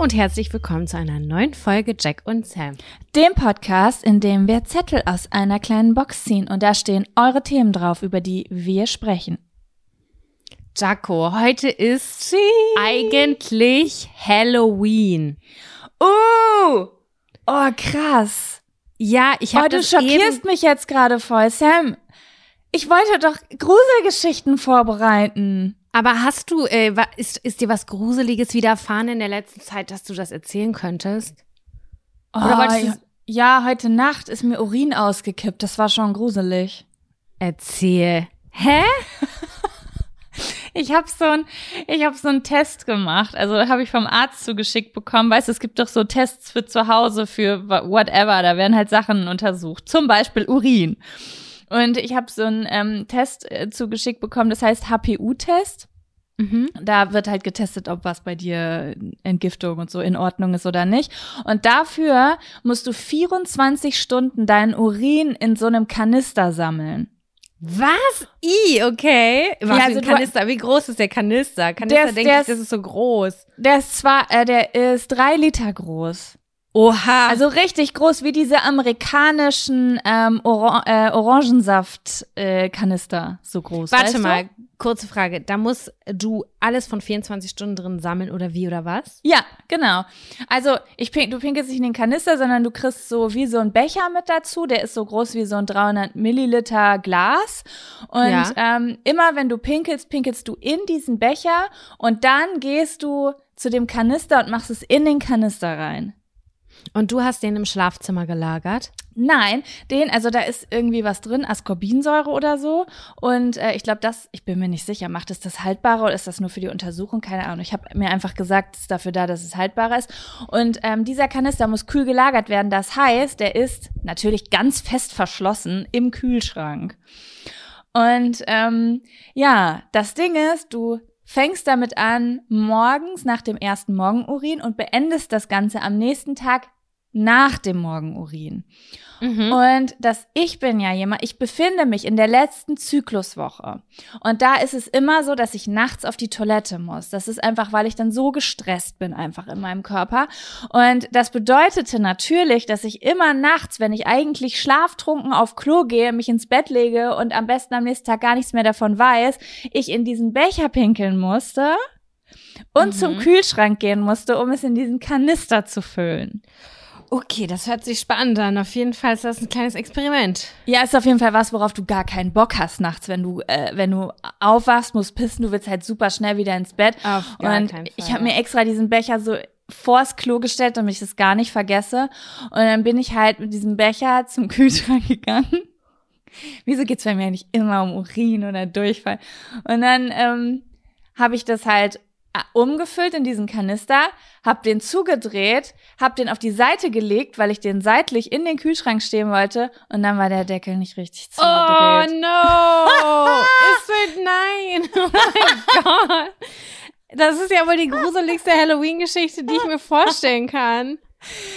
Und herzlich willkommen zu einer neuen Folge Jack und Sam. Dem Podcast, in dem wir Zettel aus einer kleinen Box ziehen und da stehen eure Themen drauf, über die wir sprechen. Jaco, heute ist eigentlich Halloween. Uh! Oh, krass. Ja, ich habe Oh, du das schockierst mich jetzt gerade voll. Sam, ich wollte doch Gruselgeschichten vorbereiten. Aber hast du, äh, ist, ist dir was Gruseliges widerfahren in der letzten Zeit, dass du das erzählen könntest? Oder oh, wolltest ja, ja, heute Nacht ist mir Urin ausgekippt. Das war schon gruselig. Erzähl. Hä? Ich habe so ein, ich habe so einen Test gemacht. Also habe ich vom Arzt zugeschickt bekommen. Weißt du, es gibt doch so Tests für zu Hause für whatever. Da werden halt Sachen untersucht. Zum Beispiel Urin. Und ich habe so einen ähm, Test äh, zugeschickt bekommen. Das heißt HPU-Test. Mhm. Da wird halt getestet, ob was bei dir Entgiftung und so in Ordnung ist oder nicht. Und dafür musst du 24 Stunden deinen Urin in so einem Kanister sammeln. Was? I, okay. Was Ja, also Kanister? Wie groß ist der Kanister? Kanister ist- denke der ich, das ist- ist so groß. Der ist zwar, äh, der ist drei Liter groß. Oha. Also richtig groß wie diese amerikanischen ähm, Oran äh, Orangensaft-Kanister. so groß. Warte weißt du? mal, kurze Frage. Da musst du alles von 24 Stunden drin sammeln oder wie oder was? Ja, genau. Also ich pink, du pinkelst nicht in den Kanister, sondern du kriegst so wie so ein Becher mit dazu. Der ist so groß wie so ein 300 Milliliter Glas. Und Ja. ähm, immer wenn du pinkelst, pinkelst du in diesen Becher und dann gehst du zu dem Kanister und machst es in den Kanister rein. Und du hast den im Schlafzimmer gelagert? Nein, den, also da ist irgendwie was drin, Ascorbinsäure oder so. Und äh, ich glaube, das, ich bin mir nicht sicher, macht es das haltbarer oder ist das nur für die Untersuchung? Keine Ahnung. Ich habe mir einfach gesagt, es ist dafür da, dass es haltbarer ist. Und ähm, dieser Kanister muss kühl gelagert werden. Das heißt, der ist natürlich ganz fest verschlossen im Kühlschrank. Und ähm, ja, das Ding ist, du fängst damit an morgens nach dem ersten Morgenurin und beendest das Ganze am nächsten Tag nach dem Morgenurin. Mhm. Und das ich bin ja jemand, ich befinde mich in der letzten Zykluswoche. Und da ist es immer so, dass ich nachts auf die Toilette muss. Das ist einfach, weil ich dann so gestresst bin einfach in meinem Körper. Und das bedeutete natürlich, dass ich immer nachts, wenn ich eigentlich schlaftrunken auf Klo gehe, mich ins Bett lege und am besten am nächsten Tag gar nichts mehr davon weiß, ich in diesen Becher pinkeln musste und Mhm. zum Kühlschrank gehen musste, um es in diesen Kanister zu füllen. Okay, das hört sich spannend an. Auf jeden Fall ist das ein kleines Experiment. Ja, ist auf jeden Fall was, worauf du gar keinen Bock hast nachts, wenn du, äh, wenn du aufwachst, musst pissen, du willst halt super schnell wieder ins Bett. Auf gar und Fall, ich habe mir extra diesen Becher so vors Klo gestellt, damit ich das gar nicht vergesse. Und dann bin ich halt mit diesem Becher zum Kühlschrank gegangen. Wieso geht's bei mir eigentlich immer um Urin oder Durchfall? Und dann ähm, habe ich das halt umgefüllt in diesen Kanister, hab den zugedreht, hab den auf die Seite gelegt, weil ich den seitlich in den Kühlschrank stehen wollte und dann war der Deckel nicht richtig Oh zugedreht. no! es wird nein! Oh mein Gott! Das ist ja wohl die gruseligste Halloween-Geschichte, die ich mir vorstellen kann.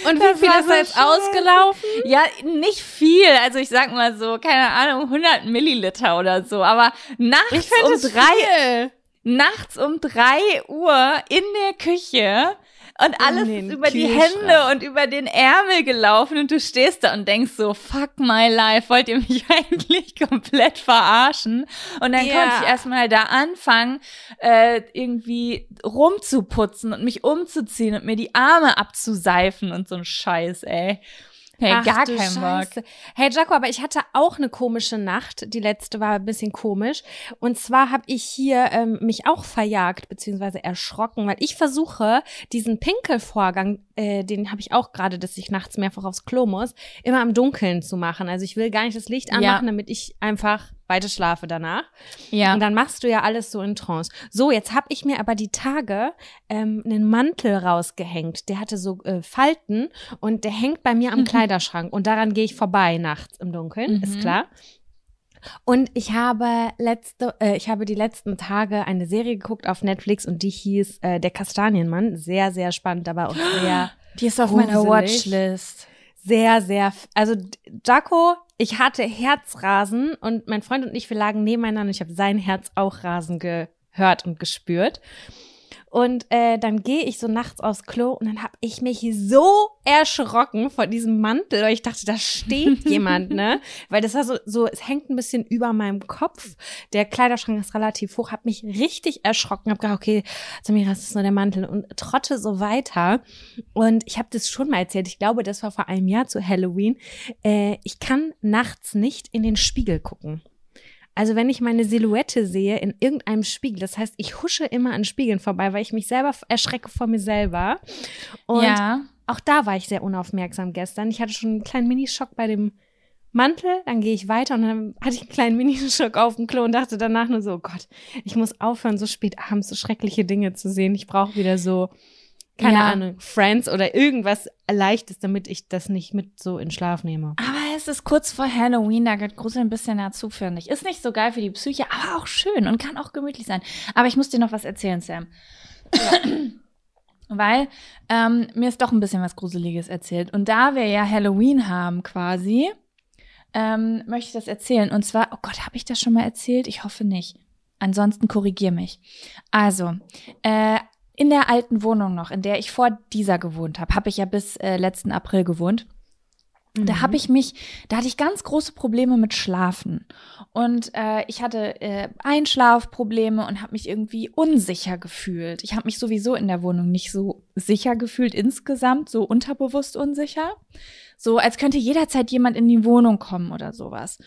Und wie Das viel war ist da jetzt ausgelaufen? Ja, nicht viel, also ich sag mal so, keine Ahnung, 100 Milliliter oder so, aber nachts Ich finde um es drei, viel. Nachts um drei Uhr in der Küche und alles ist über die. Hände und über den Ärmel gelaufen und du stehst da und denkst so, fuck my life, wollt ihr mich eigentlich komplett verarschen? Und dann Ja. konnte ich erstmal da anfangen, äh, irgendwie rumzuputzen und mich umzuziehen und mir die Arme abzuseifen und so ein Scheiß, ey. Hey, Ach gar kein Bock. Hey Jaco, aber ich hatte auch eine komische Nacht. Die letzte war ein bisschen komisch. Und zwar habe ich hier ähm, mich auch verjagt beziehungsweise erschrocken, weil ich versuche, diesen Pinkelvorgang, äh, den habe ich auch gerade, dass ich nachts mehrfach aufs Klo muss, immer im Dunkeln zu machen. Also ich will gar nicht das Licht Ja. anmachen, damit ich einfach weiter schlafe danach. Ja. Und dann machst du ja alles so in Trance. So, jetzt habe ich mir aber die Tage ähm, einen Mantel rausgehängt. Der hatte so äh, Falten und der hängt bei mir am Mhm. Kleiderschrank. Und daran gehe ich vorbei nachts im Dunkeln, ist Mhm. klar. Und ich habe letzte, äh, ich habe die letzten Tage eine Serie geguckt auf Netflix und die hieß äh, Der Kastanienmann. Sehr, sehr spannend, aber auch sehr, Die ist auf meiner. Watchlist. Sehr, sehr. Also Jaco, ich hatte Herzrasen und mein Freund und ich, wir lagen nebeneinander und ich habe sein Herz auch rasen gehört und gespürt. Und äh, dann gehe ich so nachts aufs Klo und dann habe ich mich so erschrocken vor diesem Mantel, weil ich dachte, da steht jemand, ne? Weil das war so, so, es hängt ein bisschen über meinem Kopf. Der Kleiderschrank ist relativ hoch, habe mich richtig erschrocken, habe gedacht, okay, Samira, das ist nur der Mantel und trotte so weiter. Und ich habe das schon mal erzählt, ich glaube, das war vor einem Jahr zu Halloween. Äh, ich kann nachts nicht in den Spiegel gucken. Also wenn ich meine Silhouette sehe in irgendeinem Spiegel, das heißt, ich husche immer an Spiegeln vorbei, weil ich mich selber erschrecke vor mir selber. Und ja. auch da war ich sehr unaufmerksam gestern. Ich hatte schon einen kleinen Minischock bei dem Mantel, dann gehe ich weiter und dann hatte ich einen kleinen Minischock auf dem Klo und dachte danach nur so, oh Gott, ich muss aufhören, so spät abends so schreckliche Dinge zu sehen. Ich brauche wieder so keine ja. Ahnung, Friends oder irgendwas Leichtes, damit ich das nicht mit so in Schlaf nehme. Aber es ist kurz vor Halloween, da geht Grusel ein bisschen dazu, finde ich. Ist nicht so geil für die Psyche, aber auch schön und kann auch gemütlich sein. Aber ich muss dir noch was erzählen, Sam. Ja. Weil ähm, mir ist doch ein bisschen was Gruseliges erzählt. Und da wir ja Halloween haben quasi, ähm, möchte ich das erzählen. Und zwar, oh Gott, habe ich das schon mal erzählt? Ich hoffe nicht. Ansonsten korrigier mich. Also, äh, in der alten Wohnung noch, in der ich vor dieser gewohnt habe, habe ich ja bis äh, letzten April gewohnt. Mhm. Da habe ich mich, da hatte ich ganz große Probleme mit Schlafen. Und äh, ich hatte äh, Einschlafprobleme und habe mich irgendwie unsicher gefühlt. Ich habe mich sowieso in der Wohnung nicht so sicher gefühlt insgesamt, so unterbewusst unsicher. So als könnte jederzeit jemand in die Wohnung kommen oder sowas.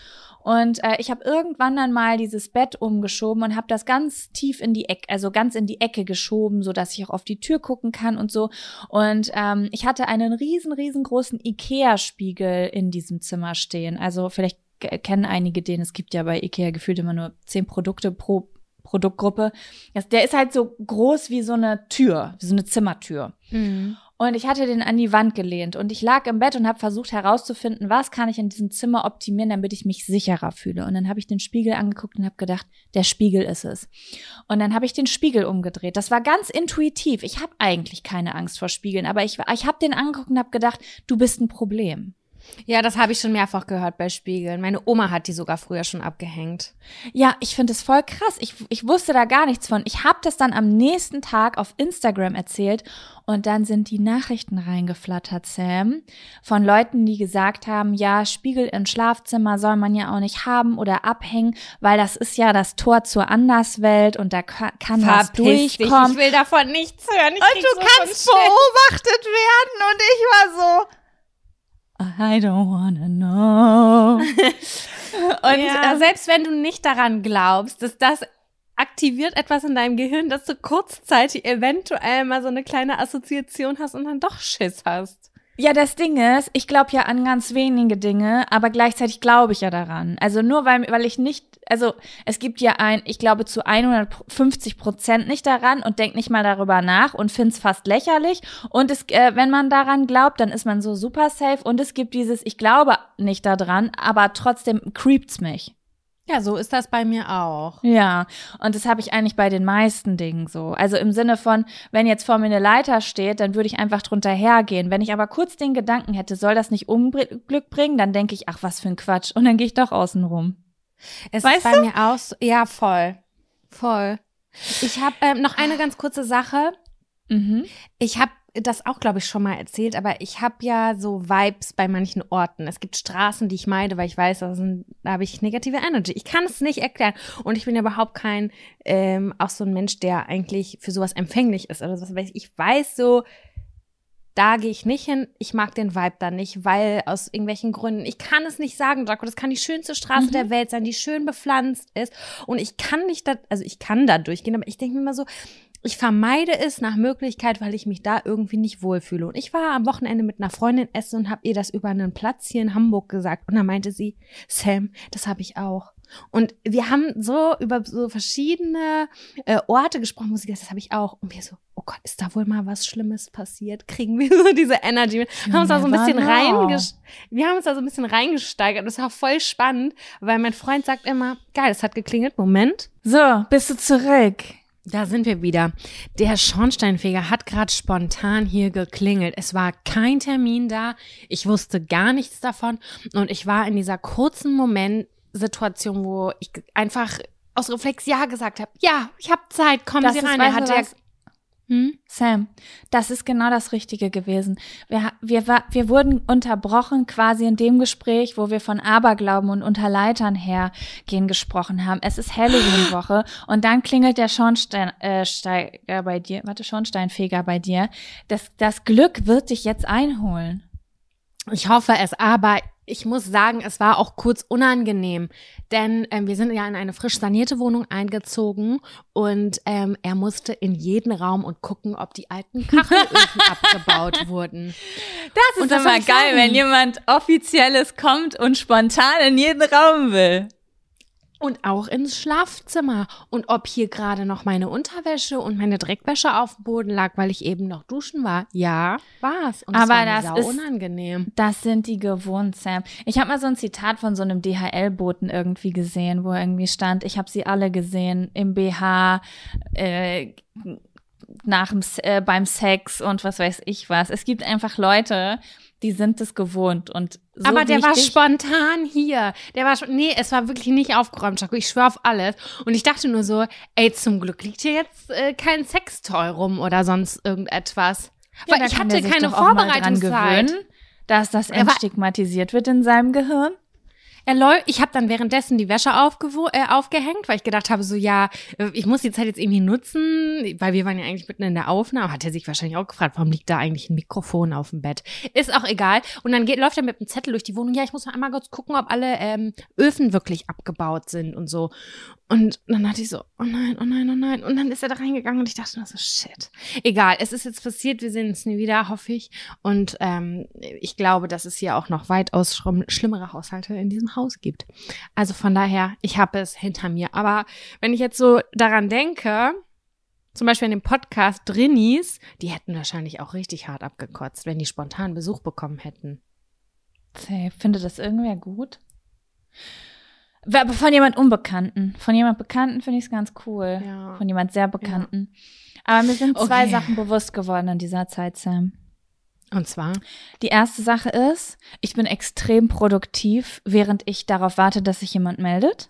Und äh, ich habe irgendwann dann mal dieses Bett umgeschoben und habe das ganz tief in die Ecke, also ganz in die Ecke geschoben, so dass ich auch auf die Tür gucken kann und so. Und ähm, ich hatte einen riesen, riesengroßen Ikea-Spiegel in diesem Zimmer stehen. Also vielleicht kennen einige den. Es gibt ja bei Ikea gefühlt immer nur zehn Produkte pro Produktgruppe. Der ist halt so groß wie so eine Tür, wie so eine Zimmertür. Mhm. Und ich hatte den an die Wand gelehnt und ich lag im Bett und habe versucht herauszufinden, was kann ich in diesem Zimmer optimieren, damit ich mich sicherer fühle. Und dann habe ich den Spiegel angeguckt und habe gedacht, der Spiegel ist es. Und dann habe ich den Spiegel umgedreht. Das war ganz intuitiv. Ich habe eigentlich keine Angst vor Spiegeln, aber ich, ich habe den angeguckt und habe gedacht, du bist ein Problem. Ja, das habe ich schon mehrfach gehört bei Spiegeln. Meine Oma hat die sogar früher schon abgehängt. Ja, ich finde es voll krass. Ich, ich wusste da gar nichts von. Ich habe das dann am nächsten Tag auf Instagram erzählt und dann sind die Nachrichten reingeflattert, Sam, von Leuten, die gesagt haben, ja, Spiegel im Schlafzimmer soll man ja auch nicht haben oder abhängen, weil das ist ja das Tor zur Anderswelt und da kann, kann was durchkommen. Dich, ich will davon nichts hören. Ich und du so kannst beobachtet werden und ich war so, I don't wanna know. Und ja. Äh, selbst wenn du nicht daran glaubst, dass das aktiviert etwas in deinem Gehirn, dass du kurzzeitig eventuell mal so eine kleine Assoziation hast und dann doch Schiss hast. Ja, das Ding ist, ich glaube ja an ganz wenige Dinge, aber gleichzeitig glaube ich ja daran. Also nur weil, weil ich nicht, also es gibt ja ein, ich glaube zu 150 Prozent nicht daran und denke nicht mal darüber nach und find's fast lächerlich. Und es, äh, wenn man daran glaubt, dann ist man so super safe. Und es gibt dieses, ich glaube nicht daran, aber trotzdem creept's mich. Ja, so ist das bei mir auch. Ja, und das habe ich eigentlich bei den meisten Dingen so. Also im Sinne von, wenn jetzt vor mir eine Leiter steht, dann würde ich einfach drunter hergehen. Wenn ich aber kurz den Gedanken hätte, soll das nicht Unglück bringen, dann denke ich, ach, was für ein Quatsch. Und dann gehe ich doch außen rum. Es weißt ist bei du? mir auch so, ja, voll. Voll. Ich habe ähm, noch eine ganz kurze Sache. Mhm. Ich habe das auch, glaube ich, schon mal erzählt, aber ich habe ja so Vibes bei manchen Orten. Es gibt Straßen, die ich meide, weil ich weiß, da, sind, da habe ich negative Energy. Ich kann es nicht erklären. Und ich bin ja überhaupt kein, ähm, auch so ein Mensch, der eigentlich für sowas empfänglich ist oder sowas. Ich weiß so, da gehe ich nicht hin. Ich mag den Vibe da nicht, weil aus irgendwelchen Gründen, ich kann es nicht sagen, Draco, das kann die schönste Straße mhm. der Welt sein, die schön bepflanzt ist. Und ich kann nicht da, also ich kann da durchgehen, aber ich denke mir immer so, ich vermeide es nach Möglichkeit, weil ich mich da irgendwie nicht wohlfühle. Und ich war am Wochenende mit einer Freundin essen und habe ihr das über einen Platz hier in Hamburg gesagt. Und da meinte sie, Sam, das habe ich auch. Und wir haben so über so verschiedene äh, Orte gesprochen, Musik, das habe ich auch. Und wir so, oh Gott, ist da wohl mal was Schlimmes passiert? Kriegen wir so diese Energy? Wir haben uns da so ein bisschen. Wir haben uns da so ein bisschen reingesteigert. Das war voll spannend, weil mein Freund sagt immer, geil, es hat geklingelt. Moment. So, bist du zurück? Da sind wir wieder. Der Schornsteinfeger hat gerade spontan hier geklingelt. Es war kein Termin da. Ich wusste gar nichts davon. Und ich war in dieser kurzen Moment-Situation, wo ich einfach aus Reflex Ja gesagt habe. Ja, ich habe Zeit, kommen das Sie rein. Er hat ja Hm? Sam, das ist genau das Richtige gewesen. Wir, wir, wir wurden unterbrochen quasi in dem Gespräch, wo wir von Aberglauben und Unterleitern hergehen gesprochen haben. Es ist Halloween-Woche und dann klingelt der Schornsteiger äh, bei dir, warte, Schornsteinfeger bei dir. Das, das Glück wird dich jetzt einholen. Ich hoffe es, aber ich muss sagen, es war auch kurz unangenehm, denn ähm, wir sind ja in eine frisch sanierte Wohnung eingezogen und ähm, er musste in jeden Raum und gucken, ob die alten Kachelöfen abgebaut wurden. Das ist immer geil, wenn jemand offizielles kommt und spontan in jeden Raum will. Und auch ins Schlafzimmer. Und ob hier gerade noch meine Unterwäsche und meine Dreckwäsche auf dem Boden lag, weil ich eben noch duschen war. Ja, war's. Und Aber das, war das ist unangenehm. Das sind die gewohnt, Sam. Ich habe mal so ein Zitat von so einem DHL-Boten irgendwie gesehen, wo irgendwie stand, ich habe sie alle gesehen im BH, äh, nach dem, äh, beim Sex und was weiß ich was. Es gibt einfach Leute, die sind es gewohnt und so Aber der war spontan hier. Der war schon, nee, es war wirklich nicht aufgeräumt, Jaco. Ich schwör auf alles. Und ich dachte nur so, ey, zum Glück liegt hier jetzt äh, kein Sextoy rum oder sonst irgendetwas. Ja, Weil ich hatte keine Vorbereitungszeit. dass das Er entstigmatisiert wird in seinem Gehirn. Er läu ich habe dann währenddessen die Wäsche aufgewo äh, aufgehängt, weil ich gedacht habe, so ja, ich muss die Zeit jetzt irgendwie nutzen, weil wir waren ja eigentlich mitten in der Aufnahme. Hat er sich wahrscheinlich auch gefragt, warum liegt da eigentlich ein Mikrofon auf dem Bett? Ist auch egal. Und dann geht, läuft er mit einem Zettel durch die Wohnung. Ja, ich muss noch einmal kurz gucken, ob alle ähm, Öfen wirklich abgebaut sind und so. Und dann dachte ich so, oh nein, oh nein, oh nein. Und dann ist er da reingegangen und ich dachte nur so, shit. Egal, es ist jetzt passiert, wir sehen uns nie wieder, hoffe ich. Und ähm, ich glaube, dass es hier auch noch weitaus schlimm- schlimmere Haushalte in diesem Haus gibt. Also von daher, ich habe es hinter mir. Aber wenn ich jetzt so daran denke, zum Beispiel in dem Podcast Drinnies, die hätten wahrscheinlich auch richtig hart abgekotzt, wenn die spontan Besuch bekommen hätten. Safe. Findet das irgendwer gut? Aber von jemand Unbekannten. Von jemand Bekannten finde ich es ganz cool. Ja. Von jemand sehr Bekannten. Aber mir sind zwei Okay. Sachen bewusst geworden in dieser Zeit, Sam. Und zwar, Die erste Sache ist, ich bin extrem produktiv, während ich darauf warte, dass sich jemand meldet.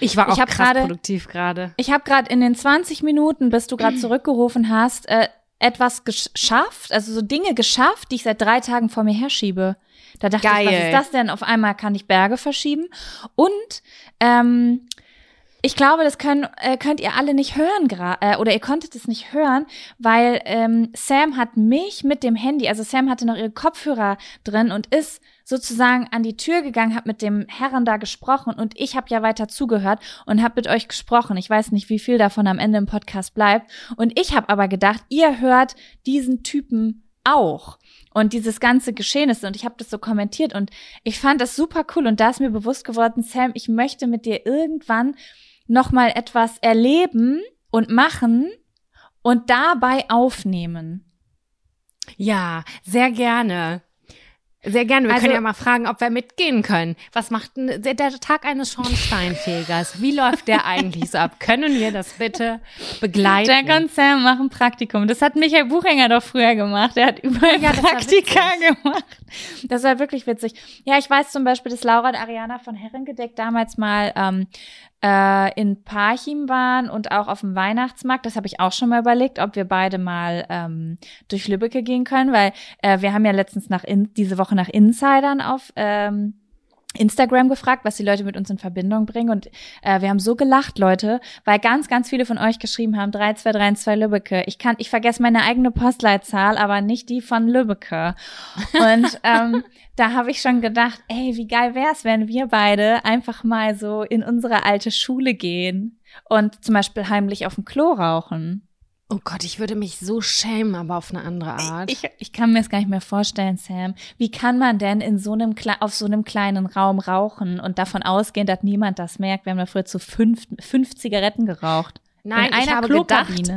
ich war Ich auch hab krass gerade- produktiv gerade. Ich habe gerade in den 20 Minuten, bis du gerade zurückgerufen hast, äh, etwas geschafft, also so Dinge geschafft, die ich seit drei Tagen vor mir herschiebe. Da dachte ich, was Geil. ist das denn? Auf einmal kann ich Berge verschieben. Und ähm, ich glaube, das können, äh, könnt ihr alle nicht hören äh, oder ihr konntet es nicht hören, weil ähm, Sam hat mich mit dem Handy, also Sam hatte noch ihre Kopfhörer drin und ist sozusagen an die Tür gegangen, hat mit dem Herren da gesprochen und ich habe ja weiter zugehört und habe mit euch gesprochen. Ich weiß nicht, wie viel davon am Ende im Podcast bleibt. Und ich habe aber gedacht, ihr hört diesen Typen auch und dieses ganze Geschehnis und ich habe das so kommentiert und ich fand das super cool und da ist mir bewusst geworden, Sam, ich möchte mit dir irgendwann noch mal etwas erleben und machen und dabei aufnehmen. Ja, sehr gerne. Sehr gerne. Wir Also- können ja mal fragen, ob wir mitgehen können. Was macht denn der, Tag eines Schornsteinfegers? Wie läuft der eigentlich so ab? Können wir das bitte begleiten? Jack und Sam machen Praktikum. Das hat Michael Buchinger doch früher gemacht. Er hat überall Ja, Praktika gemacht. Das war wirklich witzig. Ja, ich weiß zum Beispiel, dass Laura und Ariana von Herrengedeck damals mal ähm, äh, in Parchim waren und auch auf dem Weihnachtsmarkt. Das habe ich auch schon mal überlegt, ob wir beide mal ähm, durch Lübbecke gehen können, weil äh, wir haben ja letztens nach in, diese Woche nach Insidern auf ähm, Instagram gefragt, was die Leute mit uns in Verbindung bringen. Und äh, wir haben so gelacht, Leute, weil ganz, ganz viele von euch geschrieben haben, 3232 Lübbecke. Ich kann, ich vergesse meine eigene Postleitzahl, aber nicht die von Lübbecke. Und ähm, da habe ich schon gedacht, ey, wie geil wär's, wenn wir beide einfach mal so in unsere alte Schule gehen und zum Beispiel heimlich auf dem Klo rauchen. Oh Gott, ich würde mich so schämen, aber auf eine andere Art. Ich, ich kann mir das gar nicht mehr vorstellen, Sam. Wie kann man denn in so einem auf so einem kleinen Raum rauchen und davon ausgehen, dass niemand das merkt? Wir haben da früher zu fünf, fünf Zigaretten geraucht. Nein, in einer ich habe gedacht,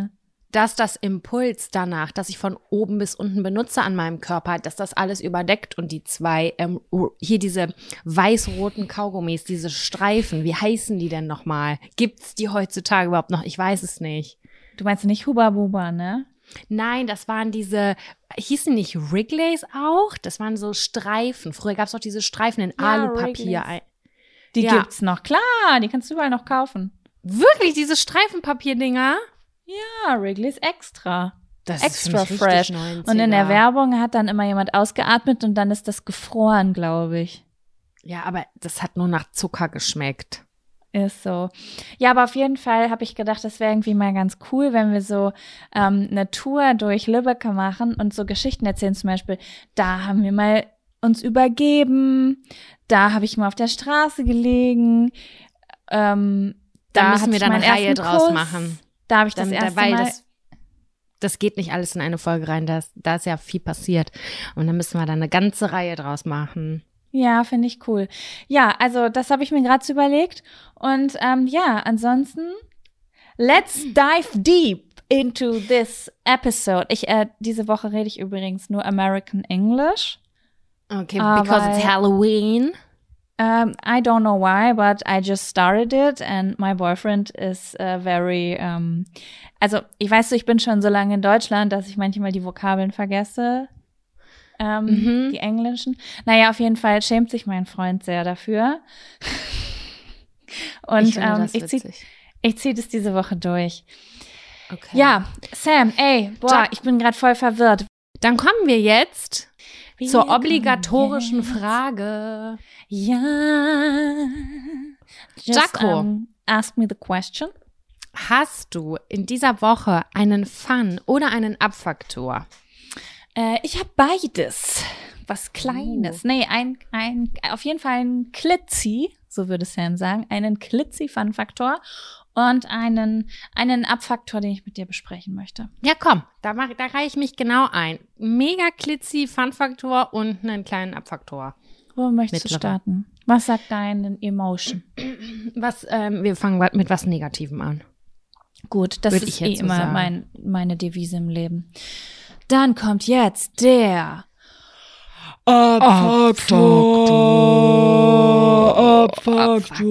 dass das Impuls danach, dass ich von oben bis unten benutze an meinem Körper, dass das alles überdeckt und die zwei, ähm, hier diese weiß-roten Kaugummis, diese Streifen, wie heißen die denn nochmal? Gibt's die heutzutage überhaupt noch? Ich weiß es nicht. Du meinst nicht Huba Buba, ne? Nein, das waren diese, hießen nicht Wrigley's auch? Das waren so Streifen. Früher gab's auch diese Streifen in Ja, Alupapier. Wrigley's. Die Ja. gibt's noch. Klar, die kannst du überall noch kaufen. Wirklich, diese Streifenpapierdinger? Ja, Wrigley's Extra. Das Extra fresh. richtig 90er. Und in der Werbung hat dann immer jemand ausgeatmet und dann ist das gefroren, glaube ich. Ja, aber das hat nur nach Zucker geschmeckt. Ist so. Ja, aber auf jeden Fall habe ich gedacht, das wäre irgendwie mal ganz cool, wenn wir so ähm, eine Tour durch Lübeck machen und so Geschichten erzählen. Zum Beispiel, da haben wir mal uns übergeben, da habe ich mal auf der Straße gelegen, ähm, Da da müssen wir dann eine Reihe draus Kuss, machen. Da habe ich das Dann, erste weil Mal. das, das geht nicht alles in eine Folge rein, da ist, da ist ja viel passiert. Und dann müssen wir da eine ganze Reihe draus machen. Ja, finde ich cool. Ja, also das habe ich mir gerade so überlegt. Und ähm, ja, ansonsten, let's dive deep into this episode. Ich, äh, diese Woche rede ich übrigens nur American English. Okay, because it's Halloween. Um, I don't know why, but I just started it and my boyfriend is uh, very, um, also ich weiß ich bin schon so lange in Deutschland, dass ich manchmal die Vokabeln vergesse, ähm, Mhm. die englischen. Naja, auf jeden Fall schämt sich mein Freund sehr dafür. Und finde ähm, ich ziehe ich zieh das diese Woche durch. Okay. Ja, Sam, ey, boah, Jack- ich bin gerade voll verwirrt. Dann kommen wir jetzt Wir zur obligatorischen jetzt- Frage. Ja. Just, Jaco. um, ask me the question. Hast du in dieser Woche einen Fun oder einen Abfaktor? Äh, ich habe beides. Was Kleines. Nee, ein, ein, auf jeden Fall ein Klitzi, so würde Sam sagen, einen Klitzi-Fun-Faktor und einen, einen Abfaktor, den ich mit dir besprechen möchte. Ja, komm, da, mach, da reiche ich mich genau ein. Mega klitzy Fun-Faktor und einen kleinen Abfaktor. Wo möchtest du Mittlere. starten? Was sagt deine Emotion? Was, ähm, wir fangen mit was Negativem an. Gut, das Würd ist eh so immer mein, meine Devise im Leben. Dann kommt jetzt der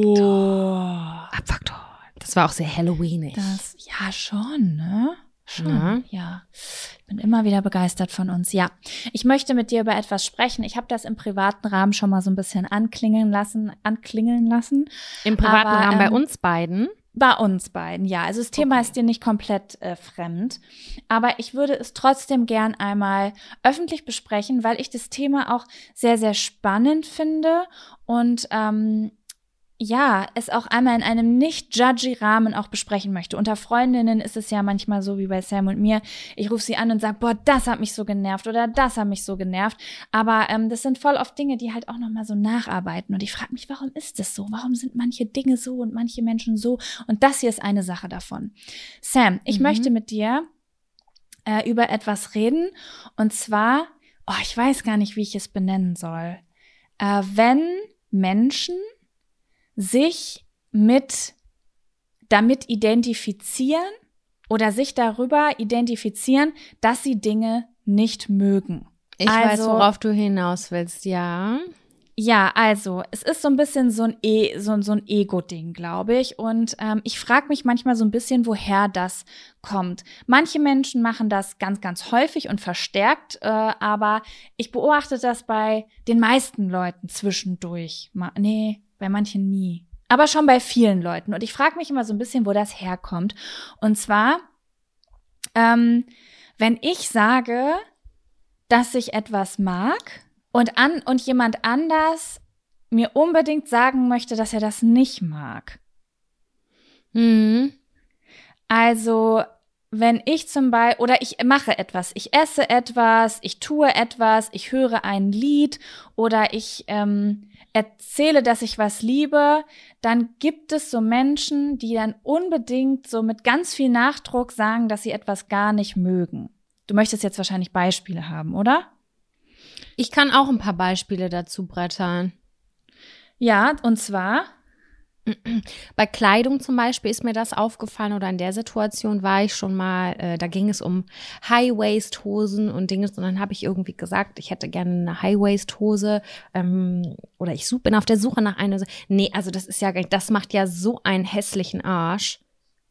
Abfaktor. Abfaktor. Das war auch sehr Halloweenig. Das, ja, schon, ne? Schon, Ne? ja. Ich bin immer wieder begeistert von uns. Ja, ich möchte mit dir über etwas sprechen. Ich habe das im privaten Rahmen schon mal so ein bisschen anklingeln lassen, anklingeln lassen. Im privaten Aber, Rahmen bei ähm, uns beiden. Bei uns beiden, ja. Also das Thema ist dir nicht komplett äh, fremd. Aber ich würde es trotzdem gern einmal öffentlich besprechen, weil ich das Thema auch sehr, sehr spannend finde und ähm, ja, es auch einmal in einem nicht judgy Rahmen auch besprechen möchte. Unter Freundinnen ist es ja manchmal so wie bei Sam und mir. Ich rufe sie an und sage, boah, das hat mich so genervt oder das hat mich so genervt. Aber ähm, das sind voll oft Dinge, die halt auch nochmal so nacharbeiten. Und ich frage mich, warum ist das so? Warum sind manche Dinge so und manche Menschen so? Und das hier ist eine Sache davon. Sam, ich Mhm. möchte mit dir äh, über etwas reden. Und zwar, oh, ich weiß gar nicht, wie ich es benennen soll. Äh, wenn Menschen sich mit damit identifizieren oder sich darüber identifizieren, dass sie Dinge nicht mögen. Ich weiß, also- worauf du hinaus willst, ja. Ja, also es ist so ein bisschen so ein, e so, so ein Ego-Ding, glaube ich. Und ähm, ich frage mich manchmal so ein bisschen, woher das kommt. Manche Menschen machen das ganz, ganz häufig und verstärkt, äh, aber ich beobachte das bei den meisten Leuten zwischendurch. Ma nee, bei manchen nie. Aber schon bei vielen Leuten. Und ich frage mich immer so ein bisschen, wo das herkommt. Und zwar, ähm, wenn ich sage, dass ich etwas mag und an und jemand anders mir unbedingt sagen möchte, dass er das nicht mag. Mhm. Also, wenn ich zum Beispiel, oder ich mache etwas, ich esse etwas, ich tue etwas, ich höre ein Lied oder ich ähm, erzähle, dass ich was liebe, dann gibt es so Menschen, die dann unbedingt so mit ganz viel Nachdruck sagen, dass sie etwas gar nicht mögen. Du möchtest jetzt wahrscheinlich Beispiele haben, oder? Ich kann auch ein paar Beispiele dazu brettern. Ja, und zwar, Bei Kleidung zum Beispiel ist mir das aufgefallen oder in der Situation war ich schon mal, äh, da ging es um High-Waist-Hosen und Dinge und dann habe ich irgendwie gesagt, ich hätte gerne eine High-Waist-Hose ähm, oder ich such, bin auf der Suche nach einer. Nee, also das ist ja, das macht ja so einen hässlichen Arsch.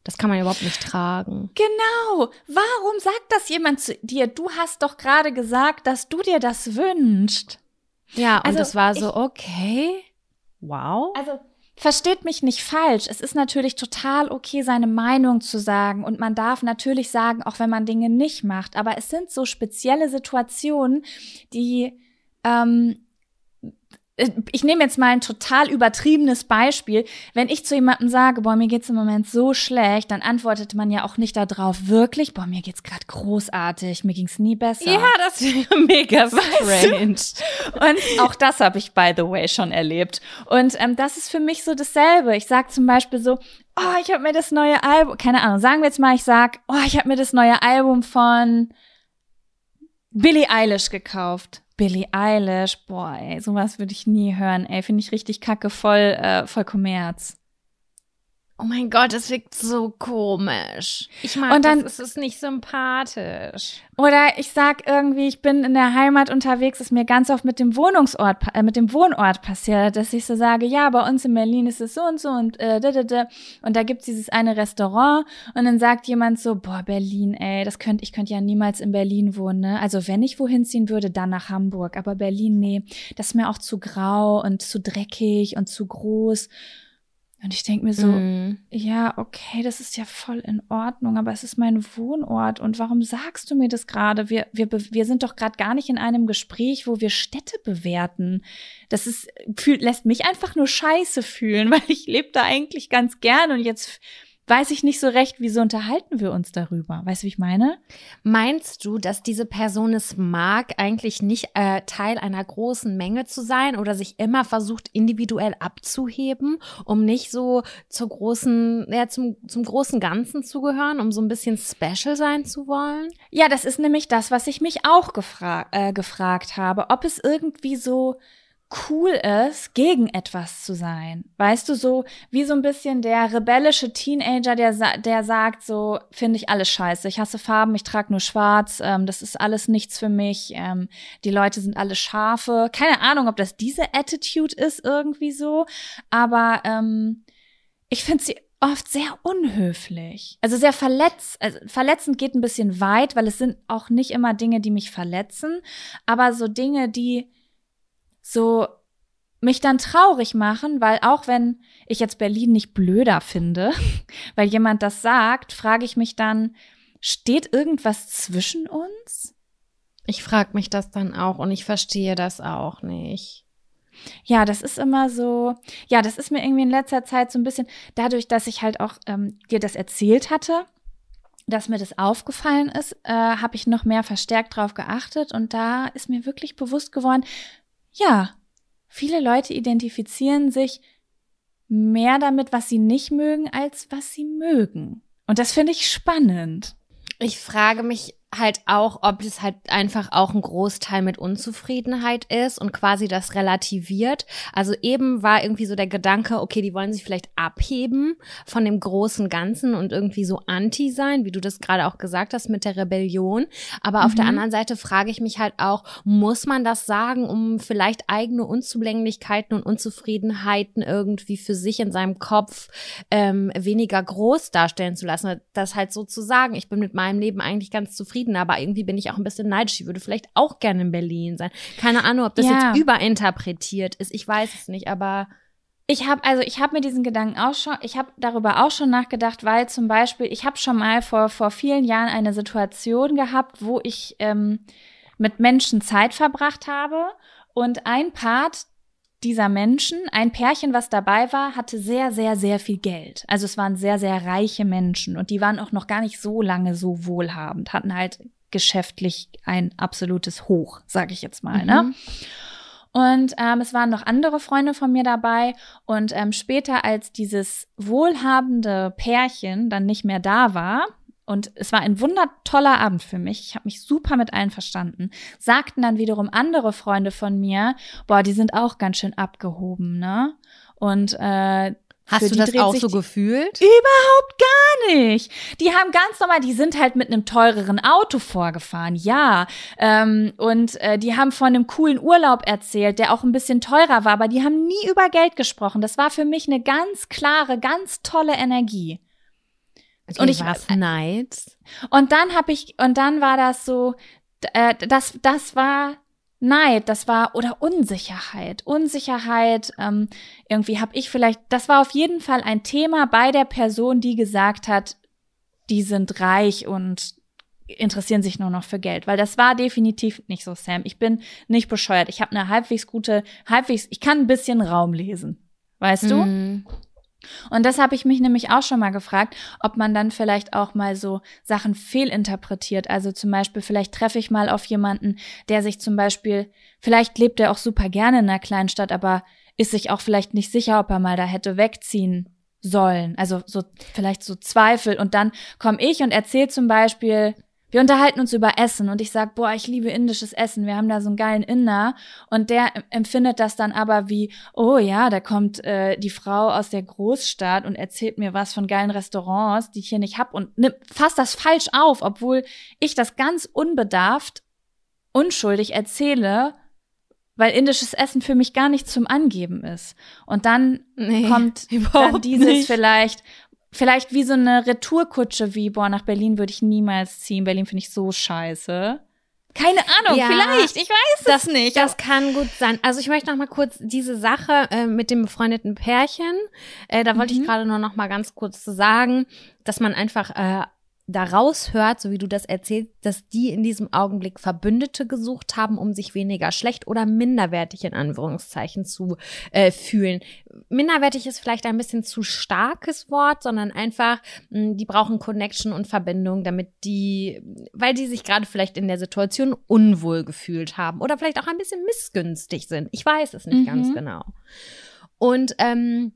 Das kann man überhaupt nicht tragen. Genau. Warum sagt das jemand zu dir? Du hast doch gerade gesagt, dass du dir das wünschst. Ja, und Also das war ich- so, okay, wow. Also, versteht mich nicht falsch. Es ist natürlich total okay, seine Meinung zu sagen. Und man darf natürlich sagen, auch wenn man Dinge nicht macht. Aber es sind so spezielle Situationen, die ähm, äh, ich nehme jetzt mal ein total übertriebenes Beispiel. Wenn ich zu jemandem sage, boah, mir geht's im Moment so schlecht, dann antwortet man ja auch nicht darauf, wirklich, boah, mir geht's gerade großartig, mir ging's nie besser. Ja, das wäre mega strange. Und auch das habe ich, by the way, schon erlebt. Und ähm, das ist für mich so dasselbe. Ich sag zum Beispiel so, oh, ich habe mir das neue Album, keine Ahnung, sagen wir jetzt mal, ich sag, oh, ich habe mir das neue Album von Billie Eilish gekauft. Billie Eilish, boah, ey, sowas würde ich nie hören, ey, finde ich richtig kacke, voll, äh, voll Kommerz. Oh mein Gott, es wirkt so komisch. Ich mag Und dann- das, es ist nicht sympathisch. Oder ich sag irgendwie, ich bin in der Heimat unterwegs, ist mir ganz oft mit dem Wohnungsort, äh, mit dem Wohnort passiert, dass ich so sage, ja, bei uns in Berlin ist es so und so und äh, da, da, da. und da gibt's dieses eine Restaurant und dann sagt jemand so, boah, Berlin, ey, das könnte ich könnte ja niemals in Berlin wohnen, ne? Also wenn ich wohin ziehen würde, dann nach Hamburg, aber Berlin, nee, das ist mir auch zu grau und zu dreckig und zu groß. Und ich denk mir so, Mm. ja, okay, das ist ja voll in Ordnung, aber es ist mein Wohnort. Und warum sagst du mir das gerade? Wir, wir, wir sind doch gerade gar nicht in einem Gespräch, wo wir Städte bewerten. Das ist, fühlt, lässt mich einfach nur scheiße fühlen, weil ich lebe da eigentlich ganz gern und jetzt weiß ich nicht so recht, wieso unterhalten wir uns darüber. Weißt du, wie ich meine? Meinst du, dass diese Person es mag, eigentlich nicht äh, Teil einer großen Menge zu sein oder sich immer versucht, individuell abzuheben, um nicht so zur großen, ja, zum, zum großen Ganzen zu gehören, um so ein bisschen special sein zu wollen? Ja, das ist nämlich das, was ich mich auch gefra äh, gefragt habe, ob es irgendwie so cool ist, gegen etwas zu sein. Weißt du, so wie so ein bisschen der rebellische Teenager, der, der sagt so, finde ich alles scheiße, ich hasse Farben, ich trage nur schwarz, ähm, das ist alles nichts für mich, ähm, die Leute sind alle Schafe. Keine Ahnung, ob das diese Attitude ist irgendwie so, aber ähm, ich finde sie oft sehr unhöflich. Also sehr verletz, also verletzend geht ein bisschen weit, weil es sind auch nicht immer Dinge, die mich verletzen, aber so Dinge, die so mich dann traurig machen, weil auch wenn ich jetzt Berlin nicht blöder finde, weil jemand das sagt, frage ich mich dann, steht irgendwas zwischen uns? Ich frage mich das dann auch und ich verstehe das auch nicht. Ja, das ist immer so, ja, das ist mir irgendwie in letzter Zeit so ein bisschen, dadurch, dass ich halt auch ähm, dir das erzählt hatte, dass mir das aufgefallen ist, äh, habe ich noch mehr verstärkt drauf geachtet und da ist mir wirklich bewusst geworden, ja, viele Leute identifizieren sich mehr damit, was sie nicht mögen, als was sie mögen. Und das finde ich spannend. Ich frage mich halt auch, ob es halt einfach auch ein Großteil mit Unzufriedenheit ist und quasi das relativiert. Also eben war irgendwie so der Gedanke, okay, die wollen sich vielleicht abheben von dem großen Ganzen und irgendwie so anti sein, wie du das gerade auch gesagt hast mit der Rebellion. Aber auf der Mhm. anderen Seite frage ich mich halt auch, muss man das sagen, um vielleicht eigene Unzulänglichkeiten und Unzufriedenheiten irgendwie für sich in seinem Kopf ähm, weniger groß darstellen zu lassen? Das halt so zu sagen, ich bin mit meinem Leben eigentlich ganz zufrieden, aber irgendwie bin ich auch ein bisschen neidisch. Ich würde vielleicht auch gerne in Berlin sein. Keine Ahnung, ob das Ja. jetzt überinterpretiert ist. Ich weiß es nicht, aber Ich habe also ich habe mir diesen Gedanken auch schon, ich habe darüber auch schon nachgedacht, weil zum Beispiel ich habe schon mal vor vor vielen Jahren eine Situation gehabt, wo ich ähm, mit Menschen Zeit verbracht habe und ein Part dieser Menschen, ein Pärchen, was dabei war, hatte sehr, sehr, sehr viel Geld. Also es waren sehr, sehr reiche Menschen und die waren auch noch gar nicht so lange so wohlhabend, hatten halt geschäftlich ein absolutes Hoch, sage ich jetzt mal. Ne? Mhm. Und ähm, es waren noch andere Freunde von mir dabei. Und ähm, später, als dieses wohlhabende Pärchen dann nicht mehr da war, und es war ein wundertoller Abend für mich, ich habe mich super mit allen verstanden, sagten dann wiederum andere Freunde von mir, boah, die sind auch ganz schön abgehoben, ne? Und äh, Hast du das auch so gefühlt? Überhaupt gar nicht. Die haben ganz normal, die sind halt mit einem teureren Auto vorgefahren, ja. Ähm, und äh, die haben von einem coolen Urlaub erzählt, der auch ein bisschen teurer war, aber die haben nie über Geld gesprochen. Das war für mich eine ganz klare, ganz tolle Energie. Und Und ich ich- war's Neid. Und dann habe ich, und dann war das so, äh, das, das war Neid, das war oder Unsicherheit, Unsicherheit. Ähm, irgendwie habe ich vielleicht, das war auf jeden Fall ein Thema bei der Person, die gesagt hat, die sind reich und interessieren sich nur noch für Geld, weil das war definitiv nicht so, Sam. Ich bin nicht bescheuert. Ich habe eine halbwegs gute, halbwegs, ich kann ein bisschen Raum lesen, weißt du? Und das habe ich mich nämlich auch schon mal gefragt, ob man dann vielleicht auch mal so Sachen fehlinterpretiert. Also zum Beispiel, vielleicht treffe ich mal auf jemanden, der sich zum Beispiel, vielleicht lebt er auch super gerne in einer kleinen Stadt, aber ist sich auch vielleicht nicht sicher, ob er mal da hätte wegziehen sollen. Also so vielleicht so Zweifel. Und dann komme ich und erzähle zum Beispiel, wir unterhalten uns über Essen und ich sag, boah, ich liebe indisches Essen. Wir haben da so einen geilen Inder und der empfindet das dann aber wie, oh ja, da kommt äh, die Frau aus der Großstadt und erzählt mir was von geilen Restaurants, die ich hier nicht hab und nimmt fasst das falsch auf, obwohl ich das ganz unbedarft, unschuldig erzähle, weil indisches Essen für mich gar nicht zum Angeben ist. Und dann Nee, kommt dann dieses nicht. vielleicht, vielleicht wie so eine Retourkutsche wie, boah, nach Berlin würde ich niemals ziehen. Berlin finde ich so scheiße. Keine Ahnung, Ja, vielleicht, ich weiß Das es nicht. Das kann gut sein. Also ich möchte noch mal kurz diese Sache äh, mit dem befreundeten Pärchen. Äh, da wollte ich Mhm. gerade nur noch mal ganz kurz zu sagen, dass man einfach äh, daraus hört, so wie du das erzählst, dass die in diesem Augenblick Verbündete gesucht haben, um sich weniger schlecht oder minderwertig in Anführungszeichen zu äh, fühlen. Minderwertig ist vielleicht ein bisschen zu starkes Wort, sondern einfach, mh, die brauchen Connection und Verbindung, damit die, weil die sich gerade vielleicht in der Situation unwohl gefühlt haben oder vielleicht auch ein bisschen missgünstig sind. Ich weiß es nicht Mhm. ganz genau. Und ähm,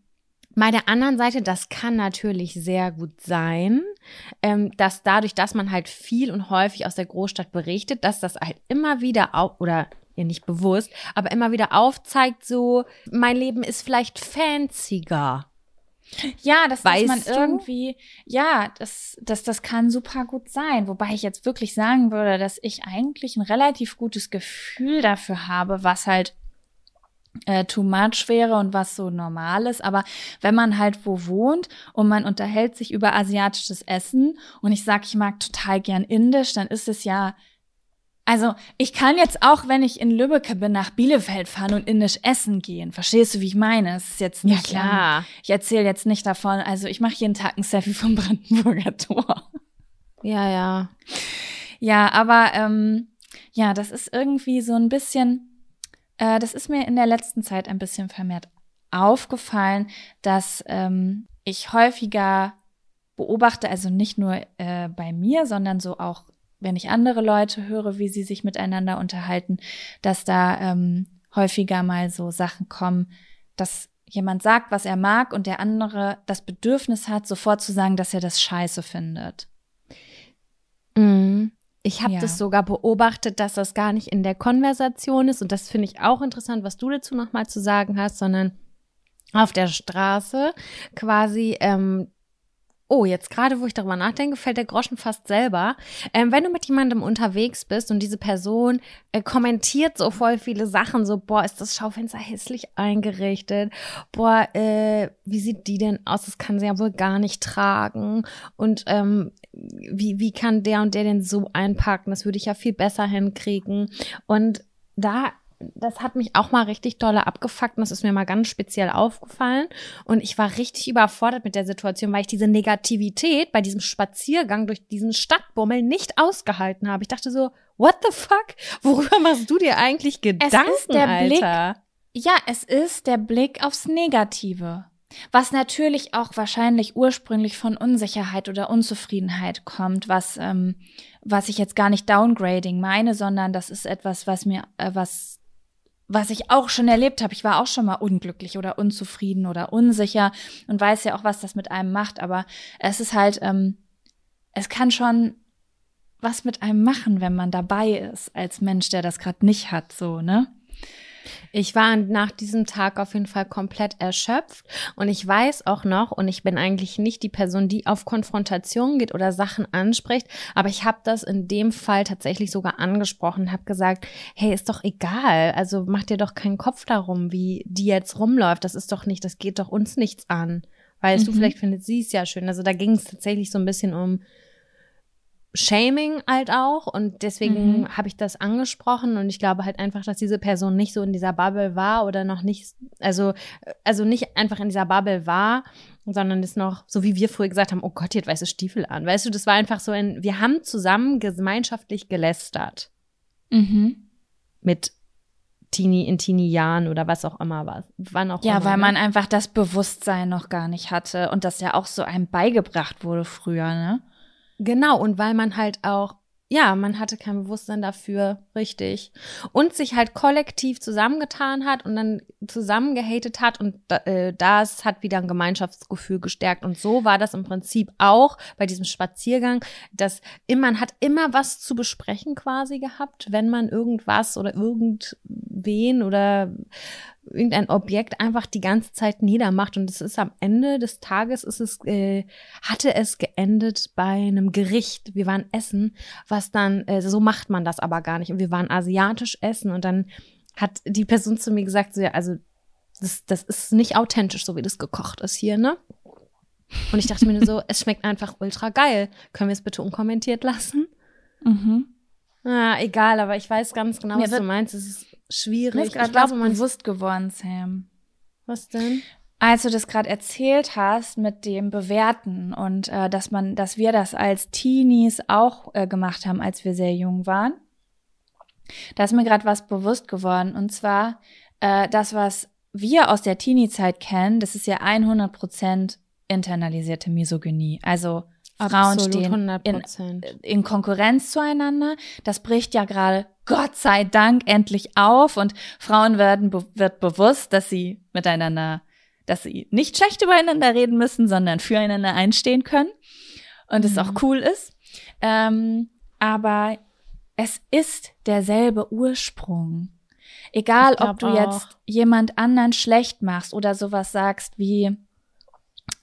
bei der anderen Seite, das kann natürlich sehr gut sein, ähm, dass dadurch, dass man halt viel und häufig aus der Großstadt berichtet, dass das halt immer wieder auch oder ja nicht bewusst, aber immer wieder aufzeigt, so mein Leben ist vielleicht fancier. Ja, das dass man du? irgendwie, ja, das, das, das kann super gut sein. Wobei ich jetzt wirklich sagen würde, dass ich eigentlich ein relativ gutes Gefühl dafür habe, was halt äh, too much wäre und was so normal ist. Aber wenn man halt wo wohnt und man unterhält sich über asiatisches Essen und ich sage, ich mag total gern indisch, dann ist es ja also, ich kann jetzt auch, wenn ich in Lübbecke bin, nach Bielefeld fahren und indisch essen gehen. Verstehst du, wie ich meine? Es ist jetzt nicht, ähm, ich erzähle jetzt nicht davon, also ich mache jeden Tag ein Selfie vom Brandenburger Tor. Ja, ja. Ja, aber ähm, ja, das ist irgendwie so ein bisschen, äh, das ist mir in der letzten Zeit ein bisschen vermehrt aufgefallen, dass ähm, ich häufiger beobachte, also nicht nur äh, bei mir, sondern so auch, wenn ich andere Leute höre, wie sie sich miteinander unterhalten, dass da ähm, häufiger mal so Sachen kommen, dass jemand sagt, was er mag und der andere das Bedürfnis hat, sofort zu sagen, dass er das scheiße findet. Mhm. Ich habe Ja. das sogar beobachtet, dass das gar nicht in der Konversation ist. Und das finde ich auch interessant, was du dazu nochmal zu sagen hast, sondern auf der Straße quasi, ähm, oh, jetzt gerade, wo ich darüber nachdenke, fällt der Groschen fast selber. Ähm, wenn du mit jemandem unterwegs bist und diese Person äh, kommentiert so voll viele Sachen, so, boah, ist das Schaufenster hässlich eingerichtet, boah, äh, wie sieht die denn aus? Das kann sie ja wohl gar nicht tragen. Und ähm, wie, wie kann der und der denn so einpacken? Das würde ich ja viel besser hinkriegen. Und da, das hat mich auch mal richtig dolle abgefuckt und das ist mir mal ganz speziell aufgefallen. Und ich war richtig überfordert mit der Situation, weil ich diese Negativität bei diesem Spaziergang durch diesen Stadtbummel nicht ausgehalten habe. Ich dachte so, what the fuck? Worüber machst du dir eigentlich Gedanken, ist der Blick- Alter? Ja, es ist der Blick aufs Negative. Was natürlich auch wahrscheinlich ursprünglich von Unsicherheit oder Unzufriedenheit kommt, was, ähm, was ich jetzt gar nicht downgrading meine, sondern das ist etwas, was mir, äh, was, was ich auch schon erlebt habe. Ich war auch schon mal unglücklich oder unzufrieden oder unsicher und weiß ja auch, was das mit einem macht. Aber es ist halt, ähm, es kann schon was mit einem machen, wenn man dabei ist, als Mensch, der das gerade nicht hat, so, ne? Ich war nach diesem Tag auf jeden Fall komplett erschöpft und ich weiß auch noch, und ich bin eigentlich nicht die Person, die auf Konfrontation geht oder Sachen anspricht, aber ich habe das in dem Fall tatsächlich sogar angesprochen, habe gesagt, hey, ist doch egal, also mach dir doch keinen Kopf darum, wie die jetzt rumläuft, das ist doch nicht, das geht doch uns nichts an. Weißt du, Mhm. vielleicht findet sie es ja schön. Also da ging es tatsächlich so ein bisschen um Shaming halt auch und deswegen Mhm. habe ich das angesprochen und ich glaube halt einfach, dass diese Person nicht so in dieser Bubble war oder noch nicht, also, also nicht einfach in dieser Bubble war, sondern ist noch, so wie wir früher gesagt haben, oh Gott, hat weiße Stiefel an. Weißt du, das war einfach so ein, wir haben zusammen gemeinschaftlich gelästert Mhm. mit Teenie in Teenie-Jahren oder was auch immer war. Wann auch Ja, immer. weil ne? man einfach das Bewusstsein noch gar nicht hatte und das ja auch so einem beigebracht wurde früher, ne? Genau, und weil man halt auch, ja, man hatte kein Bewusstsein dafür, richtig. Und sich halt kollektiv zusammengetan hat und dann zusammengehatet hat und äh, das hat wieder ein Gemeinschaftsgefühl gestärkt. Und so war das im Prinzip auch bei diesem Spaziergang, dass man hat immer was zu besprechen quasi gehabt, wenn man irgendwas oder irgendwen oder irgendein Objekt einfach die ganze Zeit niedermacht und es ist am Ende des Tages ist es äh, hatte es geendet bei einem Gericht. Wir waren essen, was dann äh, so macht man das aber gar nicht und wir waren asiatisch essen und dann hat die Person zu mir gesagt so ja, also das das ist nicht authentisch so wie das gekocht ist hier, ne? Und ich dachte mir nur so, es schmeckt einfach ultra geil. Können wir es bitte unkommentiert lassen? Mhm. Ah, egal, aber ich weiß ganz genau, Mir was du meinst. Es ist schwierig. Mir ist Ich gerade glaube, was man bewusst geworden, Sam. was denn? Als du das gerade erzählt hast mit dem Bewerten und äh, dass man, dass wir das als Teenies auch äh, gemacht haben, als wir sehr jung waren, da ist mir gerade was bewusst geworden und zwar äh, das, was wir aus der Teenie-Zeit kennen, das ist ja 100% internalisierte Misogynie. Also Frauen Absolut, stehen 100 in, in Konkurrenz zueinander. Das bricht ja gerade Gott sei Dank endlich auf und Frauen werden wird bewusst, dass sie miteinander, dass sie nicht schlecht übereinander reden müssen, sondern füreinander einstehen können und es Mhm. auch cool ist. Ähm, aber es ist derselbe Ursprung. Egal, ob du auch. jetzt jemand anderen schlecht machst oder sowas sagst wie,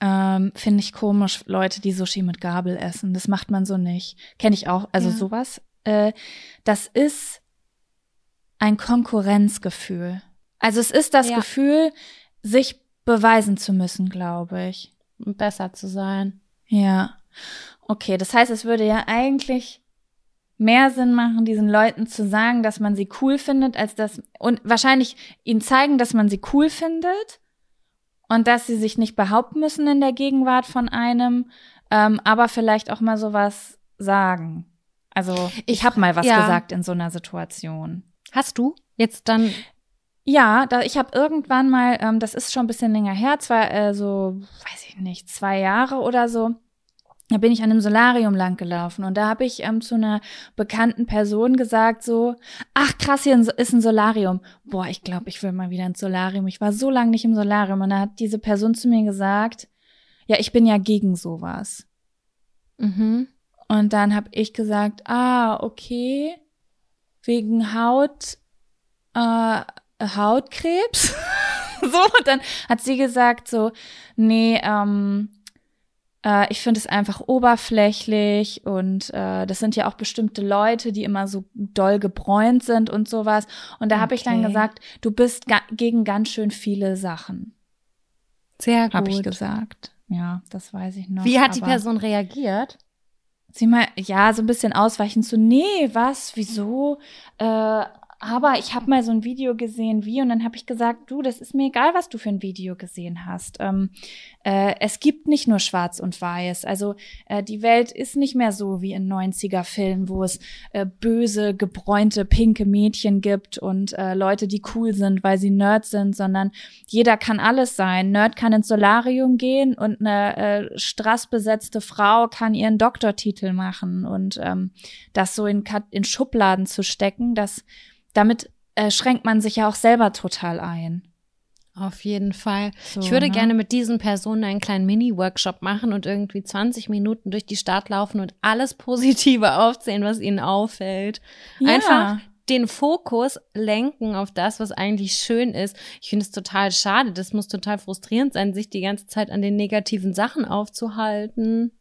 ähm, finde ich komisch, Leute, die Sushi mit Gabel essen. Das macht man so nicht. Kenne ich auch. Also Ja. sowas. Äh, das ist ein Konkurrenzgefühl. Also es ist das Ja. Gefühl, sich beweisen zu müssen, glaube ich. Besser zu sein. Ja. Okay, das heißt, es würde ja eigentlich mehr Sinn machen, diesen Leuten zu sagen, dass man sie cool findet, als dass und wahrscheinlich ihnen zeigen, dass man sie cool findet und dass sie sich nicht behaupten müssen in der Gegenwart von einem, ähm, aber vielleicht auch mal sowas sagen. Also ich habe mal was ja. gesagt in so einer Situation. Hast du jetzt dann Ja, da, ich habe irgendwann mal, ähm, das ist schon ein bisschen länger her, zwar äh, so, weiß ich nicht, zwei Jahre oder so, da bin ich an einem Solarium lang gelaufen und da habe ich ähm, zu einer bekannten Person gesagt so, ach krass, hier ist ein Solarium. Boah, ich glaube, ich will mal wieder ins Solarium. Ich war so lange nicht im Solarium und da hat diese Person zu mir gesagt, ja, ich bin ja gegen sowas. mhm. Und dann habe ich gesagt, ah, okay, wegen Haut, äh, Hautkrebs. so, und dann hat sie gesagt so, nee, ähm, äh, ich finde es einfach oberflächlich und äh, das sind ja auch bestimmte Leute, die immer so doll gebräunt sind und sowas. Und da habe ich dann Okay. gesagt, du bist gegen ganz schön viele Sachen, sehr gut. habe ich gesagt. Ja, das weiß ich noch. Wie hat die Person reagiert? Sie mal, ja, so ein bisschen ausweichend so, nee, was, wieso? Äh, aber ich habe mal so ein Video gesehen, wie, und dann habe ich gesagt, du, das ist mir egal, was du für ein Video gesehen hast. Ähm, äh, es gibt nicht nur Schwarz und Weiß. Also äh, die Welt ist nicht mehr so wie in 90er-Filmen, wo es äh, böse, gebräunte, pinke Mädchen gibt und äh, Leute, die cool sind, weil sie Nerds sind, sondern jeder kann alles sein. Nerd kann ins Solarium gehen und eine äh, strassbesetzte Frau kann ihren Doktortitel machen und ähm, das so in, in Schubladen zu stecken, das damit äh, schränkt man sich ja auch selber total ein. Auf jeden Fall. So, ich würde ne? gerne mit diesen Personen einen kleinen Mini-Workshop machen und irgendwie 20 Minuten durch die Stadt laufen und alles Positive aufzählen, was ihnen auffällt. Ja. Einfach den Fokus lenken auf das, was eigentlich schön ist. Ich finde es total schade. Das muss total frustrierend sein, sich die ganze Zeit an den negativen Sachen aufzuhalten.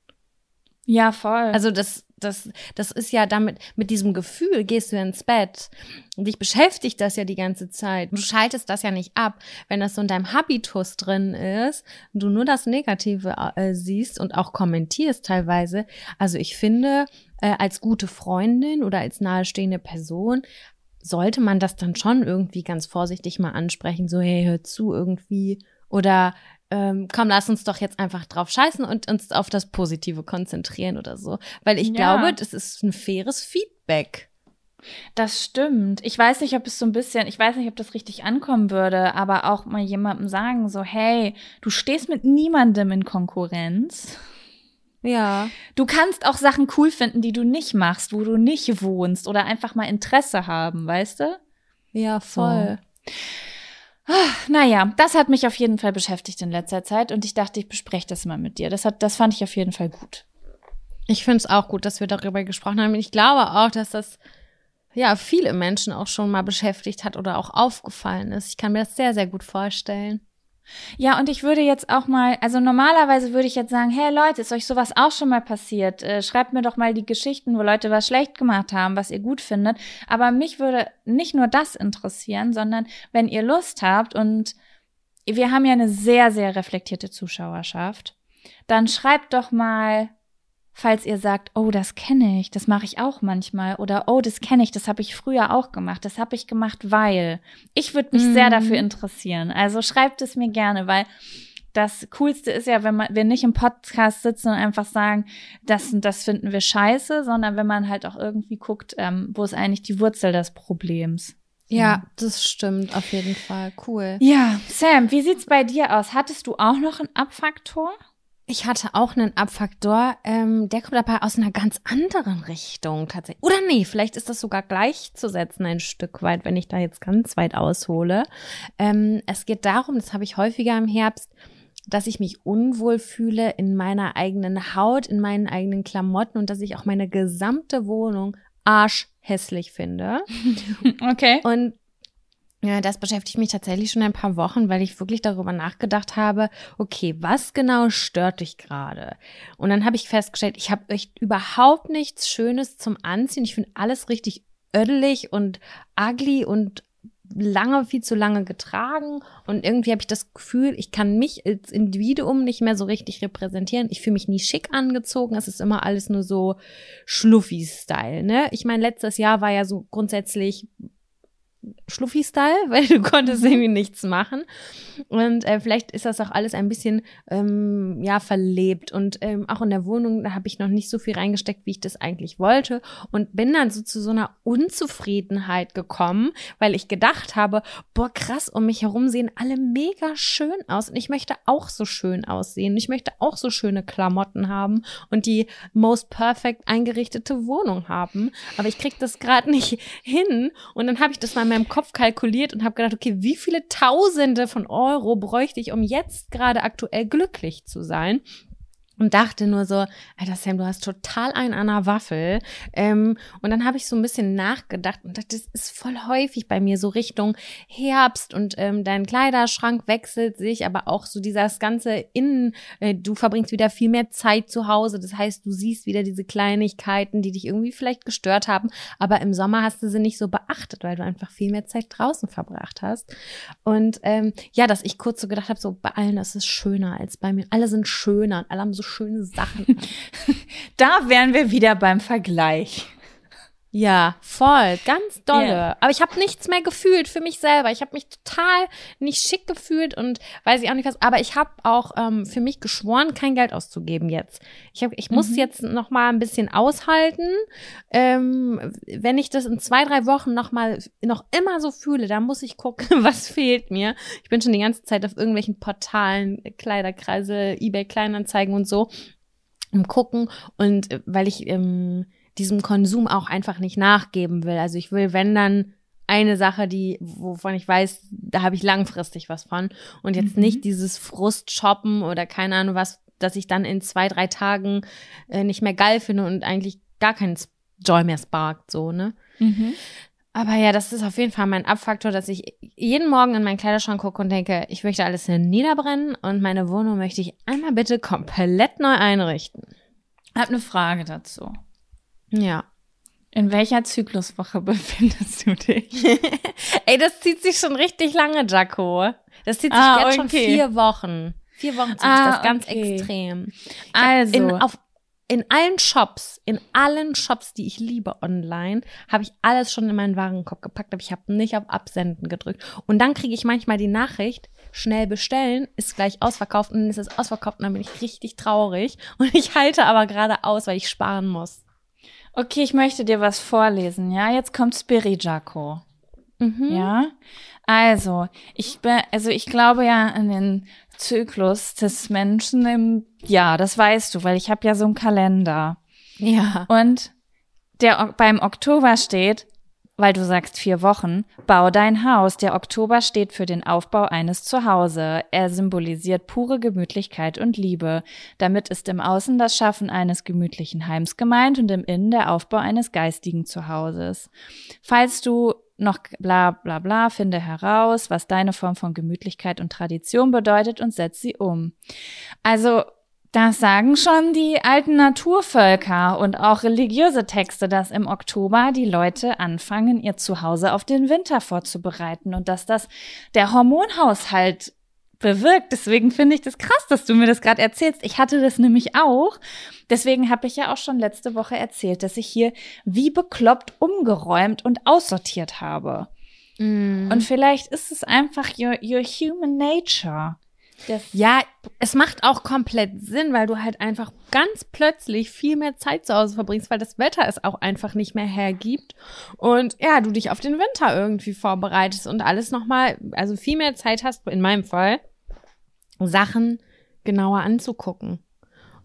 Ja, voll. Also das, das, das ist ja damit, mit diesem Gefühl gehst du ins Bett. Und dich beschäftigt das ja die ganze Zeit. Du schaltest das ja nicht ab. Wenn das so in deinem Habitus drin ist, und du nur das Negative äh, siehst und auch kommentierst teilweise. Also ich finde, äh, als gute Freundin oder als nahestehende Person sollte man das dann schon irgendwie ganz vorsichtig mal ansprechen. So, hey, hör zu irgendwie. Oder ähm, komm, lass uns doch jetzt einfach drauf scheißen und uns auf das Positive konzentrieren oder so. Weil ich ja. glaube, das ist ein faires Feedback. Das stimmt. Ich weiß nicht, ob es so ein bisschen, ich weiß nicht, ob das richtig ankommen würde, aber auch mal jemandem sagen, so, hey, du stehst mit niemandem in Konkurrenz. Ja. Du kannst auch Sachen cool finden, die du nicht machst, wo du nicht wohnst oder einfach mal Interesse haben, weißt du? Ja, voll. So. Naja, das hat mich auf jeden Fall beschäftigt in letzter Zeit und ich dachte, ich bespreche das mal mit dir. Das, hat, das fand ich auf jeden Fall gut. Ich finde es auch gut, dass wir darüber gesprochen haben. Ich glaube auch, dass das ja viele Menschen auch schon mal beschäftigt hat oder auch aufgefallen ist. Ich kann mir das sehr, sehr gut vorstellen. Ja, und ich würde jetzt auch mal, also normalerweise würde ich jetzt sagen, hey Leute, ist euch sowas auch schon mal passiert? Äh, schreibt mir doch mal die Geschichten, wo Leute was schlecht gemacht haben, was ihr gut findet. Aber mich würde nicht nur das interessieren, sondern wenn ihr Lust habt und wir haben ja eine sehr, sehr reflektierte Zuschauerschaft, dann schreibt doch mal falls ihr sagt, oh, das kenne ich, das mache ich auch manchmal oder oh, das kenne ich, das habe ich früher auch gemacht, das habe ich gemacht, weil ich würde mich mhm. sehr dafür interessieren. Also schreibt es mir gerne, weil das Coolste ist ja, wenn man, wir nicht im Podcast sitzen und einfach sagen, das und das finden wir scheiße, sondern wenn man halt auch irgendwie guckt, ähm, wo ist eigentlich die Wurzel des Problems. Ja, das stimmt auf jeden Fall. Cool. Ja, Sam, wie sieht's bei dir aus? Hattest du auch noch einen Abfaktor? Ich hatte auch einen Abfaktor, ähm, der kommt aber aus einer ganz anderen Richtung tatsächlich. Oder nee, vielleicht ist das sogar gleichzusetzen ein Stück weit, wenn ich da jetzt ganz weit aushole. Ähm, es geht darum, das habe ich häufiger im Herbst, dass ich mich unwohl fühle in meiner eigenen Haut, in meinen eigenen Klamotten und dass ich auch meine gesamte Wohnung arschhässlich finde. Okay. Und ja, das beschäftigt mich tatsächlich schon ein paar Wochen, weil ich wirklich darüber nachgedacht habe, okay, was genau stört dich gerade? Und dann habe ich festgestellt, ich habe echt überhaupt nichts Schönes zum Anziehen. Ich finde alles richtig ödelig und ugly und lange, viel zu lange getragen. Und irgendwie habe ich das Gefühl, ich kann mich als Individuum nicht mehr so richtig repräsentieren. Ich fühle mich nie schick angezogen. Es ist immer alles nur so Schluffi-Style, ne? Ich meine, letztes Jahr war ja so grundsätzlich Schluffi-Style, weil du konntest mhm. irgendwie nichts machen. Und äh, vielleicht ist das auch alles ein bisschen ähm, ja verlebt. Und ähm, auch in der Wohnung, da habe ich noch nicht so viel reingesteckt, wie ich das eigentlich wollte. Und bin dann so zu so einer Unzufriedenheit gekommen, weil ich gedacht habe, boah, krass, um mich herum sehen alle mega schön aus. Und ich möchte auch so schön aussehen. Ich möchte auch so schöne Klamotten haben und die most perfect eingerichtete Wohnung haben. Aber ich krieg das gerade nicht hin. Und dann habe ich das mal meinem Kopf kalkuliert und habe gedacht, okay, wie viele Tausende von Euro bräuchte ich, um jetzt gerade aktuell glücklich zu sein? Und dachte nur so, Alter Sam, du hast total einen an der Waffel. Ähm, und dann habe ich so ein bisschen nachgedacht und dachte, das ist voll häufig bei mir so Richtung Herbst und ähm, dein Kleiderschrank wechselt sich, aber auch so dieses ganze Innen, äh, du verbringst wieder viel mehr Zeit zu Hause. Das heißt, du siehst wieder diese Kleinigkeiten, die dich irgendwie vielleicht gestört haben, aber im Sommer hast du sie nicht so beachtet, weil du einfach viel mehr Zeit draußen verbracht hast. Und ähm, ja, dass ich kurz so gedacht habe, so bei allen ist es schöner als bei mir. Alle sind schöner und alle haben so schöne Sachen. da wären wir wieder beim Vergleich. Ja, voll, ganz dolle. Yeah. Aber ich habe nichts mehr gefühlt für mich selber. Ich habe mich total nicht schick gefühlt und weiß ich auch nicht was. Aber ich habe auch ähm, für mich geschworen, kein Geld auszugeben jetzt. Ich, hab, ich mhm. muss jetzt noch mal ein bisschen aushalten. Ähm, wenn ich das in zwei, drei Wochen noch mal noch immer so fühle, dann muss ich gucken, was fehlt mir. Ich bin schon die ganze Zeit auf irgendwelchen Portalen, Kleiderkreise, eBay Kleinanzeigen und so um gucken und äh, weil ich ähm, diesem Konsum auch einfach nicht nachgeben will. Also ich will, wenn dann eine Sache, die, wovon ich weiß, da habe ich langfristig was von. Und jetzt mhm. nicht dieses Frust-Shoppen oder keine Ahnung was, dass ich dann in zwei, drei Tagen äh, nicht mehr geil finde und eigentlich gar keinen Joy mehr sparkt, so, ne? Mhm. Aber ja, das ist auf jeden Fall mein Abfaktor, dass ich jeden Morgen in meinen Kleiderschrank gucke und denke, ich möchte alles niederbrennen und meine Wohnung möchte ich einmal bitte komplett neu einrichten. habe eine Frage dazu. Ja. In welcher Zykluswoche befindest du dich? Ey, das zieht sich schon richtig lange, Jaco. Das zieht sich Ah, jetzt schon okay. vier Wochen. Vier Wochen zieht sich Ah, das ganz okay. extrem. Ich hab Also. in, auf, in allen Shops, in allen Shops, die ich liebe online, habe ich alles schon in meinen Warenkorb gepackt, aber ich habe nicht auf Absenden gedrückt. Und dann kriege ich manchmal die Nachricht, schnell bestellen, ist gleich ausverkauft und dann ist es ausverkauft und dann bin ich richtig traurig. Und ich halte aber gerade aus, weil ich sparen muss. Okay, ich möchte dir was vorlesen, ja? Jetzt kommt Spiri Jaco. Mhm. Ja? Also, ich bin, also ich glaube ja an den Zyklus des Menschen im Jahr, das weißt du, weil ich habe ja so einen Kalender. Ja. Und der beim Oktober steht, weil du sagst vier Wochen, bau dein Haus. Der Oktober steht für den Aufbau eines Zuhause. Er symbolisiert pure Gemütlichkeit und Liebe. Damit ist im Außen das Schaffen eines gemütlichen Heims gemeint und im Innen der Aufbau eines geistigen Zuhauses. Falls du noch bla bla bla, finde heraus, was deine Form von Gemütlichkeit und Tradition bedeutet und setz sie um. Also das sagen schon die alten Naturvölker und auch religiöse Texte, dass im Oktober die Leute anfangen, ihr Zuhause auf den Winter vorzubereiten und dass das der Hormonhaushalt bewirkt. Deswegen finde ich das krass, dass du mir das gerade erzählst. Ich hatte das nämlich auch. Deswegen habe ich ja auch schon letzte Woche erzählt, dass ich hier wie bekloppt umgeräumt und aussortiert habe. Mhm. Und vielleicht ist es einfach your, your human nature. Ja, es macht auch komplett Sinn, weil du halt einfach ganz plötzlich viel mehr Zeit zu Hause verbringst, weil das Wetter es auch einfach nicht mehr hergibt. Und ja, du dich auf den Winter irgendwie vorbereitest und alles nochmal, also viel mehr Zeit hast, in meinem Fall, Sachen genauer anzugucken.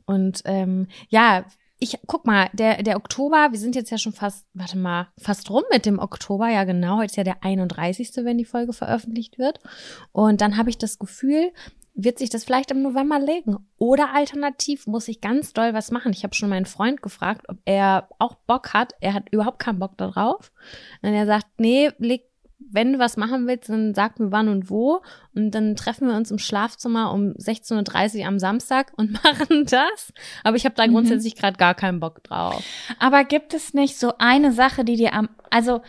Und ähm, ja, ich guck mal, der, der Oktober, wir sind jetzt ja schon fast, warte mal, fast rum mit dem Oktober, ja genau, heute ist ja der 31., wenn die Folge veröffentlicht wird. Und dann habe ich das Gefühl, wird sich das vielleicht im November legen. Oder alternativ muss ich ganz doll was machen. Ich habe schon meinen Freund gefragt, ob er auch Bock hat. Er hat überhaupt keinen Bock darauf. Und er sagt, nee, leg, wenn du was machen willst, dann sag mir wann und wo. Und dann treffen wir uns im Schlafzimmer um 16.30 Uhr am Samstag und machen das. Aber ich habe da Mhm. grundsätzlich gerade gar keinen Bock drauf. Aber gibt es nicht so eine Sache, die dir am, also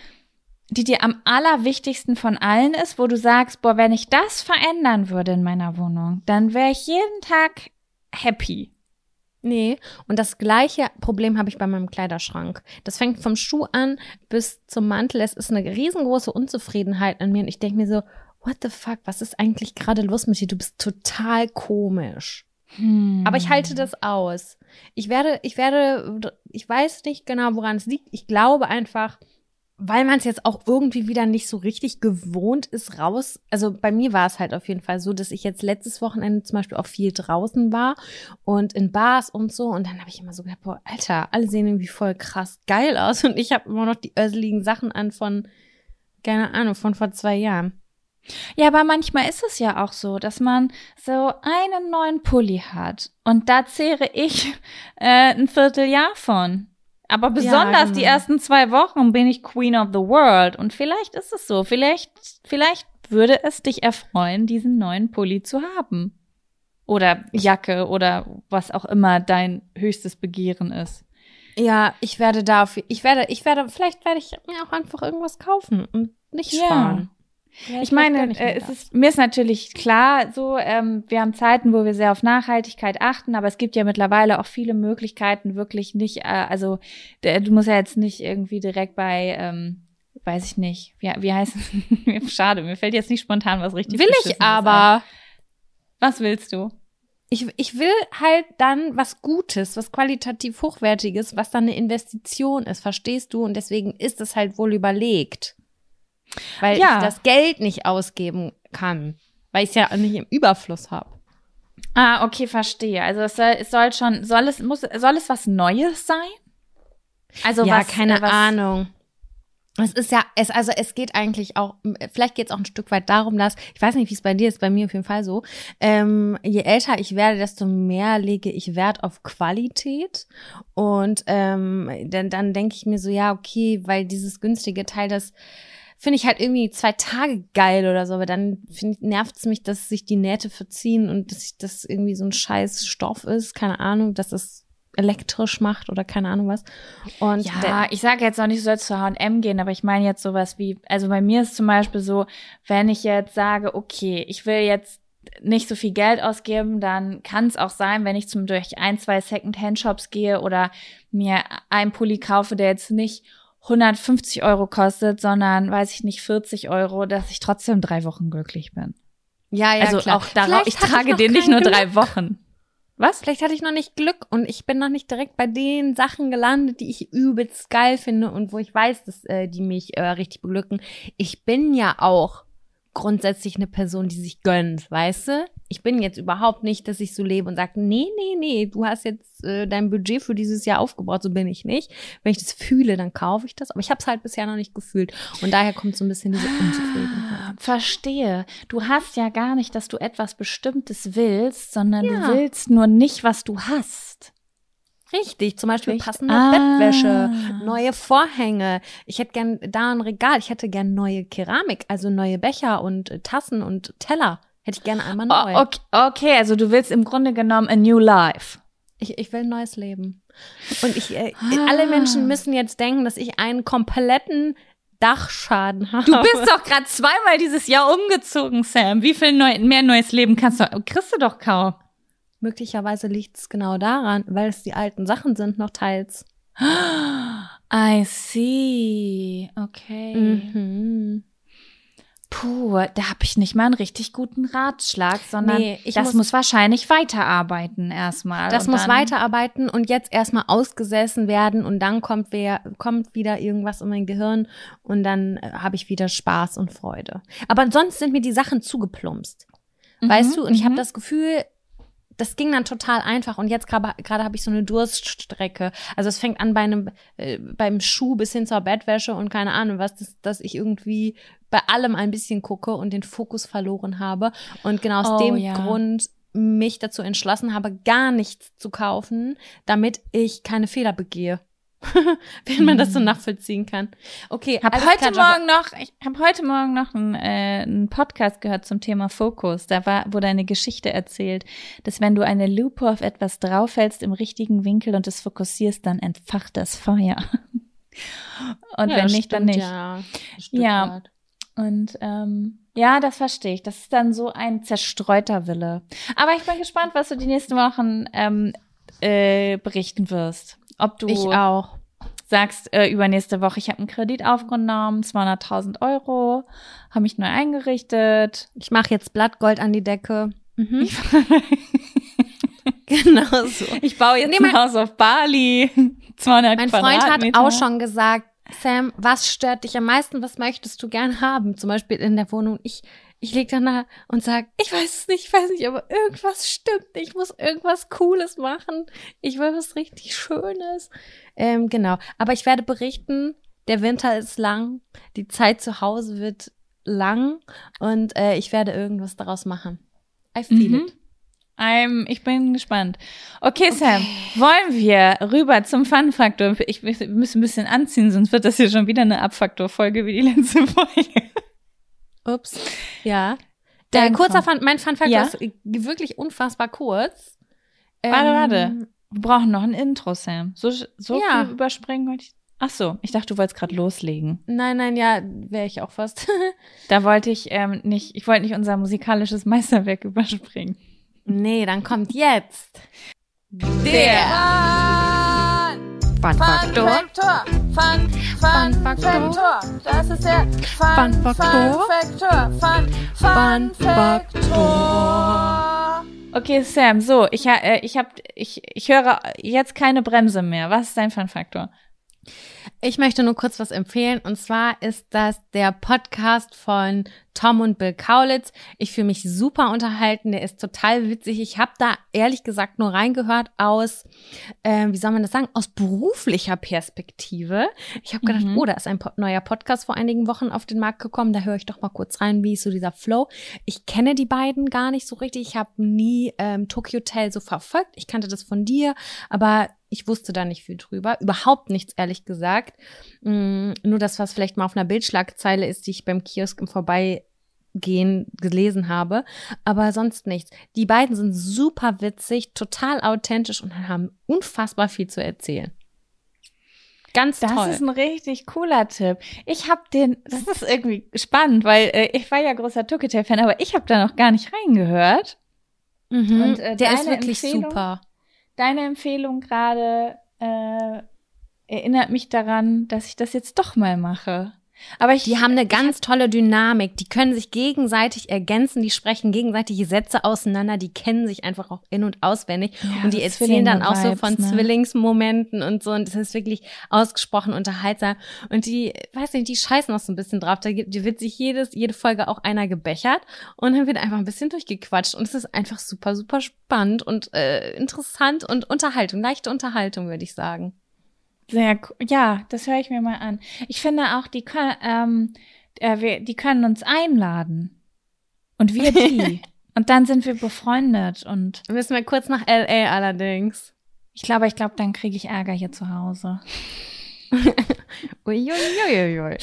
die dir am allerwichtigsten von allen ist, wo du sagst, boah, wenn ich das verändern würde in meiner Wohnung, dann wäre ich jeden Tag happy. Nee, und das gleiche Problem habe ich bei meinem Kleiderschrank. Das fängt vom Schuh an bis zum Mantel. Es ist eine riesengroße Unzufriedenheit an mir und ich denke mir so, what the fuck, was ist eigentlich gerade los mit dir? Du bist total komisch. Hm. Aber ich halte das aus. Ich werde, ich werde, ich weiß nicht genau, woran es liegt. Ich glaube einfach, weil man es jetzt auch irgendwie wieder nicht so richtig gewohnt ist, raus. Also bei mir war es halt auf jeden Fall so, dass ich jetzt letztes Wochenende zum Beispiel auch viel draußen war und in Bars und so. Und dann habe ich immer so gedacht, boah, Alter, alle sehen irgendwie voll krass geil aus. Und ich habe immer noch die öseligen Sachen an von, keine Ahnung, von vor zwei Jahren. Ja, aber manchmal ist es ja auch so, dass man so einen neuen Pulli hat und da zehre ich äh, ein Vierteljahr von. Aber besonders genau. die ersten zwei Wochen bin ich Queen of the World und vielleicht ist es so, vielleicht, vielleicht würde es dich erfreuen, diesen neuen Pulli zu haben. Oder Jacke oder was auch immer dein höchstes Begehren ist. Ja, ich werde dafür, ich werde, ich werde, vielleicht werde ich mir auch einfach irgendwas kaufen und nicht Ja. sparen. Ich meine, äh, es ist, mir ist natürlich klar, so, ähm, wir haben Zeiten, wo wir sehr auf Nachhaltigkeit achten, aber es gibt ja mittlerweile auch viele Möglichkeiten, wirklich nicht, äh, also d- du musst ja jetzt nicht irgendwie direkt bei, ähm, weiß ich nicht, wie, wie heißt es? Schade, mir fällt jetzt nicht spontan was richtig will ich aber. Was willst du? Ich, ich will halt dann was Gutes, was qualitativ Hochwertiges, was dann eine Investition ist, verstehst du? Und deswegen ist es halt wohl überlegt. Weil Ja. ich das Geld nicht ausgeben kann. Weil ich es ja nicht im Überfluss habe. Ah, okay, verstehe. Also es soll, es soll schon, soll es, muss, soll es was Neues sein? Also ja, was, keine was, Ahnung. Es ist ja, es, also es geht eigentlich auch, vielleicht geht es auch ein Stück weit darum, dass, ich weiß nicht, wie es bei dir ist, bei mir auf jeden Fall so, ähm, je älter ich werde, desto mehr lege ich Wert auf Qualität. Und ähm, dann, dann denke ich mir so, ja, okay, weil dieses günstige Teil, das finde ich halt irgendwie zwei Tage geil oder so, aber dann nervt es mich, dass sich die Nähte verziehen und dass ich das irgendwie so ein scheiß Stoff ist, keine Ahnung, dass es elektrisch macht oder keine Ahnung was. Und Ja, ich sage jetzt auch nicht, du sollst zu H&M gehen, aber ich meine jetzt sowas wie, also bei mir ist zum Beispiel so, wenn ich jetzt sage, okay, ich will jetzt nicht so viel Geld ausgeben, dann kann es auch sein, wenn ich zum durch ein, zwei Second-Hand-Shops gehe oder mir einen Pulli kaufe, der jetzt nicht 150 Euro kostet, sondern, weiß ich nicht, 40 Euro, dass ich trotzdem drei Wochen glücklich bin. ja, ja, also klar. auch darauf, ich trage noch den nicht nur Glück. drei Wochen. Was? Vielleicht hatte ich noch nicht Glück und ich bin noch nicht direkt bei den Sachen gelandet, die ich übelst geil finde und wo ich weiß, dass äh, die mich äh, richtig beglücken. Ich bin ja auch grundsätzlich eine Person, die sich gönnt, weißt du? Ich bin jetzt überhaupt nicht, dass ich so lebe und sage, nee, nee, nee, du hast jetzt äh, dein Budget für dieses Jahr aufgebaut, so bin ich nicht. Wenn ich das fühle, dann kaufe ich das, aber ich habe es halt bisher noch nicht gefühlt und daher kommt so ein bisschen diese Unzufriedenheit. Verstehe. Du hast ja gar nicht, dass du etwas Bestimmtes willst, sondern Ja. du willst nur nicht, was du hast. Richtig, zum Beispiel Richtig. passende Ah. Bettwäsche, neue Vorhänge. Ich hätte gern da ein Regal. Ich hätte gern neue Keramik, also neue Becher und äh, Tassen und Teller. Hätte ich gerne einmal neu. Okay, okay, also du willst im Grunde genommen a new life. Ich, ich will ein neues Leben. Und ich, äh, Ah. alle Menschen müssen jetzt denken, dass ich einen kompletten Dachschaden habe. Du bist doch gerade zweimal dieses Jahr umgezogen, Sam. Wie viel neu, mehr neues Leben kannst du? Kriegst du doch kaum. Möglicherweise liegt es genau daran, weil es die alten Sachen sind noch teils. I see. Okay. Mhm. Puh, da habe ich nicht mal einen richtig guten Ratschlag, sondern Nee, das muss- muss, wahrscheinlich weiterarbeiten erstmal. Das muss weiterarbeiten und jetzt erstmal ausgesessen werden und dann kommt, wer, kommt wieder irgendwas in mein Gehirn und dann äh, habe ich wieder Spaß und Freude. Aber sonst sind mir die Sachen zugeplumpst. Mhm, Weißt du? Und ich habe mhm. das Gefühl, das ging dann total einfach und jetzt gerade habe ich so eine Durststrecke. Also es fängt an bei einem äh, beim Schuh bis hin zur Bettwäsche und keine Ahnung was, dass, dass ich irgendwie bei allem ein bisschen gucke und den Fokus verloren habe und genau aus Oh, dem ja. Grund mich dazu entschlossen habe, gar nichts zu kaufen, damit ich keine Fehler begehe. Wenn man das so Mhm. nachvollziehen kann. Okay, Hab heute Morgen noch, ich habe heute Morgen noch einen, äh, einen Podcast gehört zum Thema Fokus. Da war, wurde eine Geschichte erzählt, dass wenn du eine Lupe auf etwas draufhältst im richtigen Winkel und es fokussierst, dann entfacht das Feuer. Und Ja, wenn nicht, dann stimmt, nicht. Ja, Ja. Und ähm, ja, das verstehe ich. Das ist dann so ein zerstreuter Wille. Aber ich bin gespannt, was du die nächsten Wochen ähm, äh, berichten wirst. Ob du Ich auch. sagst äh, übernächste Woche, ich habe einen Kredit aufgenommen, 200.000 Euro, habe mich neu eingerichtet. Ich mache jetzt Blattgold an die Decke. Mhm. Ich, genau so. ich baue jetzt Nee, ein mein- Haus auf Bali, 200 Mein Freund hat auch schon gesagt, Sam, was stört dich am meisten? Was möchtest du gern haben? Zum Beispiel in der Wohnung. Ich, ich leg dann da und sag, ich weiß es nicht, ich weiß nicht, aber irgendwas stimmt. Ich muss irgendwas Cooles machen. Ich will was richtig Schönes. Ähm, genau. Aber ich werde berichten, der Winter ist lang, die Zeit zu Hause wird lang und äh, ich werde irgendwas daraus machen. I feel Mhm. it. I'm, ich bin gespannt. Okay, Sam, wollen wir rüber zum Fun-Faktor? Ich wir müssen ein bisschen anziehen, sonst wird das hier schon wieder eine Abfaktor-Folge wie die letzte Folge. Ups. Ja. Der Dann kurzer. Fun, mein Fun Fact Ja? ist wirklich unfassbar kurz. Warte, Ähm, warte. Wir brauchen noch ein Intro, Sam. So, so Ja. viel überspringen wollte ich. Ach so, ich dachte, du wolltest gerade loslegen. Nein, nein, ja, wäre ich auch fast. Da wollte ich ähm, nicht, ich wollte nicht unser musikalisches Meisterwerk überspringen. nee, dann kommt jetzt Der Fun Faktor. Faktor. Fun, Fun Fun Faktor. Faktor. Das ist der Fun, Fun Faktor. Fun Faktor. Fun, Fun Fun Faktor. Okay, Sam, so, ich, äh, ich, hab, ich, ich höre jetzt keine Bremse mehr. Was ist dein Fun-Faktor? Ich möchte nur kurz was empfehlen und zwar ist das der Podcast von Tom und Bill Kaulitz. Ich fühle mich super unterhalten, der ist total witzig. Ich habe da ehrlich gesagt nur reingehört aus, äh, wie soll man das sagen, aus beruflicher Perspektive. Ich habe gedacht, Mhm. oh, da ist ein neuer Podcast vor einigen Wochen auf den Markt gekommen, da höre ich doch mal kurz rein, wie ist so dieser Flow. Ich kenne die beiden gar nicht so richtig, ich habe nie ähm, Tokyo Hotel so verfolgt. Ich kannte das von dir, aber ich wusste da nicht viel drüber. Überhaupt nichts, ehrlich gesagt. Mm, nur das, was vielleicht mal auf einer Bildschlagzeile ist, die ich beim Kiosk im Vorbei gehen gelesen habe, aber sonst nichts. Die beiden sind super witzig, total authentisch und haben unfassbar viel zu erzählen. Ganz Das toll. ist ein richtig cooler Tipp. Ich habe den, das ist irgendwie spannend, weil äh, ich war ja großer Tokyo-Fan, aber ich habe da noch gar nicht reingehört. Mhm. Und, äh, der ist wirklich Empfehlung? super. Deine Empfehlung gerade äh, erinnert mich daran, dass ich das jetzt doch mal mache. Aber ich, Die haben eine ganz tolle Dynamik. Die können sich gegenseitig ergänzen. Die sprechen gegenseitige Sätze auseinander. Die kennen sich einfach auch in- und auswendig. Ja, und die erzählen dann auch so von ne? Zwillingsmomenten und so. Und das ist wirklich ausgesprochen unterhaltsam. Und die, weiß nicht, die scheißen auch so ein bisschen drauf. Da gibt, die wird sich jedes, jede Folge auch einer gebechert. Und dann wird einfach ein bisschen durchgequatscht. Und es ist einfach super, super spannend und äh, interessant und Unterhaltung. Leichte Unterhaltung, würde ich sagen. Sehr cool. Ja, das höre ich mir mal an. Ich finde auch, die können, ähm, äh, wir, die können uns einladen. Und wir die. und dann sind wir befreundet. Und Müssen wir kurz nach L.A. allerdings. ich glaube, ich glaube, dann kriege ich Ärger hier zu Hause. Uiuiuiui.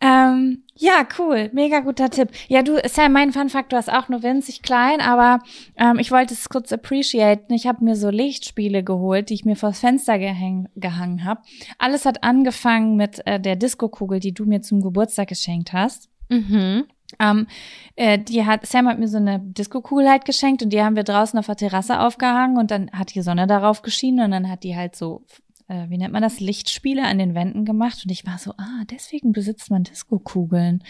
Ähm, ja, cool. Mega guter Tipp. Ja, du, Sam, mein Fun-Faktor ist auch nur winzig klein, aber ähm, ich wollte es kurz appreciaten. Ich habe mir so Lichtspiele geholt, die ich mir vors Fenster gehäng, gehangen habe. Alles hat angefangen mit äh, der Disco-Kugel, die du mir zum Geburtstag geschenkt hast. Mhm. Ähm, äh, die hat, Sam hat mir so eine Disco-Kugel halt geschenkt und die haben wir draußen auf der Terrasse aufgehangen und dann hat die Sonne darauf geschienen und dann hat die halt so, äh, wie nennt man das, Lichtspiele an den Wänden gemacht und ich war so, ah, deswegen besitzt man Disco-Kugeln.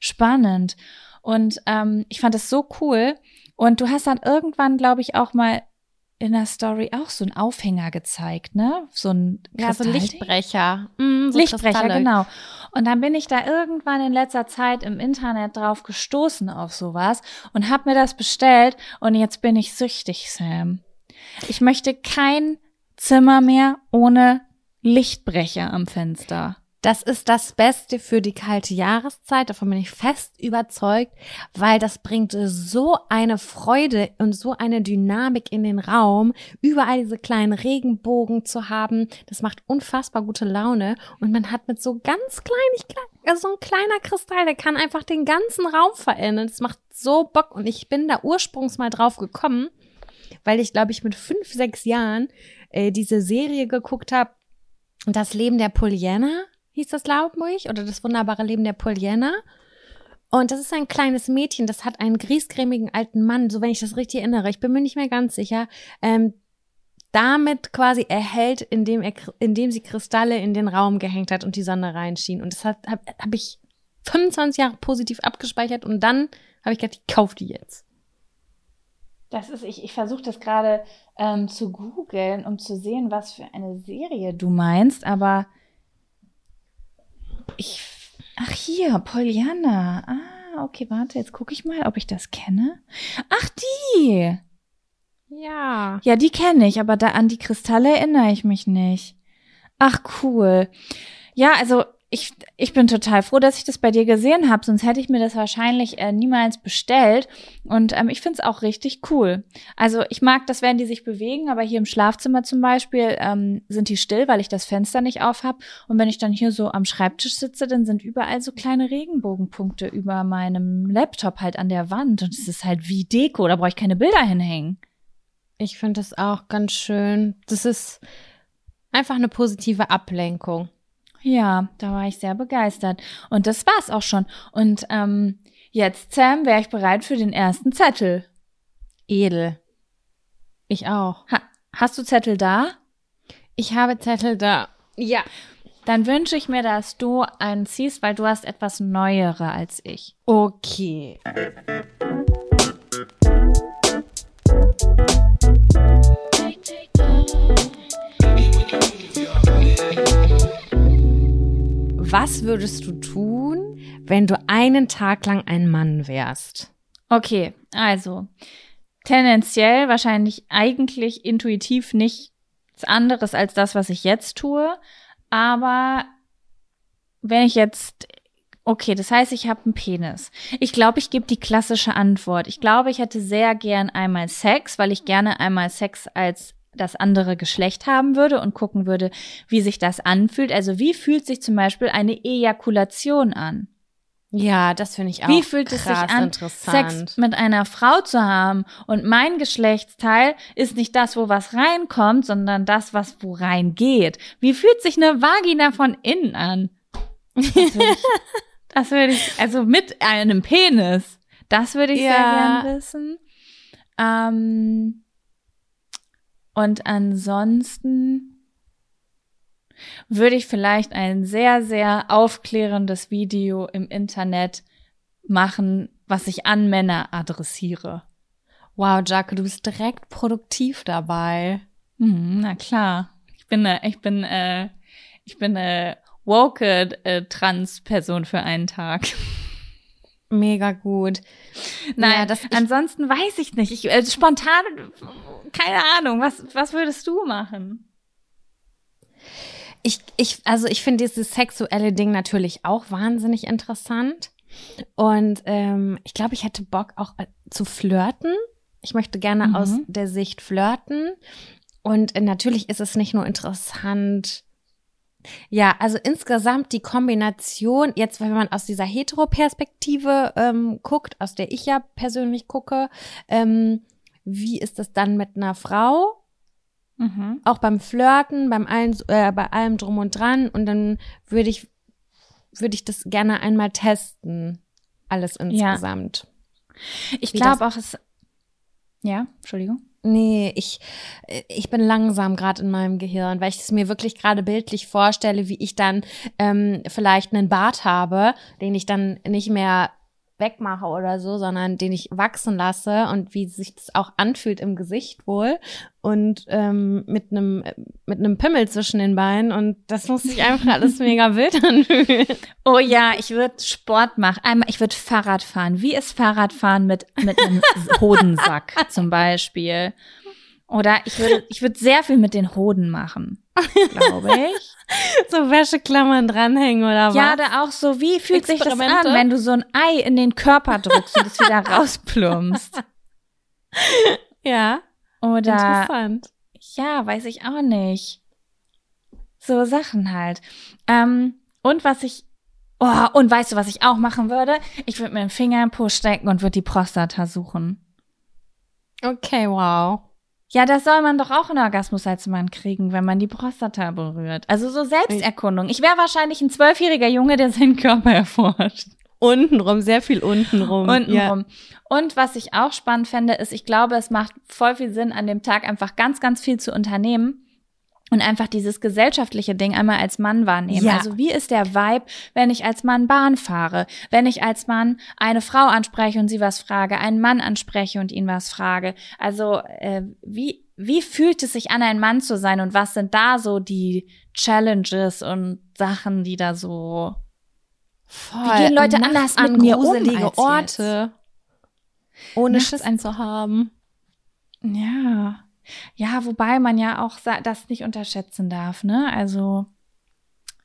Spannend. Und ähm, ich fand das so cool und du hast dann irgendwann, glaube ich, auch mal in der Story auch so einen Aufhänger gezeigt, ne? So ein Ja, so? Lichtbrecher. Mm, so Lichtbrecher, Kristalle. genau. Und dann bin ich da irgendwann in letzter Zeit im Internet drauf gestoßen auf sowas und habe mir das bestellt und jetzt bin ich süchtig, Sam. Ich möchte kein Zimmer mehr ohne Lichtbrecher am Fenster. Das ist das Beste für die kalte Jahreszeit. Davon bin ich fest überzeugt, weil das bringt so eine Freude und so eine Dynamik in den Raum, überall diese kleinen Regenbogen zu haben. Das macht unfassbar gute Laune und man hat mit so ganz kleinig, also so ein kleiner Kristall, der kann einfach den ganzen Raum verändern. Das macht so Bock und ich bin da ursprünglich mal drauf gekommen, weil ich glaube ich mit fünf, sechs Jahren äh, diese Serie geguckt habe. Das Leben der Pollyanna hieß das, glaube ich, oder das wunderbare Leben der Pollyanna. Und das ist ein kleines Mädchen, das hat einen griesgrämigen alten Mann, so wenn ich das richtig erinnere, ich bin mir nicht mehr ganz sicher, ähm, damit quasi erhält, indem, er, indem sie Kristalle in den Raum gehängt hat und die Sonne reinschien. Und das habe hab ich 25 Jahre positiv abgespeichert und dann habe ich gedacht, ich kaufe die jetzt. Das ist, ich, ich versuche das gerade ähm, zu googeln, um zu sehen, was für eine Serie du meinst, aber ich. Ach hier, Pollyanna. Ah, okay, warte, jetzt gucke ich mal, ob ich das kenne. Ach, die! Ja. Ja, die kenne ich, aber da an die Kristalle erinnere ich mich nicht. Ach, cool. Ja, also ich, ich bin total froh, dass ich das bei dir gesehen habe, sonst hätte ich mir das wahrscheinlich äh, niemals bestellt. Und ähm, ich finde es auch richtig cool. Also ich mag das, wenn die sich bewegen, aber hier im Schlafzimmer zum Beispiel ähm, sind die still, weil ich das Fenster nicht auf habe. Und wenn ich dann hier so am Schreibtisch sitze, dann sind überall so kleine Regenbogenpunkte über meinem Laptop halt an der Wand. Und es ist halt wie Deko, da brauche ich keine Bilder hinhängen. Ich finde das auch ganz schön. Das ist einfach eine positive Ablenkung. Ja, da war ich sehr begeistert. Und das war's auch schon. Und ähm, jetzt, Sam, wäre ich bereit für den ersten Zettel. Edel. Ich auch. Ha hast du Zettel da? Ich habe Zettel da. Ja. Dann wünsche ich mir, dass du einen ziehst, weil du hast etwas Neuere als ich. Okay. Was würdest du tun, wenn du einen Tag lang ein Mann wärst? Okay, also tendenziell wahrscheinlich eigentlich intuitiv nichts anderes als das, was ich jetzt tue. Aber wenn ich jetzt, okay, das heißt, ich habe einen Penis. Ich glaube, ich gebe die klassische Antwort. Ich glaube, ich hätte sehr gern einmal Sex, weil ich gerne einmal Sex als das andere Geschlecht haben würde und gucken würde, wie sich das anfühlt. Also wie fühlt sich zum Beispiel eine Ejakulation an? Ja, das finde ich auch Wie fühlt es sich krass an. Sex mit einer Frau zu haben? Und mein Geschlechtsteil ist nicht das, wo was reinkommt, sondern das, was wo reingeht. Wie fühlt sich eine Vagina von innen an? Das würde ich, das würde ich also mit einem Penis. Das würde ich sehr Ja. gern wissen. Ähm, und ansonsten würde ich vielleicht ein sehr, sehr aufklärendes Video im Internet machen, was ich an Männer adressiere. Wow, Jaco, du bist direkt produktiv dabei. Hm, na klar. Ich bin eine, ich bin, äh, ich bin eine woke äh, Trans-Person für einen Tag. Mega gut. Nein, Ja, das- ich- ansonsten weiß ich nicht. Ich, äh, spontan, keine Ahnung. Was, was würdest du machen? Ich, ich, also ich finde dieses sexuelle Ding natürlich auch wahnsinnig interessant. Und ähm, ich glaube, ich hätte Bock auch äh, zu flirten. Ich möchte gerne Mhm. aus der Sicht flirten. Und äh, natürlich ist es nicht nur interessant. Ja, also insgesamt die Kombination, jetzt wenn man aus dieser Hetero-Perspektive ähm, guckt, aus der ich ja persönlich gucke, ähm, wie ist das dann mit einer Frau? Mhm. auch beim Flirten, beim allen, äh, bei allem drum und dran und dann würde ich würde ich das gerne einmal testen, alles insgesamt. Ich Wie glaube auch, es. Ja, Entschuldigung. Nee, ich ich bin langsam gerade in meinem Gehirn, weil ich es mir wirklich gerade bildlich vorstelle, wie ich dann ähm, vielleicht einen Bart habe, den ich dann nicht mehr wegmache oder so, sondern den ich wachsen lasse und wie sich das auch anfühlt im Gesicht wohl und ähm, mit einem mit einem Pimmel zwischen den Beinen und das muss sich einfach alles mega wild anfühlen. Oh ja, ich würde Sport machen. Einmal, ich würde Fahrrad fahren. Wie ist Fahrradfahren mit, mit einem Hodensack zum Beispiel? Oder ich würde, ich würde sehr viel mit den Hoden machen, glaube ich. So Wäscheklammern dranhängen oder was? Ja, da auch so, wie fühlt sich das an, wenn du so ein Ei in den Körper drückst und es wieder rausplumpst? ja, Oder, interessant. ja, weiß ich auch nicht. So Sachen halt. Ähm, und was ich, oh, und weißt du, was ich auch machen würde? Ich würde mir einen Finger im Po stecken und würde die Prostata suchen. Okay, wow. Ja, das soll man doch auch einen Orgasmus als Mann kriegen, wenn man die Prostata berührt. Also so Selbsterkundung. Ich wäre wahrscheinlich ein zwölfjähriger Junge, der seinen Körper erforscht. Untenrum, sehr viel untenrum. Untenrum. Und was ich auch spannend fände, ist, ich glaube, es macht voll viel Sinn, an dem Tag einfach ganz, ganz viel zu unternehmen. Und einfach dieses gesellschaftliche Ding einmal als Mann wahrnehmen. Ja. Also wie ist der Vibe, wenn ich als Mann Bahn fahre? Wenn ich als Mann eine Frau anspreche und sie was frage, einen Mann anspreche und ihn was frage? Also äh, wie, wie fühlt es sich an, ein Mann zu sein? Und was sind da so die Challenges und Sachen, die da so Voll. Wie gehen Leute anders an mit mir um gruselige als Orte, ohne Nachts Schiss an- zu haben. Ja. Ja, wobei man ja auch das nicht unterschätzen darf, ne? Also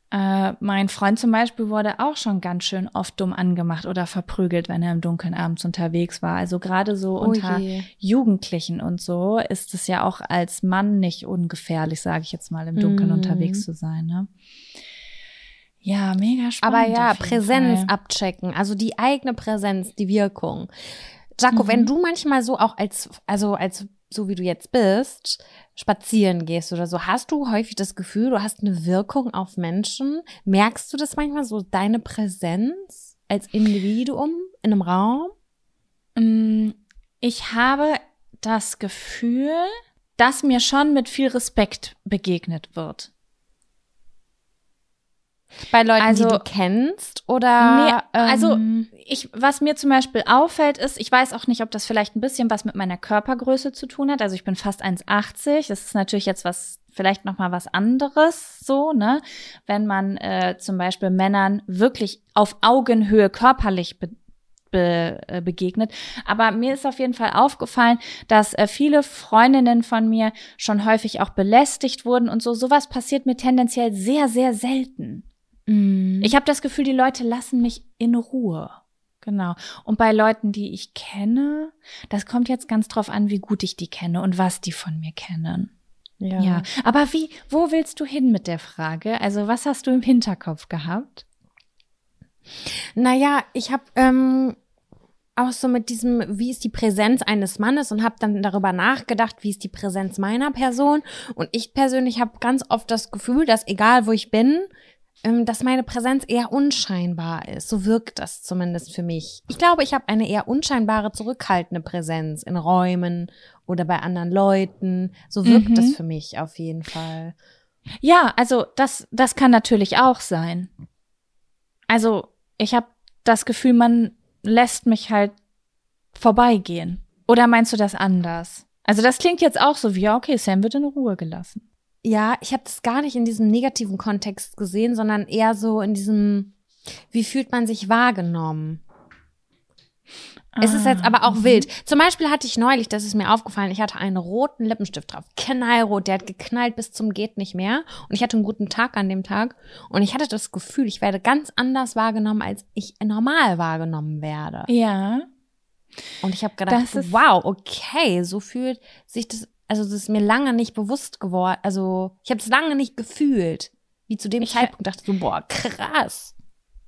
äh, mein Freund zum Beispiel wurde auch schon ganz schön oft dumm angemacht oder verprügelt, wenn er im Dunkeln abends unterwegs war. Also gerade so unter je. Jugendlichen und so ist es ja auch als Mann nicht ungefährlich, sage ich jetzt mal, im Dunkeln Mm. unterwegs zu sein, ne? Ja, mega spannend. Aber ja, Präsenz Fall. abchecken, also die eigene Präsenz, die Wirkung. Jaco, Mhm. wenn du manchmal so auch als, also als so wie du jetzt bist, spazieren gehst oder so, hast du häufig das Gefühl, du hast eine Wirkung auf Menschen? Merkst du das manchmal so, deine Präsenz als Individuum in einem Raum? Mm, Ich habe das Gefühl, dass mir schon mit viel Respekt begegnet wird. Bei Leuten, Also- die du kennst oder? Nee, also ähm, ich, was mir zum Beispiel auffällt, ist, ich weiß auch nicht, ob das vielleicht ein bisschen was mit meiner Körpergröße zu tun hat. Also ich bin fast 1,80. Das ist natürlich jetzt was, vielleicht noch mal was anderes, so ne, wenn man äh, zum Beispiel Männern wirklich auf Augenhöhe körperlich be be äh, begegnet. Aber mir ist auf jeden Fall aufgefallen, dass äh, viele Freundinnen von mir schon häufig auch belästigt wurden und so. Sowas passiert mir tendenziell sehr, sehr selten. Mm, Ich habe das Gefühl, die Leute lassen mich in Ruhe. Genau. Und bei Leuten, die ich kenne, das kommt jetzt ganz drauf an, wie gut ich die kenne und was die von mir kennen. ja. Ja. Aber wie, wo willst du hin mit der Frage? Also, was hast du im Hinterkopf gehabt? Naja, ich habe ähm, auch so mit diesem, wie ist die Präsenz eines Mannes und habe dann darüber nachgedacht, wie ist die Präsenz meiner Person. Und ich persönlich habe ganz oft das Gefühl, dass egal wo ich bin, dass meine Präsenz eher unscheinbar ist. So wirkt das zumindest für mich. Ich glaube, ich habe eine eher unscheinbare, zurückhaltende Präsenz in Räumen oder bei anderen Leuten. So wirkt Mhm. das für mich auf jeden Fall. Ja, also das, das kann natürlich auch sein. Also ich habe das Gefühl, man lässt mich halt vorbeigehen. Oder meinst du das anders? Also das klingt jetzt auch so wie, ja, okay, Sam wird in Ruhe gelassen. Ja, ich habe das gar nicht in diesem negativen Kontext gesehen, sondern eher so in diesem, wie fühlt man sich wahrgenommen? Es ist jetzt aber auch wild. Zum Beispiel hatte ich neulich, das ist mir aufgefallen, ich hatte einen roten Lippenstift drauf. Knallrot, der hat geknallt bis zum geht nicht mehr. Und ich hatte einen guten Tag an dem Tag. Und ich hatte das Gefühl, ich werde ganz anders wahrgenommen, als ich normal wahrgenommen werde. Ja. Und ich habe gedacht, wow, okay, so fühlt sich das, also das ist mir lange nicht bewusst geworden. Also ich habe es lange nicht gefühlt. Wie zu dem Ich- Zeitpunkt dachte so, boah, krass.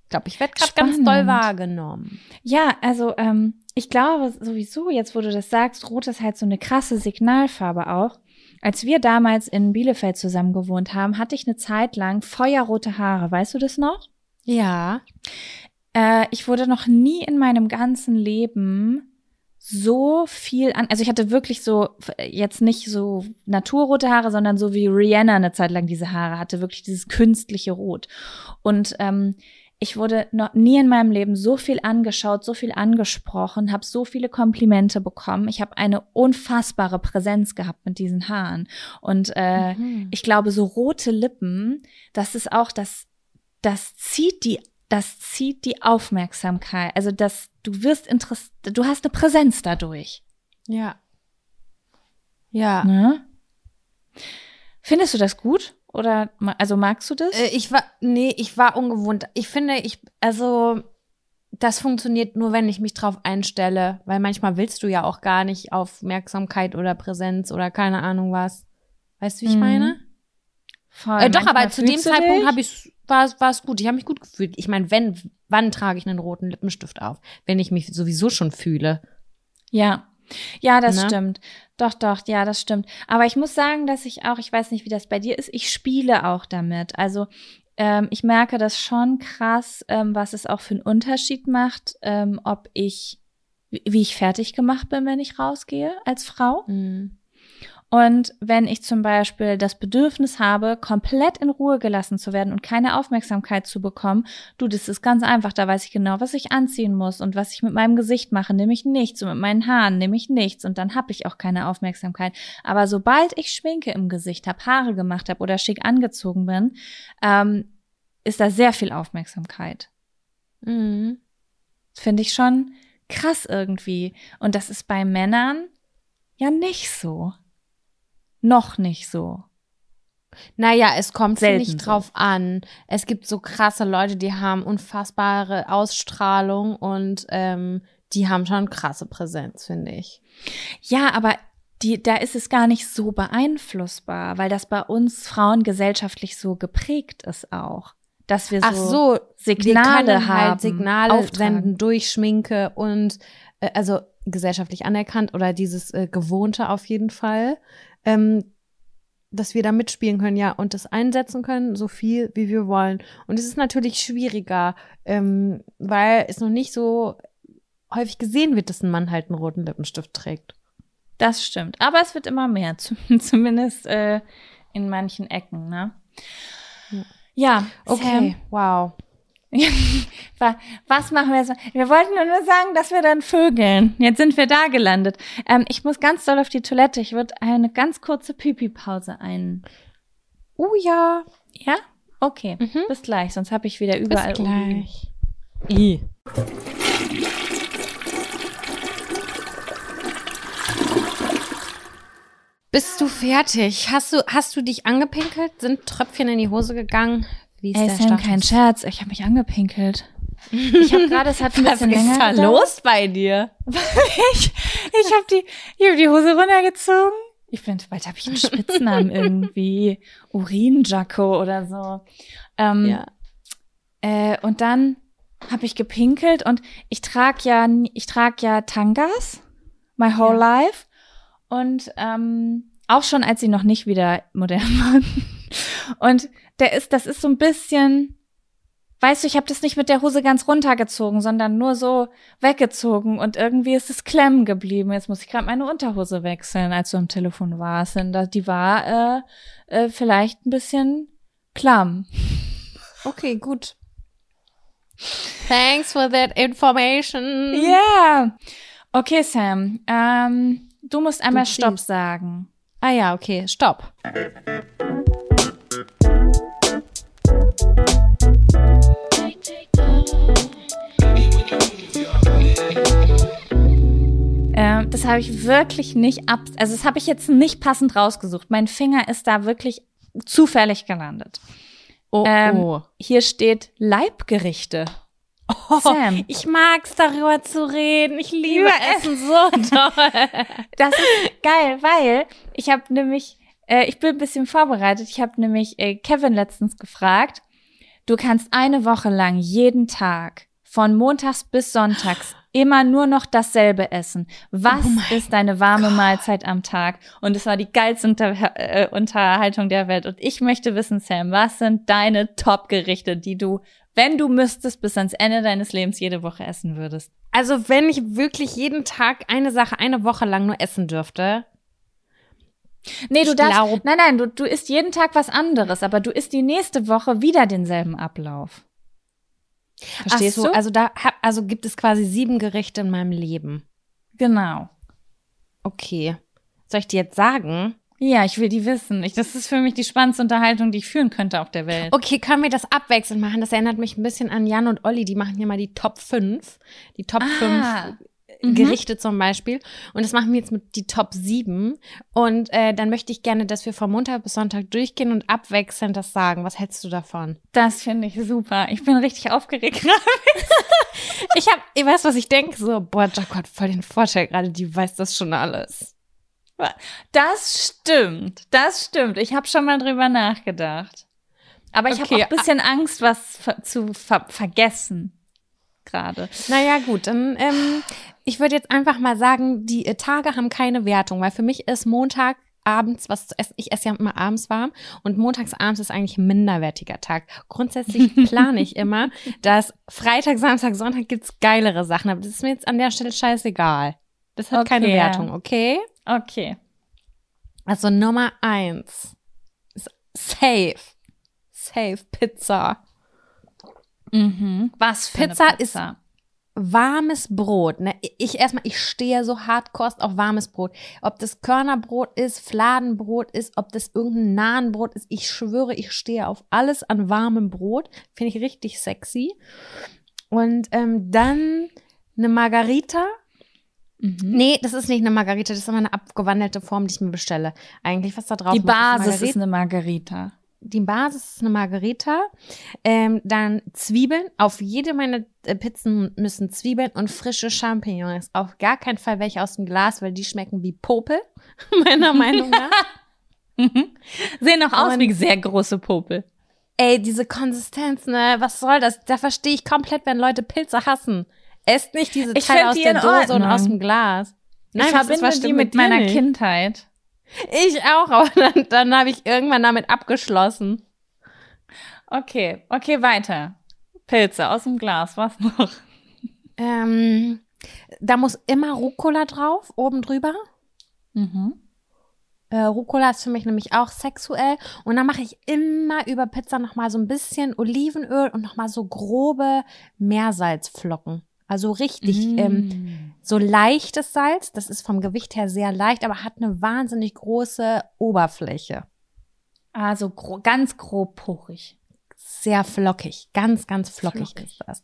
Ich glaube, ich werde gerade ganz doll wahrgenommen. Ja, also ähm, ich glaube sowieso, jetzt wo du das sagst, Rot ist halt so eine krasse Signalfarbe auch. Als wir damals in Bielefeld zusammen gewohnt haben, hatte ich eine Zeit lang feuerrote Haare. Weißt du das noch? Ja. Äh, ich wurde noch nie in meinem ganzen Leben so viel an, also ich hatte wirklich so, jetzt nicht so naturrote Haare, sondern so wie Rihanna eine Zeit lang diese Haare hatte, wirklich dieses künstliche Rot. Und ähm, ich wurde noch nie in meinem Leben so viel angeschaut, so viel angesprochen, habe so viele Komplimente bekommen. Ich habe eine unfassbare Präsenz gehabt mit diesen Haaren. Und äh, Mhm. ich glaube, so rote Lippen, das ist auch das, das zieht die, das zieht die Aufmerksamkeit. Also das, du wirst interess, du hast eine Präsenz dadurch. Ja. Ja. Ne? Findest du das gut? Oder, also magst du das? Äh, ich war, nee, ich war ungewohnt. Ich finde, ich, also, das funktioniert nur, wenn ich mich drauf einstelle, weil manchmal willst du ja auch gar nicht Aufmerksamkeit oder Präsenz oder keine Ahnung was. Weißt du, wie ich Mhm. meine? Voll. Äh, doch, aber zu dem Zeitpunkt habe ich war es gut. Ich habe mich gut gefühlt. Ich meine, wenn wann trage ich einen roten Lippenstift auf, wenn ich mich sowieso schon fühle. Ja. Ja, das Ne? stimmt. Doch, doch, ja, das stimmt. Aber ich muss sagen, dass ich auch, ich weiß nicht, wie das bei dir ist, ich spiele auch damit. Also ähm, ich merke das schon krass, ähm, was es auch für einen Unterschied macht, ähm, ob ich, wie wie ich fertig gemacht bin, wenn ich rausgehe als Frau. Und wenn ich zum Beispiel das Bedürfnis habe, komplett in Ruhe gelassen zu werden und keine Aufmerksamkeit zu bekommen, du, das ist ganz einfach. Da weiß ich genau, was ich anziehen muss und was ich mit meinem Gesicht mache. Nehme ich nichts und mit meinen Haaren nehme ich nichts und dann habe ich auch keine Aufmerksamkeit. Aber sobald ich Schminke im Gesicht habe, Haare gemacht habe oder schick angezogen bin, ähm, ist da sehr viel Aufmerksamkeit. Mhm. Finde ich schon krass irgendwie. Und das ist bei Männern ja nicht so. Noch nicht so. Naja, es kommt nicht so. drauf an. Es gibt so krasse Leute, die haben unfassbare Ausstrahlung und ähm, die haben schon krasse Präsenz, finde ich. Ja, aber die, da ist es gar nicht so beeinflussbar, weil das bei uns Frauen gesellschaftlich so geprägt ist auch. Dass wir so, Ach so, Signale wir können haben, halt Signale auftragen. senden durch Schminke und äh, also gesellschaftlich anerkannt oder dieses äh, Gewohnte auf jeden Fall, ähm, dass wir da mitspielen können, ja, und das einsetzen können, so viel wie wir wollen. Und es ist natürlich schwieriger, ähm, weil es noch nicht so häufig gesehen wird, dass ein Mann halt einen roten Lippenstift trägt. Das stimmt. Aber es wird immer mehr, zum- zumindest äh, in manchen Ecken, ne? Ja. Ja, Okay, wow. Wa- Was machen wir jetzt? Wir wollten nur sagen, dass wir dann vögeln. Jetzt sind wir da gelandet. Ähm, ich muss ganz doll auf die Toilette. Ich würde eine ganz kurze Pipi-Pause ein. Oh ja. Ja? Okay. Mhm. Bis gleich, sonst habe ich wieder Bis überall. Urin. gleich. I. Bist du fertig? Hast du, hast du dich angepinkelt? Sind Tröpfchen in die Hose gegegangen? Wie Ey, der Sam, Status? kein Scherz. Ich habe mich angepinkelt. Ich habe gerade, es hat ein Was bisschen ist länger da gedauert. los bei dir? ich ich habe die, ich hab die Hose runtergezogen. Ich bin, bald habe ich einen Spitznamen irgendwie. Urin-Jacko oder so. Ähm, Ja. Äh, und dann habe ich gepinkelt und ich trage ja, ich trage ja Tangas my whole life und ähm, auch schon als sie noch nicht wieder modern waren. Und der ist, das ist so ein bisschen, weißt du, ich habe das nicht mit der Hose ganz runtergezogen, sondern nur so weggezogen und irgendwie ist es klemmen geblieben. Jetzt muss ich gerade meine Unterhose wechseln, als du am Telefon warst. Da- die war äh, äh, vielleicht ein bisschen klamm. Okay, gut. Thanks for that information. Ja. Okay, Sam. Ähm, du musst einmal Du Stopp sagen. Ah ja, okay, stopp. Ähm, das habe ich wirklich nicht ab, also das habe ich jetzt nicht passend rausgesucht. Mein Finger ist da wirklich zufällig gelandet. Oh, Ähm, Hier steht Leibgerichte. oh. Sam. Ich mag's darüber zu reden. Ich liebe Essen so toll. Das ist geil, weil ich habe nämlich, äh, ich bin ein bisschen vorbereitet. Ich habe nämlich äh, Kevin letztens gefragt, du kannst eine Woche lang jeden Tag von montags bis sonntags immer nur noch dasselbe essen. Was Oh ist deine warme Mahlzeit am Tag? Und es war die geilste Unter äh, Unterhaltung der Welt. Und ich möchte wissen, Sam, was sind deine Top-Gerichte, die du, wenn du müsstest, bis ans Ende deines Lebens jede Woche essen würdest? Also, wenn ich wirklich jeden Tag eine Sache eine Woche lang nur essen dürfte. Nee, du darfst. glaub- nein, nein, du, du isst jeden Tag was anderes, aber du isst die nächste Woche wieder denselben Ablauf. Verstehst so, du? Also da hab, also gibt es quasi sieben Gerichte in meinem Leben. genau. Okay. Soll ich dir jetzt sagen? Ja, ich will die wissen. Ich, das ist für mich die spannendste Unterhaltung, die ich führen könnte auf der Welt. Okay, können wir das abwechselnd machen? Das erinnert mich ein bisschen an Jan und Olli. Die machen hier mal die Top 5. Die Top Ah, 5 mhm. Gerichte zum Beispiel. Und das machen wir jetzt mit die Top 7. Und äh, dann möchte ich gerne, dass wir von Montag bis Sonntag durchgehen und abwechselnd das sagen. Was hältst du davon? Das finde ich super. Ich bin richtig aufgeregt gerade. Ich hab, ich weiß, was ich denke. So, boah, Jaco hat voll den Vorteil gerade. Die weiß das schon alles. Das stimmt. Das stimmt. Ich habe schon mal drüber nachgedacht. Aber ich Okay, habe auch ein bisschen Angst, was zu ver vergessen. Gerade. Naja, gut, dann, ähm, ich würde jetzt einfach mal sagen, die äh, Tage haben keine Wertung, weil für mich ist Montag abends was zu essen. Ich esse ja immer abends warm und montags abends ist eigentlich ein minderwertiger Tag. Grundsätzlich plane ich immer, dass Freitag, Samstag, Sonntag gibt's geilere Sachen, aber das ist mir jetzt an der Stelle scheißegal. Das hat keine Okay, ja. Wertung, okay? Okay. Also Nummer eins ist safe. Safe Pizza. Mhm. Was für Pizza eine ist- Pizza? Warmes Brot. Ne? Ich erstmal, ich stehe so hardkost auf warmes Brot. Ob das Körnerbrot ist, Fladenbrot ist, ob das irgendein Nahenbrot ist, ich schwöre, ich stehe auf alles an warmem Brot. Finde ich richtig sexy. Und ähm, dann eine Margarita. Mhm. Nee, das ist nicht eine Margarita, das ist immer eine abgewandelte Form, die ich mir bestelle. Eigentlich, was da drauf Die ist Basis Margarita. ist eine Margarita. Die Basis ist eine Margarita. Ähm, dann Zwiebeln. Auf jede meiner äh, Pizzen müssen Zwiebeln und frische Champignons. Auf gar keinen Fall welche aus dem Glas, weil die schmecken wie Popel, meiner Meinung nach. Sehen auch aus Und- wie sehr große Popel. Ey, diese Konsistenz, ne? Was soll das? Da verstehe ich komplett, wenn Leute Pilze hassen. Esst nicht diese Ich Teile aus die der Dose und Ordnung. aus dem Glas. ich was ist- verbinde die mit meiner? Kindheit. Ich auch, aber dann, dann habe ich irgendwann damit abgeschlossen. Okay, okay, weiter. Pilze aus dem Glas, was noch? Ähm, da muss immer Rucola drauf, oben drüber. Mhm. Äh, Rucola ist für mich nämlich auch sexuell. Und dann mache ich immer über Pizza nochmal so ein bisschen Olivenöl und nochmal so grobe Meersalzflocken. Also richtig, Mm. ähm, so leichtes Salz. Das ist vom Gewicht her sehr leicht, aber hat eine wahnsinnig große Oberfläche. Also gro ganz grob pochig. Sehr flockig. Ganz, ganz flockig, Flockig. ist das.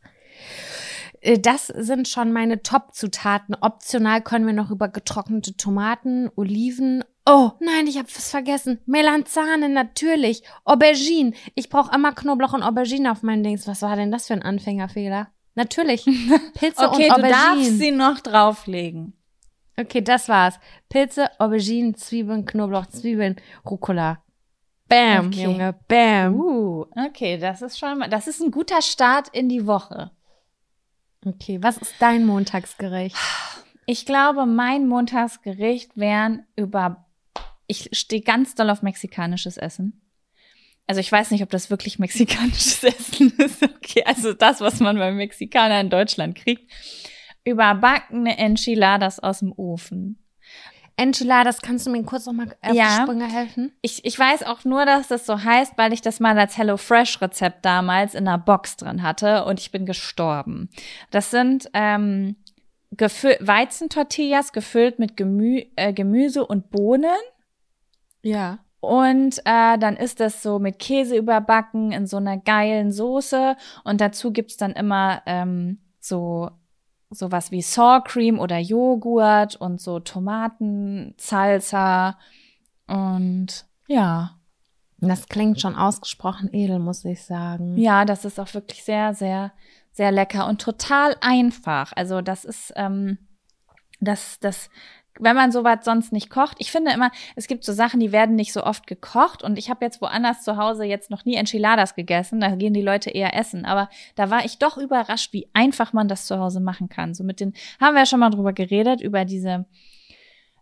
Äh, Das sind schon meine Top-Zutaten. Optional können wir noch über getrocknete Tomaten, Oliven. Oh, nein, ich habe was vergessen. Melanzane, natürlich. Aubergine. Ich brauche immer Knoblauch und Aubergine auf meinen Dings. Was war denn das für ein Anfängerfehler? Natürlich. Pilze Okay, und du darfst Aubergine. sie noch drauflegen. Okay, das war's. Pilze, Auberginen, Zwiebeln, Knoblauch, Zwiebeln, Rucola. Bam, Okay. Junge, bam. Uh, okay, das ist schon mal, das ist ein guter Start in die Woche. Okay, was ist dein Montagsgericht? Ich glaube, mein Montagsgericht wären über. Ich stehe ganz doll auf mexikanisches Essen. Also ich weiß nicht, ob das wirklich mexikanisches Essen ist. Okay, also das, was man beim Mexikaner in Deutschland kriegt. Überbackene Enchiladas aus dem Ofen. Enchiladas, kannst du mir kurz noch mal auf Ja. die Sprünge helfen? Ich, ich weiß auch nur, dass das so heißt, weil ich das mal als HelloFresh-Rezept damals in einer Box drin hatte und ich bin gestorben. Das sind ähm, gefü- Weizentortillas gefüllt mit Gemü äh, Gemüse und Bohnen. Ja. Und äh, dann ist das so mit Käse überbacken in so einer geilen Soße. Und dazu gibt's dann immer ähm, so sowas wie Sour Cream oder Joghurt und so Tomaten, Salsa. Und ja, Das klingt schon ausgesprochen edel, muss ich sagen. ja, das ist auch wirklich sehr, sehr, sehr lecker und total einfach. Also das ist, ähm, das, das, wenn man sowas sonst nicht kocht. Ich finde immer, es gibt so Sachen, die werden nicht so oft gekocht und ich habe jetzt woanders zu Hause jetzt noch nie Enchiladas gegessen. Da gehen die Leute eher essen. Aber da war ich doch überrascht, wie einfach man das zu Hause machen kann. So mit den, haben wir ja schon mal drüber geredet, über diese,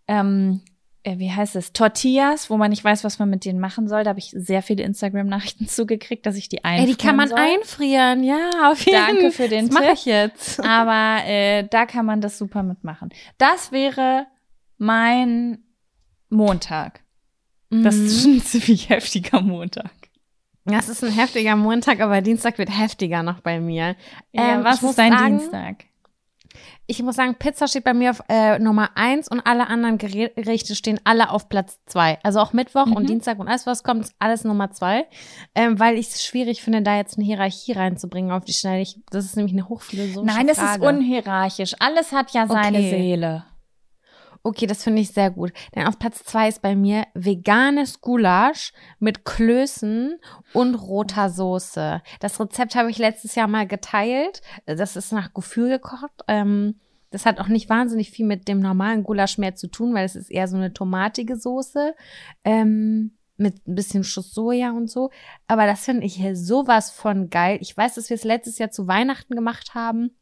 ähm, äh, wie heißt es, Tortillas, wo man nicht weiß, was man mit denen machen soll. Da habe ich sehr viele Instagram-Nachrichten zugekriegt, dass ich die einfrieren Ey, die kann man soll. einfrieren, ja, auf jeden Fall. Danke für den Das mache Tipp. ich jetzt. Aber äh, da kann man das super mitmachen. Das wäre mein Montag. Das Mhm. ist schon ein ziemlich heftiger Montag. Das ist ein heftiger Montag, aber Dienstag wird heftiger noch bei mir. Ähm, was ist dein sagen, Dienstag? Ich muss sagen, Pizza steht bei mir auf äh, Nummer eins und alle anderen Gerichte stehen alle auf Platz zwei. Also auch Mittwoch Mhm. und Dienstag und alles, was kommt, ist alles Nummer zwei. Ähm, weil ich es schwierig finde, da jetzt eine Hierarchie reinzubringen auf die Schnelle. Ich, das ist nämlich eine hochphilosophische Nein, das Frage. ist unhierarchisch. Alles hat ja seine Okay. Seele. Okay, das finde ich sehr gut. Denn auf Platz zwei ist bei mir veganes Gulasch mit Klößen und roter Soße. Das Rezept habe ich letztes Jahr mal geteilt. Das ist nach Gefühl gekocht. Ähm, das hat auch nicht wahnsinnig viel mit dem normalen Gulasch mehr zu tun, weil es ist eher so eine tomatige Soße. Ähm, mit ein bisschen Schuss Soja und so. Aber das finde ich hier sowas von geil. Ich weiß, dass wir es letztes Jahr zu Weihnachten gemacht haben.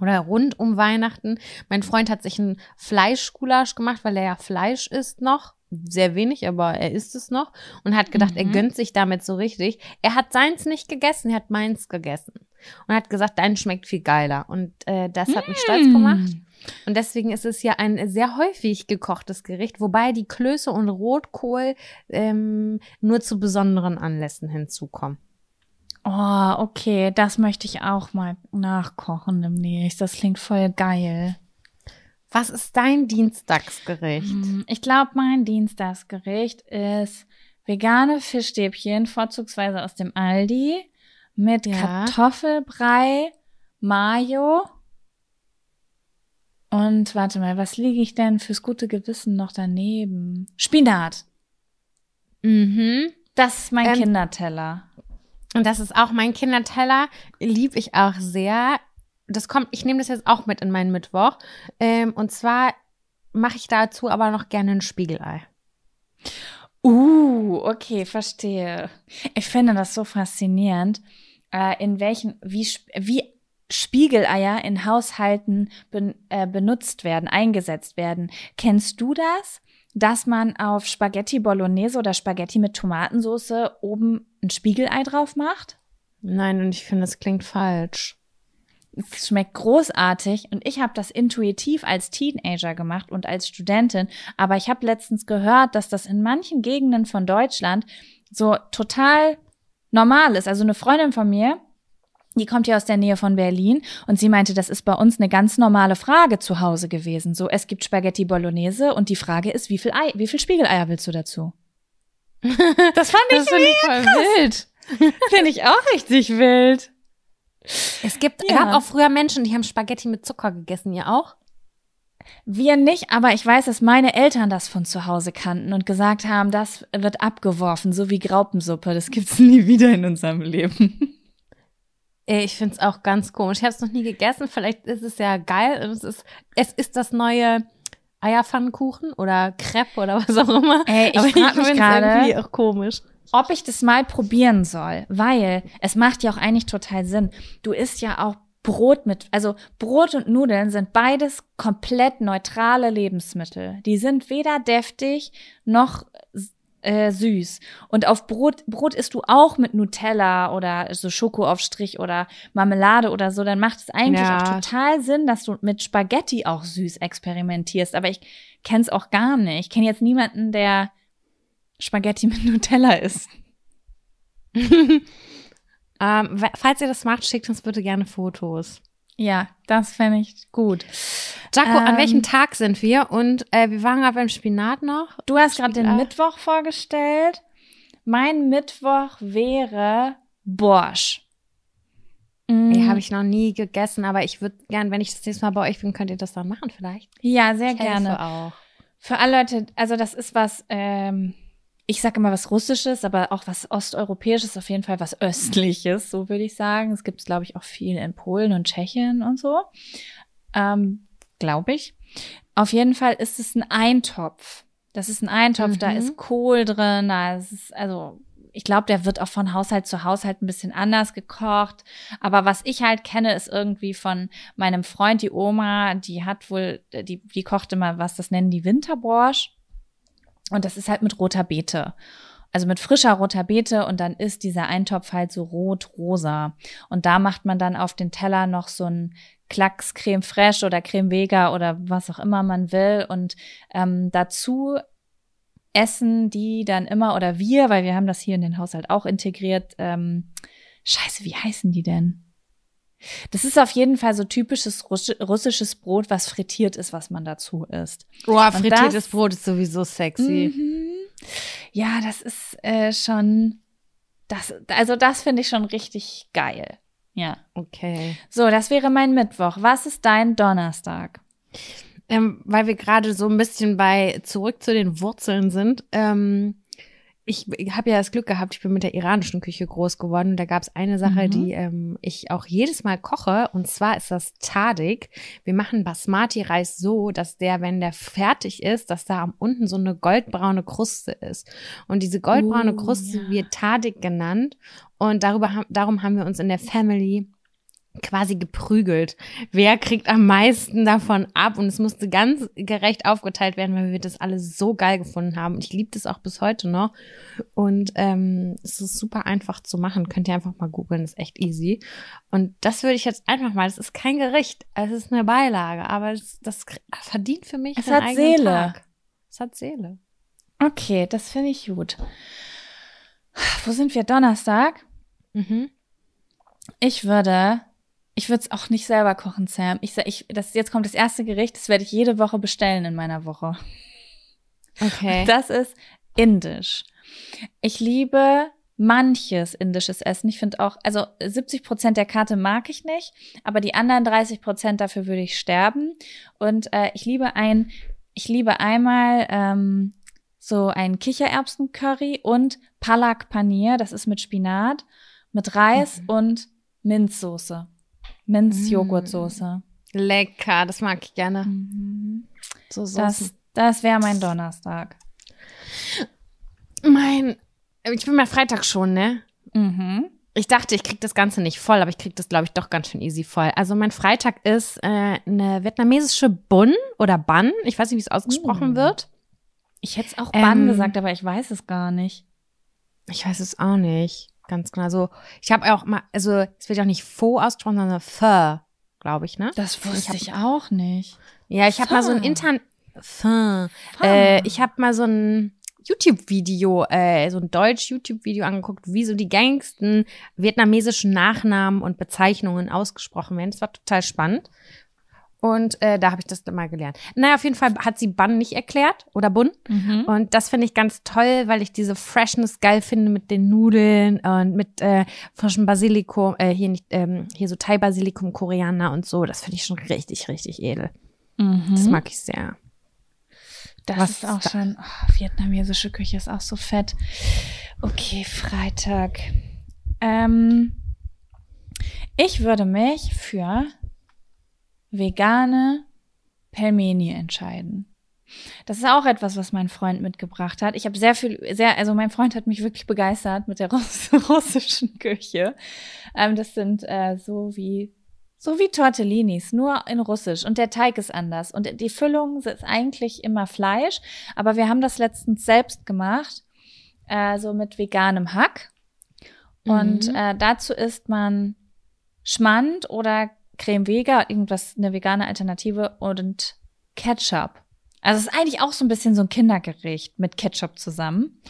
Oder rund um Weihnachten. Mein Freund hat sich ein Fleischgulasch gemacht, weil er ja Fleisch isst noch. Sehr wenig, aber er isst es noch. Und hat gedacht, er Mhm. gönnt sich damit so richtig. Er hat seins nicht gegessen, er hat meins gegessen. Und hat gesagt, dein schmeckt viel geiler. Und äh, das hat mich stolz gemacht. Und deswegen ist es ja ein sehr häufig gekochtes Gericht, wobei die Klöße und Rotkohl ähm, nur zu besonderen Anlässen hinzukommen. Oh, okay, das möchte ich auch mal nachkochen demnächst. Das klingt voll geil. Was ist dein Dienstagsgericht? Hm, Ich glaube, mein Dienstagsgericht ist vegane Fischstäbchen, vorzugsweise aus dem Aldi, mit Ja. Kartoffelbrei, Mayo. Und warte mal, was liege ich denn fürs gute Gewissen noch daneben? Spinat. Mhm. Das ist mein Ähm, Kinderteller. Und das ist auch mein Kinderteller. Lieb ich auch sehr. Das kommt, ich nehme das jetzt auch mit in meinen Mittwoch. Ähm, und zwar mache ich dazu aber noch gerne ein Spiegelei. Uh, okay, verstehe. Ich finde das so faszinierend, äh, in welchen, wie, wie Spiegeleier in Haushalten ben, äh, benutzt werden, eingesetzt werden. Kennst du das? Dass man auf Spaghetti Bolognese oder Spaghetti mit Tomatensauce oben ein Spiegelei drauf macht? Nein, und ich finde, es klingt falsch. Es schmeckt großartig und ich habe das intuitiv als Teenager gemacht und als Studentin, aber ich habe letztens gehört, dass das in manchen Gegenden von Deutschland so total normal ist. Also eine Freundin von mir, die kommt ja aus der Nähe von Berlin und sie meinte, das ist bei uns eine ganz normale Frage zu Hause gewesen. So, es gibt Spaghetti Bolognese und die Frage ist, wie viel Ei, wie viel Spiegeleier willst du dazu? Das fand ich, Das finde ich voll wild. finde ich auch richtig wild. Es gibt, Ja. gab auch früher Menschen, die haben Spaghetti mit Zucker gegessen. Ihr auch? Wir nicht, aber ich weiß, dass meine Eltern das von zu Hause kannten und gesagt haben, das wird abgeworfen, so wie Graupensuppe. Das gibt's nie wieder in unserem Leben. Ich finde es auch ganz komisch. Ich habe es noch nie gegessen. Vielleicht ist es ja geil. Es ist, es ist das neue Eierpfannkuchen oder Crepe oder was auch immer. Ey, ich Aber find's gerade- irgendwie auch komisch. Ob ich das mal probieren soll, weil es macht ja auch eigentlich total Sinn. Du isst ja auch Brot mit, also Brot und Nudeln sind beides komplett neutrale Lebensmittel. Die sind weder deftig noch äh, süß. Und auf Brot, Brot isst du auch mit Nutella oder so Schokoaufstrich oder Marmelade oder so, dann macht es eigentlich Ja. auch total Sinn, dass du mit Spaghetti auch süß experimentierst. Aber ich kenne es auch gar nicht. Ich kenne jetzt niemanden, der Spaghetti mit Nutella isst. Ähm, falls ihr das macht, schickt uns bitte gerne Fotos. Ja, das fände ich gut. Jaco, an Ähm, welchem Tag sind wir? Und äh, wir waren gerade beim Spinat noch. Du hast gerade den. Mittwoch vorgestellt. Mein Mittwoch wäre Borsch. Mm, Nee, habe ich noch nie gegessen, aber ich würde gern, wenn ich das nächste Mal bei euch bin, könnt ihr das dann machen vielleicht. Ja, sehr Ich helfe gerne. auch. Für alle Leute, also das ist was, ähm, ich sage immer was Russisches, aber auch was Osteuropäisches, auf jeden Fall was Östliches, so würde ich sagen. Es gibt es, glaube ich, auch viel in Polen und Tschechien und so. Ähm, glaube ich. Auf jeden Fall ist es ein Eintopf. Das ist ein Eintopf, da Mhm. ist Kohl drin, da ist also ich glaube, der wird auch von Haushalt zu Haushalt ein bisschen anders gekocht. Aber was ich halt kenne, ist irgendwie von meinem Freund, die Oma, die hat wohl, die, die kocht immer was, das nennen die Winterborsch. Und das ist halt mit roter Beete. Also mit frischer roter Beete und dann ist dieser Eintopf halt so rot-rosa. Und da macht man dann auf den Teller noch so ein Klacks Creme Fraiche oder Creme Vega oder was auch immer man will. Und ähm, dazu essen die dann immer oder wir, weil wir haben das hier in den Haushalt auch integriert. Ähm, Scheiße, wie heißen die denn? Das ist auf jeden Fall so typisches Russi- russisches Brot, was frittiert ist, was man dazu isst. Boah, frittiertes das- Brot ist sowieso sexy. Mhm. Ja, das ist äh, schon, das, also das finde ich schon richtig geil. Ja. Okay. So, das wäre mein Mittwoch. Was ist dein Donnerstag? Ähm, weil wir gerade so ein bisschen bei zurück zu den Wurzeln sind. Ähm, ich habe ja das Glück gehabt, ich bin mit der iranischen Küche groß geworden. Und da gab es eine Sache, Mhm. die ähm, ich auch jedes Mal koche. Und zwar ist das Tadik. Wir machen Basmati-Reis so, dass der, wenn der fertig ist, dass da am unten so eine goldbraune Kruste ist. Und diese goldbraune Oh, Kruste ja. wird Tadik genannt. Und darüber, darum haben wir uns in der Family quasi geprügelt. Wer kriegt am meisten davon ab? Und es musste ganz gerecht aufgeteilt werden, weil wir das alle so geil gefunden haben. Ich liebe das auch bis heute noch. Und ähm, es ist super einfach zu machen. Könnt ihr einfach mal googeln, ist echt easy. Und das würde ich jetzt einfach mal, das ist kein Gericht, es ist eine Beilage, aber das, das verdient für mich Es hat Seele. Tag. Es hat Seele. Okay, das finde ich gut. Wo sind wir? Donnerstag? Mhm. Ich würde, ich würde es auch nicht selber kochen, Sam. Ich, ich, das, jetzt kommt das erste Gericht, das werde ich jede Woche bestellen in meiner Woche. Okay. Das ist indisch. Ich liebe manches indisches Essen. Ich finde auch, also 70 Prozent der Karte mag ich nicht, aber die anderen 30 Prozent dafür würde ich sterben. Und äh, ich liebe ein, ich liebe einmal ähm, so ein Kichererbsen-Curry und Palak Paneer. Das ist mit Spinat, mit Reis Mhm. und Minzsoße. Minz-Joghurtsoße. Lecker, das mag ich gerne. Mhm. So Soßen. Das, das wäre mein Donnerstag. Mein, ich bin mal Freitag schon, ne? Mhm. Ich dachte, ich krieg das Ganze nicht voll, aber ich krieg das, glaube ich, doch ganz schön easy voll. Also mein Freitag ist äh, eine vietnamesische Bun oder Bun. Ich weiß nicht, wie es ausgesprochen Uh. wird. Ich hätte es auch Bann Ähm, gesagt, aber ich weiß es gar nicht. Ich weiß es auch nicht. Ganz genau. So, ich habe auch mal, also es wird ja auch nicht Pho ausgesprochen, sondern Pho, glaube ich, ne? Das Ich wusste hab- ich, auch nicht. Ja, ich habe mal so ein intern Pho. Äh, ich habe mal so ein YouTube-Video, äh, so ein Deutsch-YouTube-Video angeguckt, wie so die gängigsten vietnamesischen Nachnamen und Bezeichnungen ausgesprochen werden. Das war total spannend. Und äh, da habe ich das mal gelernt. Naja, auf jeden Fall hat sie Bun nicht erklärt oder Bun. Mhm. Und das finde ich ganz toll, weil ich diese Freshness geil finde mit den Nudeln und mit äh, frischem Basilikum, äh, hier nicht, ähm, hier so Thai-Basilikum, Koriander und so. Das finde ich schon richtig, richtig edel. Mhm. Das mag ich sehr. Das Was ist auch da- schon, oh, vietnamesische Küche ist auch so fett. Okay, Freitag. Ähm, ich würde mich für vegane Pelmeni entscheiden. Das ist auch etwas, was mein Freund mitgebracht hat. Ich habe sehr viel, sehr, also mein Freund hat mich wirklich begeistert mit der Russ russischen Küche. Ähm, das sind äh, so wie So wie Tortellinis, nur in Russisch. Und der Teig ist anders. Und die Füllung ist eigentlich immer Fleisch. Aber wir haben das letztens selbst gemacht. Äh, so mit veganem Hack. Und Mhm. äh, dazu isst man Schmand oder Creme Vega, irgendwas, eine vegane Alternative und Ketchup. Also es ist eigentlich auch so ein bisschen so ein Kindergericht mit Ketchup zusammen.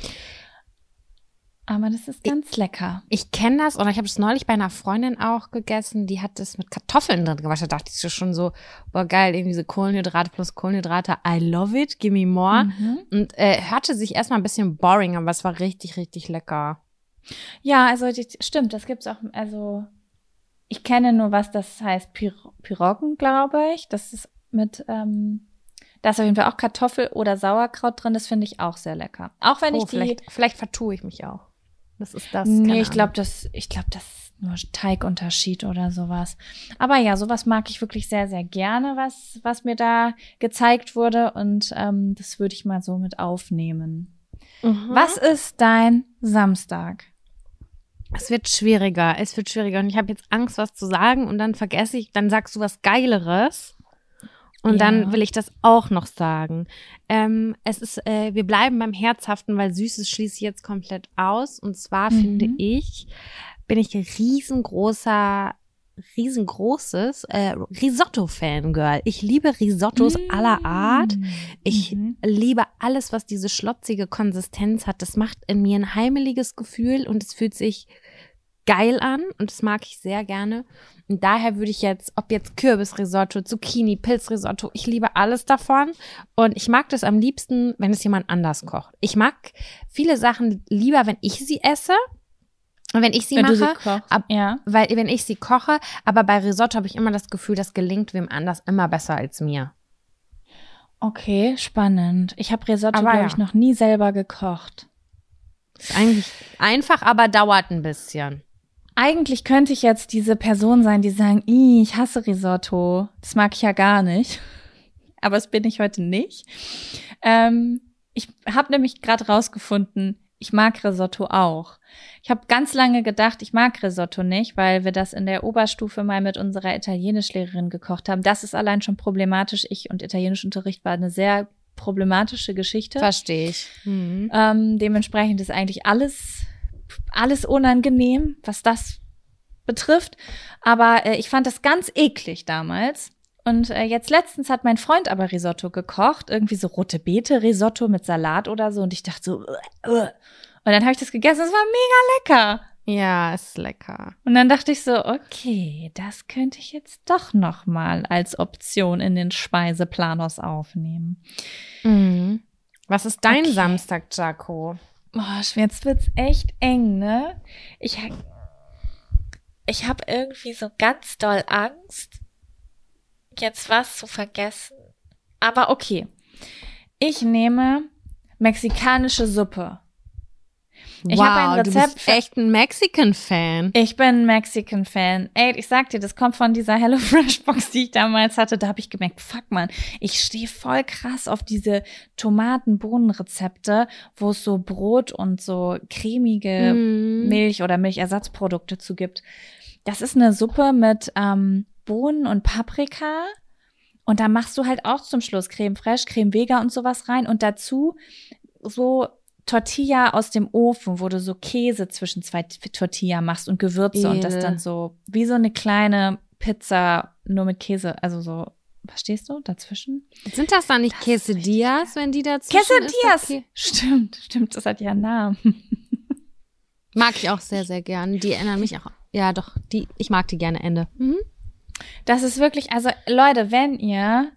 Aber das ist ganz lecker. Ich kenne das oder ich habe es neulich bei einer Freundin auch gegessen, die hat das mit Kartoffeln drin gemacht. Da dachte ich so schon so, boah geil, irgendwie diese Kohlenhydrate plus Kohlenhydrate, I love it, give me more. Mhm. Und äh, hörte sich erstmal ein bisschen boring, aber es war richtig, richtig lecker. Ja, also die, stimmt, das gibt's auch, also ich kenne nur was, das heißt Pir Piroggen, glaube ich. Das ist mit, ähm, da ist auf jeden Fall auch Kartoffel oder Sauerkraut drin, das finde ich auch sehr lecker. Auch wenn oh, ich die. vielleicht, vielleicht vertue ich mich auch. Das ist das. nee, ich glaube, das, ich glaube, das ist nur Teigunterschied oder sowas. Aber ja, sowas mag ich wirklich sehr, sehr gerne, was, was mir da gezeigt wurde. Und ähm, das würde ich mal so mit aufnehmen. Mhm. Was ist dein Samstag? Es wird schwieriger, es wird schwieriger. Und ich habe jetzt Angst, was zu sagen und dann vergesse ich, dann sagst du was Geileres. Und Ja. dann will ich das auch noch sagen. Ähm, es ist, äh, wir bleiben beim Herzhaften, weil Süßes schließe ich jetzt komplett aus. Und zwar Mhm. finde ich, bin ich riesengroßer, riesengroßes äh, Risotto-Fangirl. Ich liebe Risottos aller Art. Ich Mhm. liebe alles, was diese schlotzige Konsistenz hat. Das macht in mir ein heimeliges Gefühl und es fühlt sich geil an und das mag ich sehr gerne. Und daher würde ich jetzt, ob jetzt Kürbisrisotto, Zucchini, Pilzrisotto, ich liebe alles davon. Und ich mag das am liebsten, wenn es jemand anders kocht. Ich mag viele Sachen lieber, wenn ich sie esse. Und wenn ich sie Wenn mache, sie kochst. ab- ja. weil wenn ich sie koche, aber bei Risotto habe ich immer das Gefühl, das gelingt wem anders immer besser als mir. Okay, spannend. Ich habe Risotto, glaube ja. ich, noch nie selber gekocht. Ist eigentlich einfach, aber dauert ein bisschen. Eigentlich könnte ich jetzt diese Person sein, die sagen, "Ih, ich hasse Risotto. Das mag ich ja gar nicht. Aber das bin ich heute nicht. Ähm, ich habe nämlich gerade rausgefunden, ich mag Risotto auch. Ich habe ganz lange gedacht, ich mag Risotto nicht, weil wir das in der Oberstufe mal mit unserer Italienischlehrerin gekocht haben. Das ist allein schon problematisch. Ich und Italienischunterricht war eine sehr problematische Geschichte. Verstehe ich. Mhm. Ähm, dementsprechend ist eigentlich alles, alles unangenehm, was das betrifft. Aber äh, ich fand das ganz eklig damals. Und äh, jetzt letztens hat mein Freund aber Risotto gekocht, irgendwie so rote Beete Risotto mit Salat oder so. Und ich dachte so, uh, uh. und dann habe ich das gegessen. Es war mega lecker. Ja, ist lecker. Und dann dachte ich so, okay, das könnte ich jetzt doch noch mal als Option in den Speiseplanos aufnehmen. Mhm. Was ist dein Okay. Samstag, Jaco? Boah, jetzt wird's echt eng, ne? Ich, ich habe irgendwie so ganz doll Angst, jetzt was zu vergessen. Aber okay. Ich nehme mexikanische Suppe. Ich wow, habe ein du Rezept bist für- echt ein Mexican-Fan. Ich bin Mexican-Fan. Ey, ich sag dir, das kommt von dieser HelloFresh-Box, die ich damals hatte. Da habe ich gemerkt, fuck man, ich stehe voll krass auf diese Tomaten-Bohnen-Rezepte, wo es so Brot und so cremige Mhm. Milch oder Milchersatzprodukte zu gibt. Das ist eine Suppe mit ähm, Bohnen und Paprika. Und da machst du halt auch zum Schluss Creme Fraiche, Creme Vega und sowas rein. Und dazu so Tortilla aus dem Ofen, wo du so Käse zwischen zwei Tortilla machst und Gewürze und das dann so wie so eine kleine Pizza nur mit Käse, also so, verstehst du, dazwischen? Sind das dann nicht Quesadillas, wenn die dazu Quesadillas! Stimmt, stimmt, das hat ja einen Namen. Mag ich auch sehr, sehr gern. Die erinnern mich auch. Ja, doch, die, ich mag die gerne Ende. Mhm. Das ist wirklich, also Leute, wenn ihr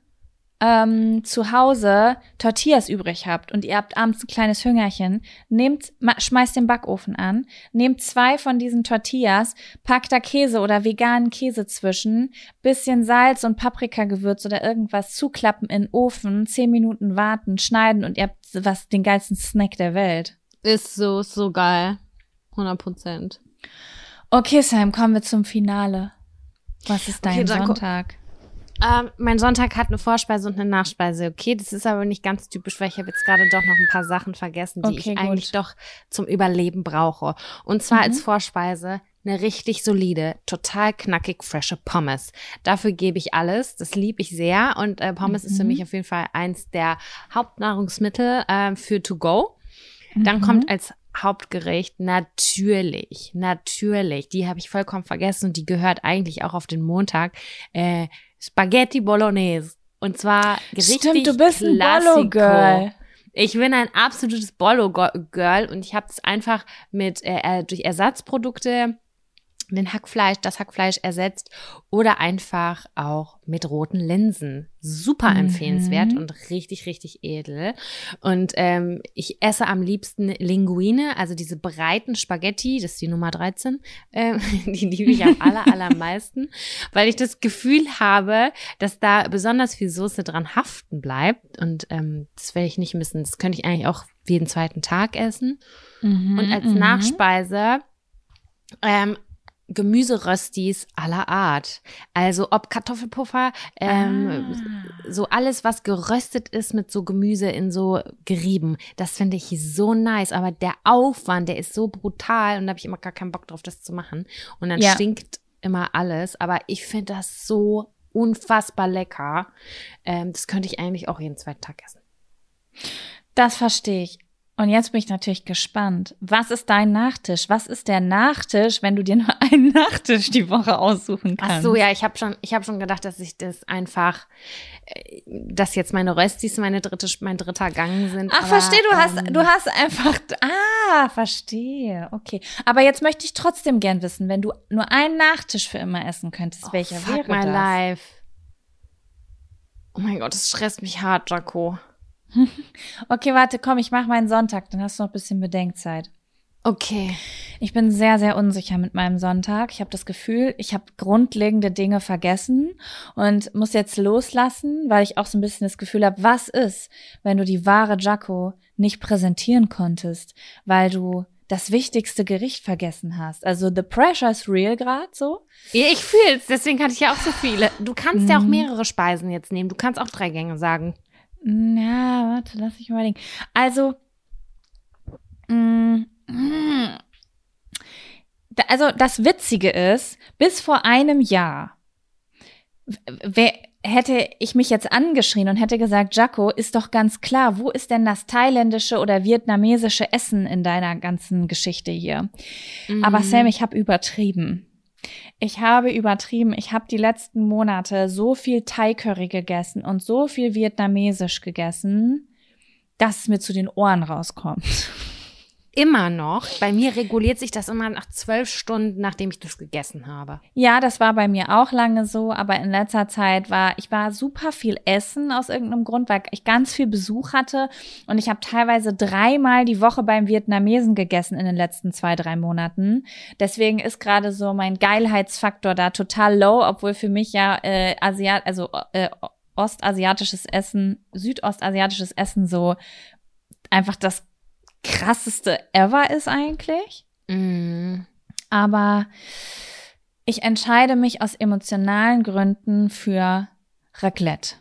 ähm, zu Hause Tortillas übrig habt und ihr habt abends ein kleines Hüngerchen, nehmt, schmeißt den Backofen an, nehmt zwei von diesen Tortillas, packt da Käse oder veganen Käse zwischen, bisschen Salz und Paprikagewürz oder irgendwas zuklappen in den Ofen, zehn Minuten warten, schneiden und ihr habt was den geilsten Snack der Welt. Ist so, ist so geil. 100 Prozent. Okay, Sam, kommen wir zum Finale. Was ist dein Okay. Sonntag? Ähm, mein Sonntag hat eine Vorspeise und eine Nachspeise, okay? Das ist aber nicht ganz typisch, weil ich habe jetzt gerade doch noch ein paar Sachen vergessen, die Okay, ich gut. eigentlich doch zum Überleben brauche. Und zwar Mhm. als Vorspeise eine richtig solide, total knackig frische Pommes. Dafür gebe ich alles. Das liebe ich sehr. Und äh, Pommes ist für Mhm. mich auf jeden Fall eins der Hauptnahrungsmittel äh, für to go. Dann Mhm. kommt als Hauptgericht natürlich, natürlich, die habe ich vollkommen vergessen und die gehört eigentlich auch auf den Montag, äh, Spaghetti Bolognese. Und zwar richtig Stimmt, du bist ein. Bollo-Girl. Ich bin ein absolutes Bollo-Girl und ich habe es einfach mit äh, äh, durch Ersatzprodukte den Hackfleisch, das Hackfleisch ersetzt oder einfach auch mit roten Linsen. Super Mhm. empfehlenswert und richtig, richtig edel. Und ähm, ich esse am liebsten Linguine, also diese breiten Spaghetti, das ist die Nummer 13. Ähm, die liebe ich am aller, allermeisten, weil ich das Gefühl habe, dass da besonders viel Soße dran haften bleibt. Und ähm, das werde ich nicht missen. Das könnte ich eigentlich auch jeden zweiten Tag essen. Mhm, Und als mhm. Nachspeise ähm, Gemüseröstis aller Art. Also ob Kartoffelpuffer, ähm, Ah. so alles, was geröstet ist mit so Gemüse in so Gerieben. Das finde ich so nice. Aber der Aufwand, der ist so brutal und da habe ich immer gar keinen Bock drauf, das zu machen. Und dann Ja. stinkt immer alles. Aber ich finde das so unfassbar lecker. Ähm, das könnte ich eigentlich auch jeden zweiten Tag essen. Das verstehe ich. Und jetzt bin ich natürlich gespannt. Was ist dein Nachtisch? Was ist der Nachtisch, wenn du dir nur einen Nachtisch die Woche aussuchen kannst? Ach so, ja, ich habe schon, ich habe schon gedacht, dass ich das einfach, äh, dass jetzt meine Röstis meine dritte, mein dritter Gang sind. Ach, aber, verstehe, du hast, ähm, du hast einfach, ah, verstehe, okay. Aber jetzt möchte ich trotzdem gern wissen, wenn du nur einen Nachtisch für immer essen könntest, welcher oh, fuck wäre my das? life. Oh mein Gott, das stresst mich hart, Jaco. Okay, warte, komm, ich mache meinen Sonntag, dann hast du noch ein bisschen Bedenkzeit. Okay. Ich bin sehr, sehr unsicher mit meinem Sonntag. Ich habe das Gefühl, ich habe grundlegende Dinge vergessen und muss jetzt loslassen, weil ich auch so ein bisschen das Gefühl habe, was ist, wenn du die wahre Jaco nicht präsentieren konntest, weil du das wichtigste Gericht vergessen hast. Also the pressure is real gerade so. Ja, ich fühl's, deswegen hatte ich ja auch so viele. Du kannst ja auch Mhm. mehrere Speisen jetzt nehmen. Du kannst auch drei Gänge sagen. Ja, warte, lass mich überlegen. Also, mm, mm. Da- also das Witzige ist, bis vor einem Jahr wer, hätte ich mich jetzt angeschrien und hätte gesagt, Jaco, ist doch ganz klar, wo ist denn das thailändische oder vietnamesische Essen in deiner ganzen Geschichte hier? Aber Mhm. Sam, ich habe übertrieben. Ich habe übertrieben. Ich habe die letzten Monate so viel Thai-Curry gegessen und so viel Vietnamesisch gegessen, dass es mir zu den Ohren rauskommt. Immer noch. Bei mir reguliert sich das immer nach zwölf Stunden, nachdem ich das gegessen habe. Ja, das war bei mir auch lange so, aber in letzter Zeit war ich war super viel essen aus irgendeinem Grund, weil ich ganz viel Besuch hatte und ich habe teilweise dreimal die Woche beim Vietnamesen gegessen in den letzten zwei drei Monaten. Deswegen ist gerade so mein Geilheitsfaktor da total low, obwohl für mich ja äh, Asiat, also äh, ostasiatisches Essen, südostasiatisches Essen so einfach das krasseste ever ist eigentlich. Mm. Aber ich entscheide mich aus emotionalen Gründen für Raclette.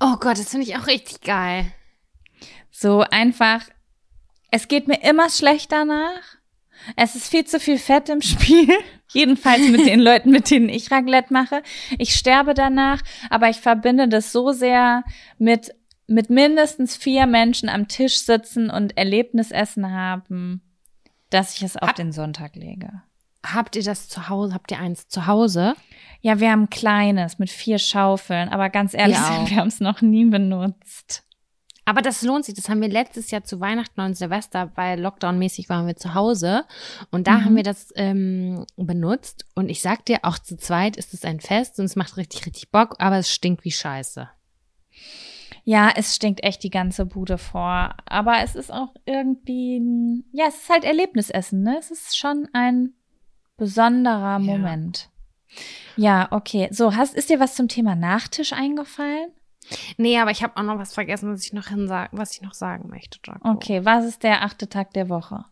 Oh Gott, das finde ich auch richtig geil. So einfach, es geht mir immer schlecht danach. Es ist viel zu viel Fett im Spiel. Jedenfalls mit den Leuten, mit denen ich Raclette mache. Ich sterbe danach, aber ich verbinde das so sehr mit, mit mindestens vier Menschen am Tisch sitzen und Erlebnisessen haben, dass ich es auf Hab- den Sonntag lege. Habt ihr das zu Hause? Habt ihr eins zu Hause? Ja, wir haben ein kleines mit vier Schaufeln, aber ganz ehrlich, Wir auch. wir haben es noch nie benutzt. Aber das lohnt sich. Das haben wir letztes Jahr zu Weihnachten und Silvester, weil Lockdown-mäßig waren wir zu Hause. Und da Mhm. haben wir das ähm, benutzt. Und ich sag dir, auch zu zweit ist es ein Fest und es macht richtig, richtig Bock, aber es stinkt wie Scheiße. Ja, es stinkt echt die ganze Bude vor, aber es ist auch irgendwie, ein- ja, es ist halt Erlebnisessen, ne? Es ist schon ein besonderer Moment. Ja, okay. So, hast, ist dir was zum Thema Nachtisch eingefallen? Nee, aber ich habe auch noch was vergessen, was ich noch hinsag, was ich noch sagen möchte, Jaco. Okay, was ist der achte Tag der Woche?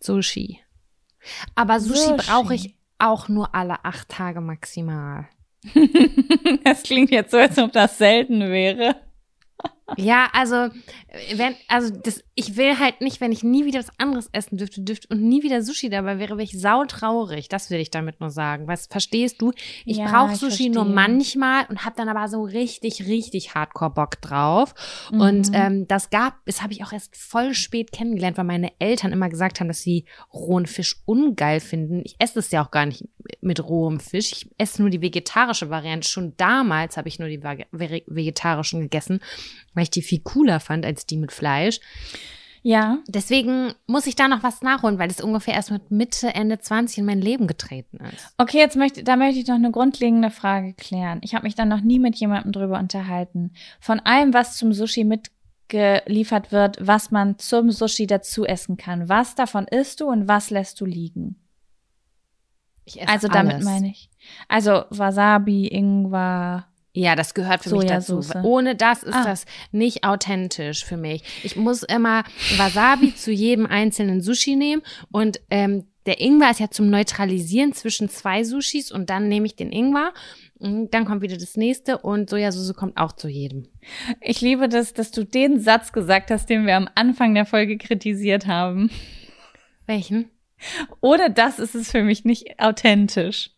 Sushi. Aber Sushi, Sushi. brauche ich auch nur alle acht Tage maximal. Das klingt jetzt so, als ob das selten wäre. Ja, also, wenn, also das, ich will halt nicht, wenn ich nie wieder was anderes essen dürfte, dürfte und nie wieder Sushi dabei wäre, wäre ich sautraurig. Das will ich damit nur sagen. Was verstehst du? Ich Ja, brauche Sushi nur verstehe. manchmal und habe dann aber so richtig, richtig Hardcore Bock drauf. Und Mhm. ähm, das gab, das habe ich auch erst voll spät kennengelernt, weil meine Eltern immer gesagt haben, dass sie rohen Fisch ungeil finden. Ich esse es ja auch gar nicht mit rohem Fisch. Ich esse nur die vegetarische Variante. Schon damals habe ich nur die vege- vege- vegetarischen gegessen, weil ich die viel cooler fand als die mit Fleisch. Ja, Deswegen muss ich da noch was nachholen, weil das ungefähr erst mit Mitte, Ende 20 in mein Leben getreten ist. Okay, jetzt möchte, da möchte ich noch eine grundlegende Frage klären. Ich habe mich dann noch nie mit jemandem drüber unterhalten. Von allem, was zum Sushi mitgeliefert wird, was man zum Sushi dazu essen kann. Was davon isst du und was lässt du liegen? Ich esse Also damit alles. meine ich. Also Wasabi, Ingwer. Ja, das gehört für mich dazu. Ohne das ist Ah. das nicht authentisch für mich. Ich muss immer Wasabi zu jedem einzelnen Sushi nehmen und ähm, der Ingwer ist ja zum Neutralisieren zwischen zwei Sushis und dann nehme ich den Ingwer. Und dann kommt wieder das nächste und Sojasauce kommt auch zu jedem. Ich liebe das, dass du den Satz gesagt hast, den wir am Anfang der Folge kritisiert haben. Welchen? Ohne das ist es für mich nicht authentisch.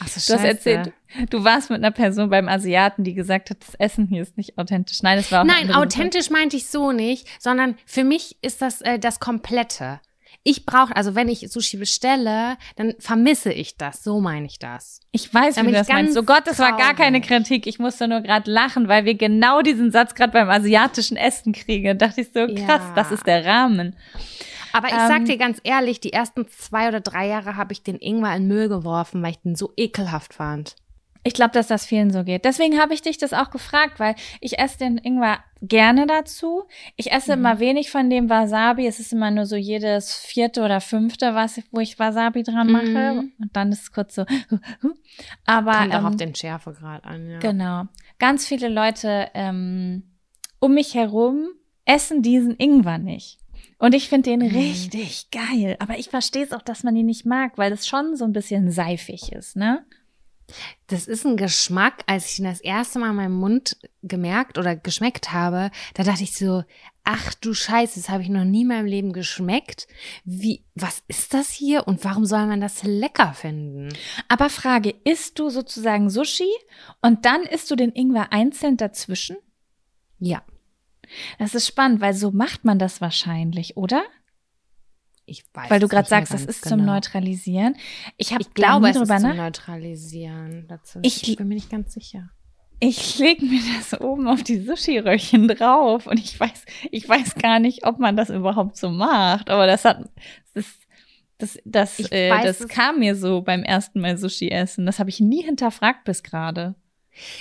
Ach so, Du hast erzählt, du warst mit einer Person beim Asiaten, die gesagt hat, das Essen hier ist nicht authentisch. Nein, es war auch Nein, authentisch meinte ich so nicht, sondern für mich ist das äh, das Komplette. Ich brauche, also wenn ich Sushi bestelle, dann vermisse ich das. So meine ich das. Ich weiß, wie du das meinst. So ganz Gott, das war gar traurig. keine Kritik. Ich musste nur gerade lachen, weil wir genau diesen Satz gerade beim asiatischen Essen kriegen. Da dachte ich so, krass, Ja. das ist der Rahmen. Aber ich sag Ähm, dir ganz ehrlich, die ersten zwei oder drei Jahre habe ich den Ingwer in Müll geworfen, weil ich den so ekelhaft fand. Ich glaube, dass das vielen so geht. Deswegen habe ich dich das auch gefragt, weil ich esse den Ingwer gerne dazu. Ich esse Mhm. immer wenig von dem Wasabi. Es ist immer nur so jedes vierte oder fünfte, was, wo ich Wasabi dran mache. Mhm. Und dann ist es kurz so. Aber Kommt auch ähm, auf den Schärfegrad an, ja. Genau. Ganz viele Leute ähm, um mich herum essen diesen Ingwer nicht. Und ich finde den Mhm. richtig geil. Aber ich verstehe es auch, dass man ihn nicht mag, weil es schon so ein bisschen seifig ist, ne? Das ist ein Geschmack, als ich ihn das erste Mal in meinem Mund gemerkt oder geschmeckt habe, da dachte ich so, ach du Scheiße, das habe ich noch nie in meinem Leben geschmeckt. Wie, was ist das hier und warum soll man das lecker finden? Aber Frage, isst du sozusagen Sushi und dann isst du den Ingwer einzeln dazwischen? Ja, Das ist spannend, weil so macht man das wahrscheinlich, oder? Ich weiß. weil du gerade sagst, das ist zum genau. Neutralisieren. Ich habe Ich glaube, es ist drüber zum nach. Neutralisieren. Dazu. Ich- ich bin mir nicht ganz sicher. Ich leg mir das oben auf die Sushi-Röllchen drauf und ich weiß, ich weiß gar nicht, ob man das überhaupt so macht. Aber das hat, das, das, das, Ich äh, weiß das kam mir so beim ersten Mal Sushi essen. Das habe ich nie hinterfragt bis gerade.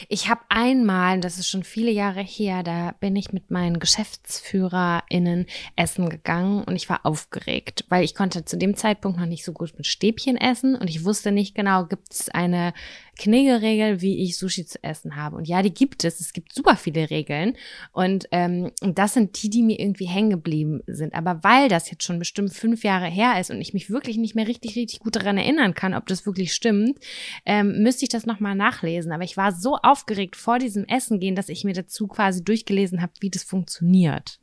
Ich habe einmal, das ist schon viele Jahre her, da bin ich mit meinen GeschäftsführerInnen essen gegangen und ich war aufgeregt, weil ich konnte zu dem Zeitpunkt noch nicht so gut mit Stäbchen essen und ich wusste nicht genau, gibt es eine Kniggeregel, wie ich Sushi zu essen habe. Und ja, die gibt es. Es gibt super viele Regeln. Und ähm, das sind die, die mir irgendwie hängen geblieben sind. Aber weil das jetzt schon bestimmt fünf Jahre her ist und ich mich wirklich nicht mehr richtig, richtig gut daran erinnern kann, ob das wirklich stimmt, ähm, müsste ich das nochmal nachlesen. Aber ich war so aufgeregt vor diesem Essen gehen, dass ich mir dazu quasi durchgelesen habe, wie das funktioniert.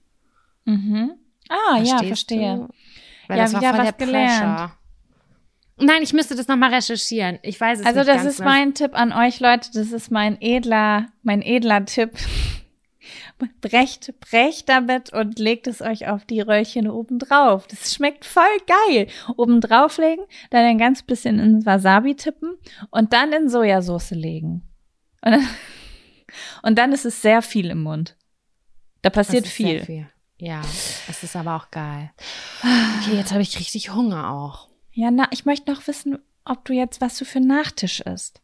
Mhm. Ah, ja, Verstehst verstehe. du? Weil Ja, das war wieder voll was gelernt. Pressure. Nein, ich müsste das nochmal recherchieren. Ich weiß es Also nicht das ganz ist genau. mein Tipp an euch Leute, das ist mein edler, mein edler Tipp. Brecht, brecht damit und legt es euch auf die Röllchen oben drauf. Das schmeckt voll geil. Oben drauflegen, dann ein ganz bisschen in Wasabi tippen und dann in Sojasauce legen. Und dann, und dann ist es sehr viel im Mund. Da passiert sehr viel. Ja, es ist aber auch geil. Okay, jetzt habe ich richtig Hunger auch. Ja, na, ich möchte noch wissen, ob du jetzt was du für Nachtisch isst.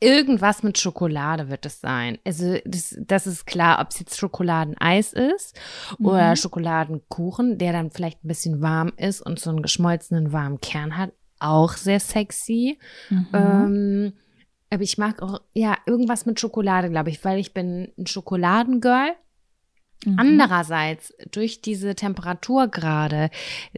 Irgendwas mit Schokolade wird es sein. Also das, das ist klar, ob es jetzt Schokoladeneis ist oder Mhm. Schokoladenkuchen, der dann vielleicht ein bisschen warm ist und so einen geschmolzenen warmen Kern hat. Auch sehr sexy. Mhm. Ähm, aber ich mag auch, ja, irgendwas mit Schokolade, glaube ich, weil ich bin ein Schokoladengirl. Mhm. Andererseits, durch diese Temperatur gerade,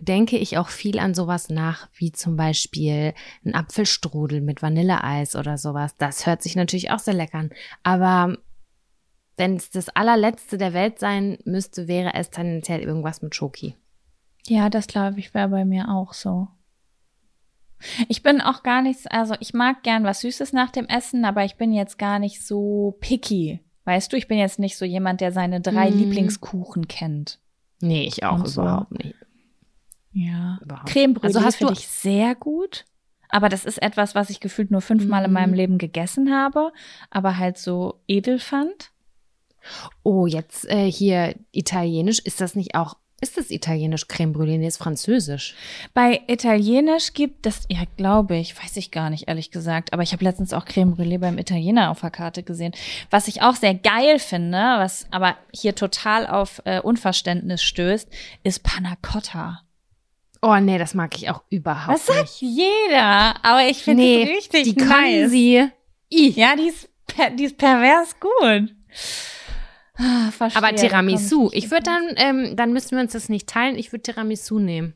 denke ich auch viel an sowas nach, wie zum Beispiel ein Apfelstrudel mit Vanilleeis oder sowas. Das hört sich natürlich auch sehr lecker an. Aber wenn es das allerletzte der Welt sein müsste, wäre es tendenziell irgendwas mit Schoki. Ja, das glaube ich wäre bei mir auch so. Ich bin auch gar nicht, also ich mag gern was Süßes nach dem Essen, aber ich bin jetzt gar nicht so picky. Weißt du, ich bin jetzt nicht so jemand, der seine drei Mhm. Lieblingskuchen kennt. Nee, ich auch so. überhaupt nicht. Ja. Überhaupt. Creme Brûlée Also hast du- finde ich sehr gut. Aber das ist etwas, was ich gefühlt nur fünfmal in Mhm. meinem Leben gegessen habe, aber halt so edel fand. Oh, jetzt äh, hier italienisch. Ist das nicht auch, ist das italienisch Creme Brûlée? Nee, ist französisch. Bei Italienisch gibt es, ja, glaube ich, weiß ich gar nicht, ehrlich gesagt, aber ich habe letztens auch Creme Brûlée beim Italiener auf der Karte gesehen. Was ich auch sehr geil finde, was aber hier total auf äh, Unverständnis stößt, ist Panna Cotta. Oh, nee, das mag ich auch überhaupt Das sagt nicht. jeder, aber ich finde Nee, es richtig die können nice. sie. I. Ja, die ist, per, die ist pervers gut. Ah, verstehe, Aber Tiramisu. Ich würde dann, ähm, dann müssen wir uns das nicht teilen. Ich würde Tiramisu nehmen.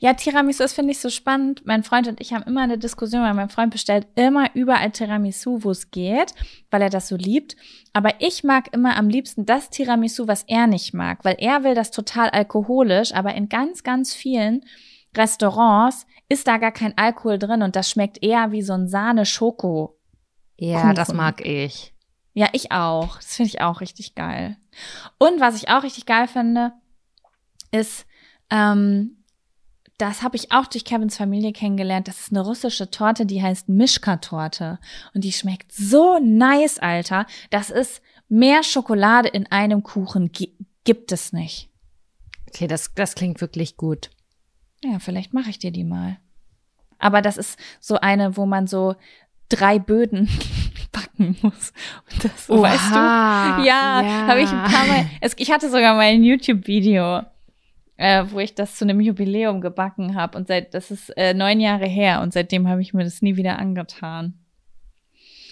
Ja, Tiramisu, das finde ich so spannend. Mein Freund und ich haben immer eine Diskussion, weil mein Freund bestellt immer überall Tiramisu, wo es geht, weil er das so liebt. Aber ich mag immer am liebsten das Tiramisu, was er nicht mag, weil er will das total alkoholisch, aber in ganz, ganz vielen Restaurants ist da gar kein Alkohol drin und das schmeckt eher wie so ein Sahne-Schoko. Ja, das mag ich. Ja, ich auch. Das finde ich auch richtig geil. Und was ich auch richtig geil finde, ist, ähm, das habe ich auch durch Kevins Familie kennengelernt. Das ist eine russische Torte, die heißt Mischka-Torte. Und die schmeckt so nice, Alter. Das ist mehr Schokolade in einem Kuchen. Gi- Gibt es nicht. Okay, das, das klingt wirklich gut. Ja, vielleicht mache ich dir die mal. Aber das ist so eine, wo man so drei Böden backen muss. Und das, weißt du? Oha, Ja, ja. habe ich ein paar Mal. Es, ich hatte sogar mal ein YouTube-Video, äh, wo ich das zu einem Jubiläum gebacken habe. Und seit das ist äh, neun Jahre her und seitdem habe ich mir das nie wieder angetan.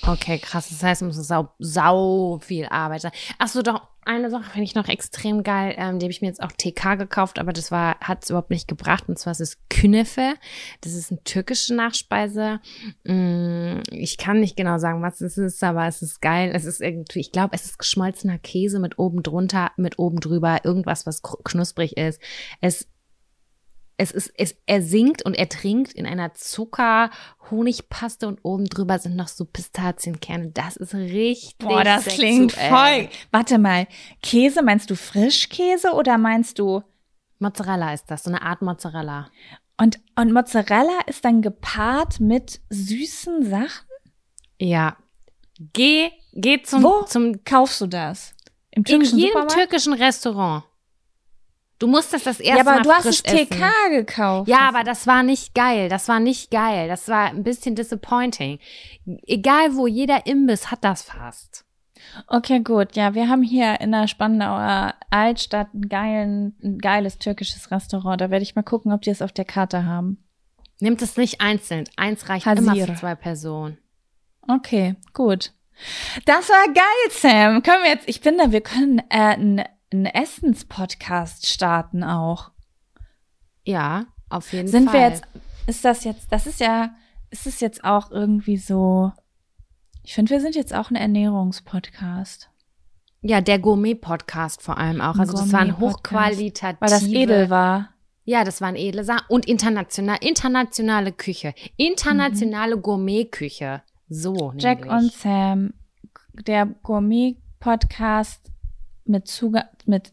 Okay, krass. Das heißt, es muss sau, sau viel Arbeit sein. Ach so, doch, eine Sache finde ich noch extrem geil. Ähm, die habe ich mir jetzt auch TK gekauft, aber das hat es überhaupt nicht gebracht. Und zwar ist es Künefe. Das ist eine türkische Nachspeise. Mm, ich kann nicht genau sagen, was es ist, aber es ist geil. Es ist irgendwie, ich glaube, es ist geschmolzener Käse mit oben drunter, mit oben drüber, irgendwas, was knusprig ist. Es es ist, es, er singt und er trinkt in einer Zucker-Honigpaste und oben drüber sind noch so Pistazienkerne. Das ist richtig. Boah, das klingt sexuell. voll. Warte mal, Käse, meinst du Frischkäse oder meinst du Mozzarella ist das, so eine Art Mozzarella. und und Mozzarella ist dann gepaart mit süßen Sachen? Ja. Geh, geh zum, Wo zum, Kaufst du das? Im in türkischen jedem Supermarkt? türkischen Restaurant. Du musst das erste ja, aber Mal du hast es TK essen. gekauft. Ja, aber das war nicht geil. Das war nicht geil. Das war ein bisschen disappointing. Egal wo, jeder Imbiss hat das fast. Okay, gut. Ja, wir haben hier in der Spandauer Altstadt ein, geilen, ein geiles türkisches Restaurant. Da werde ich mal gucken, ob die es auf der Karte haben. Nimmt es nicht einzeln. Eins reicht Hasir. immer für zwei Personen. Okay, gut. Das war geil, Sam. Können wir jetzt, ich finde, wir können äh, einen einen Essenspodcast starten auch. Ja, auf jeden Sind Fall. wir jetzt, ist das jetzt, das ist ja, ist es jetzt auch irgendwie so, ich finde, wir sind jetzt auch ein Ernährungspodcast. Ja, der Gourmet-Podcast vor allem auch. Also das war ein Gourmet-Podcast. hochqualitativ. Weil das edel war. Ja, das waren edle Sachen. Und international, internationale Küche. Internationale Gourmet-Küche. So Jack nämlich. und Sam, der Gourmet-Podcast mit Zugang, mit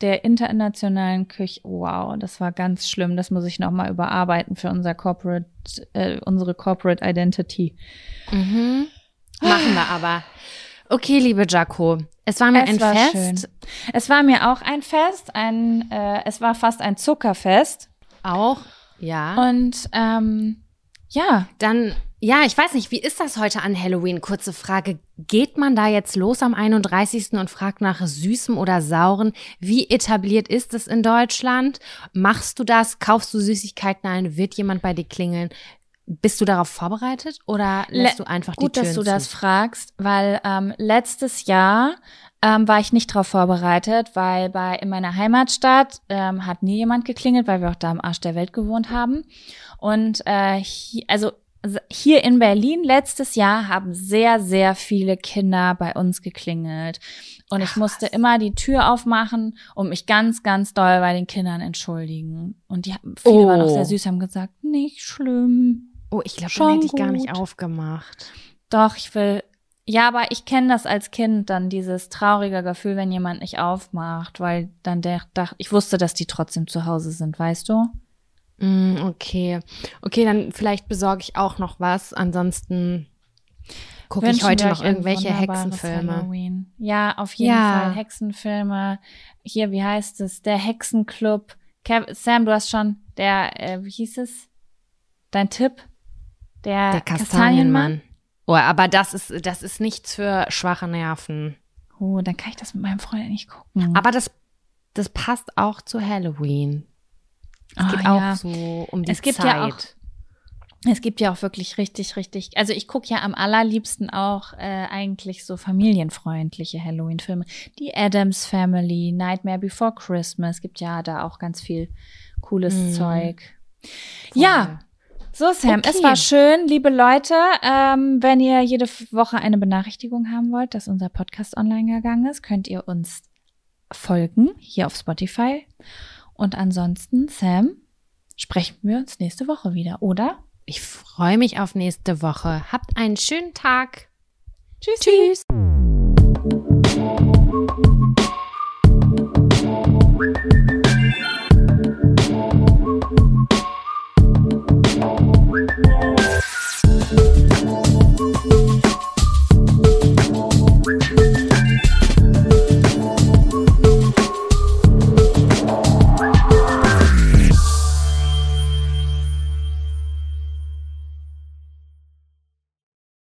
der internationalen Küche. Wow, das war ganz schlimm. Das muss ich nochmal überarbeiten für unser Corporate, äh, unsere Corporate Identity. Mhm. Machen wir aber. Okay, liebe Jaco. Es war mir Es ein war Fest. schön. Es war mir auch ein Fest, ein, äh, es war fast ein Zuckerfest. Auch. Ja. Und ähm, ja, Dann, ja, ich weiß nicht, wie ist das heute an Halloween? Kurze Frage. Geht man da jetzt los am 31. und fragt nach Süßem oder Sauren? Wie etabliert ist es in Deutschland? Machst du das? Kaufst du Süßigkeiten ein? Wird jemand bei dir klingeln? Bist du darauf vorbereitet oder lässt Le- du einfach Gut, die Türen dass du zu? das fragst, weil ähm, letztes Jahr ähm, war ich nicht darauf vorbereitet, weil bei in meiner Heimatstadt ähm, hat nie jemand geklingelt, weil wir auch da am Arsch der Welt gewohnt haben. Und äh, hier, also hier in Berlin letztes Jahr haben sehr, sehr viele Kinder bei uns geklingelt. Und ich Ach, musste was. immer die Tür aufmachen und mich ganz, ganz doll bei den Kindern entschuldigen. Und die viele waren auch Oh. sehr süß, haben gesagt, nicht schlimm. Oh, ich glaube, Schon hätte ich gar nicht aufgemacht. Doch, ich will. Ja, aber ich kenne das als Kind dann, dieses traurige Gefühl, wenn jemand nicht aufmacht, weil dann der dachte, ich wusste, dass die trotzdem zu Hause sind, weißt du? Mm, okay. Okay, dann vielleicht besorge ich auch noch was. Ansonsten gucke ich heute noch irgendwelche Hexenfilme. Halloween. Ja, auf jeden Ja. Fall Hexenfilme. Hier, wie heißt es? Der Hexenclub. Kev Sam, du hast schon der, äh, wie hieß es? Dein Tipp? Der, Der Kastanienmann. Oh, aber das ist, das ist nichts für schwache Nerven. Oh, dann kann ich das mit meinem Freund nicht gucken. Aber das, das passt auch zu Halloween. Es Ah, geht ja. auch so um die Es gibt Zeit. ja auch- Es gibt ja auch wirklich richtig, richtig. Also ich gucke ja am allerliebsten auch äh, eigentlich so familienfreundliche Halloween-Filme. Die Adams Family, Nightmare Before Christmas. Es gibt ja da auch ganz viel cooles Mhm. Zeug. Voll. Ja, so Sam, Okay. es war schön, liebe Leute. Ähm, wenn ihr jede Woche eine Benachrichtigung haben wollt, dass unser Podcast online gegangen ist, könnt ihr uns folgen hier auf Spotify. Und ansonsten, Sam, sprechen wir uns nächste Woche wieder, oder? Ich freue mich auf nächste Woche. Habt einen schönen Tag. Tschüss. Tschüss.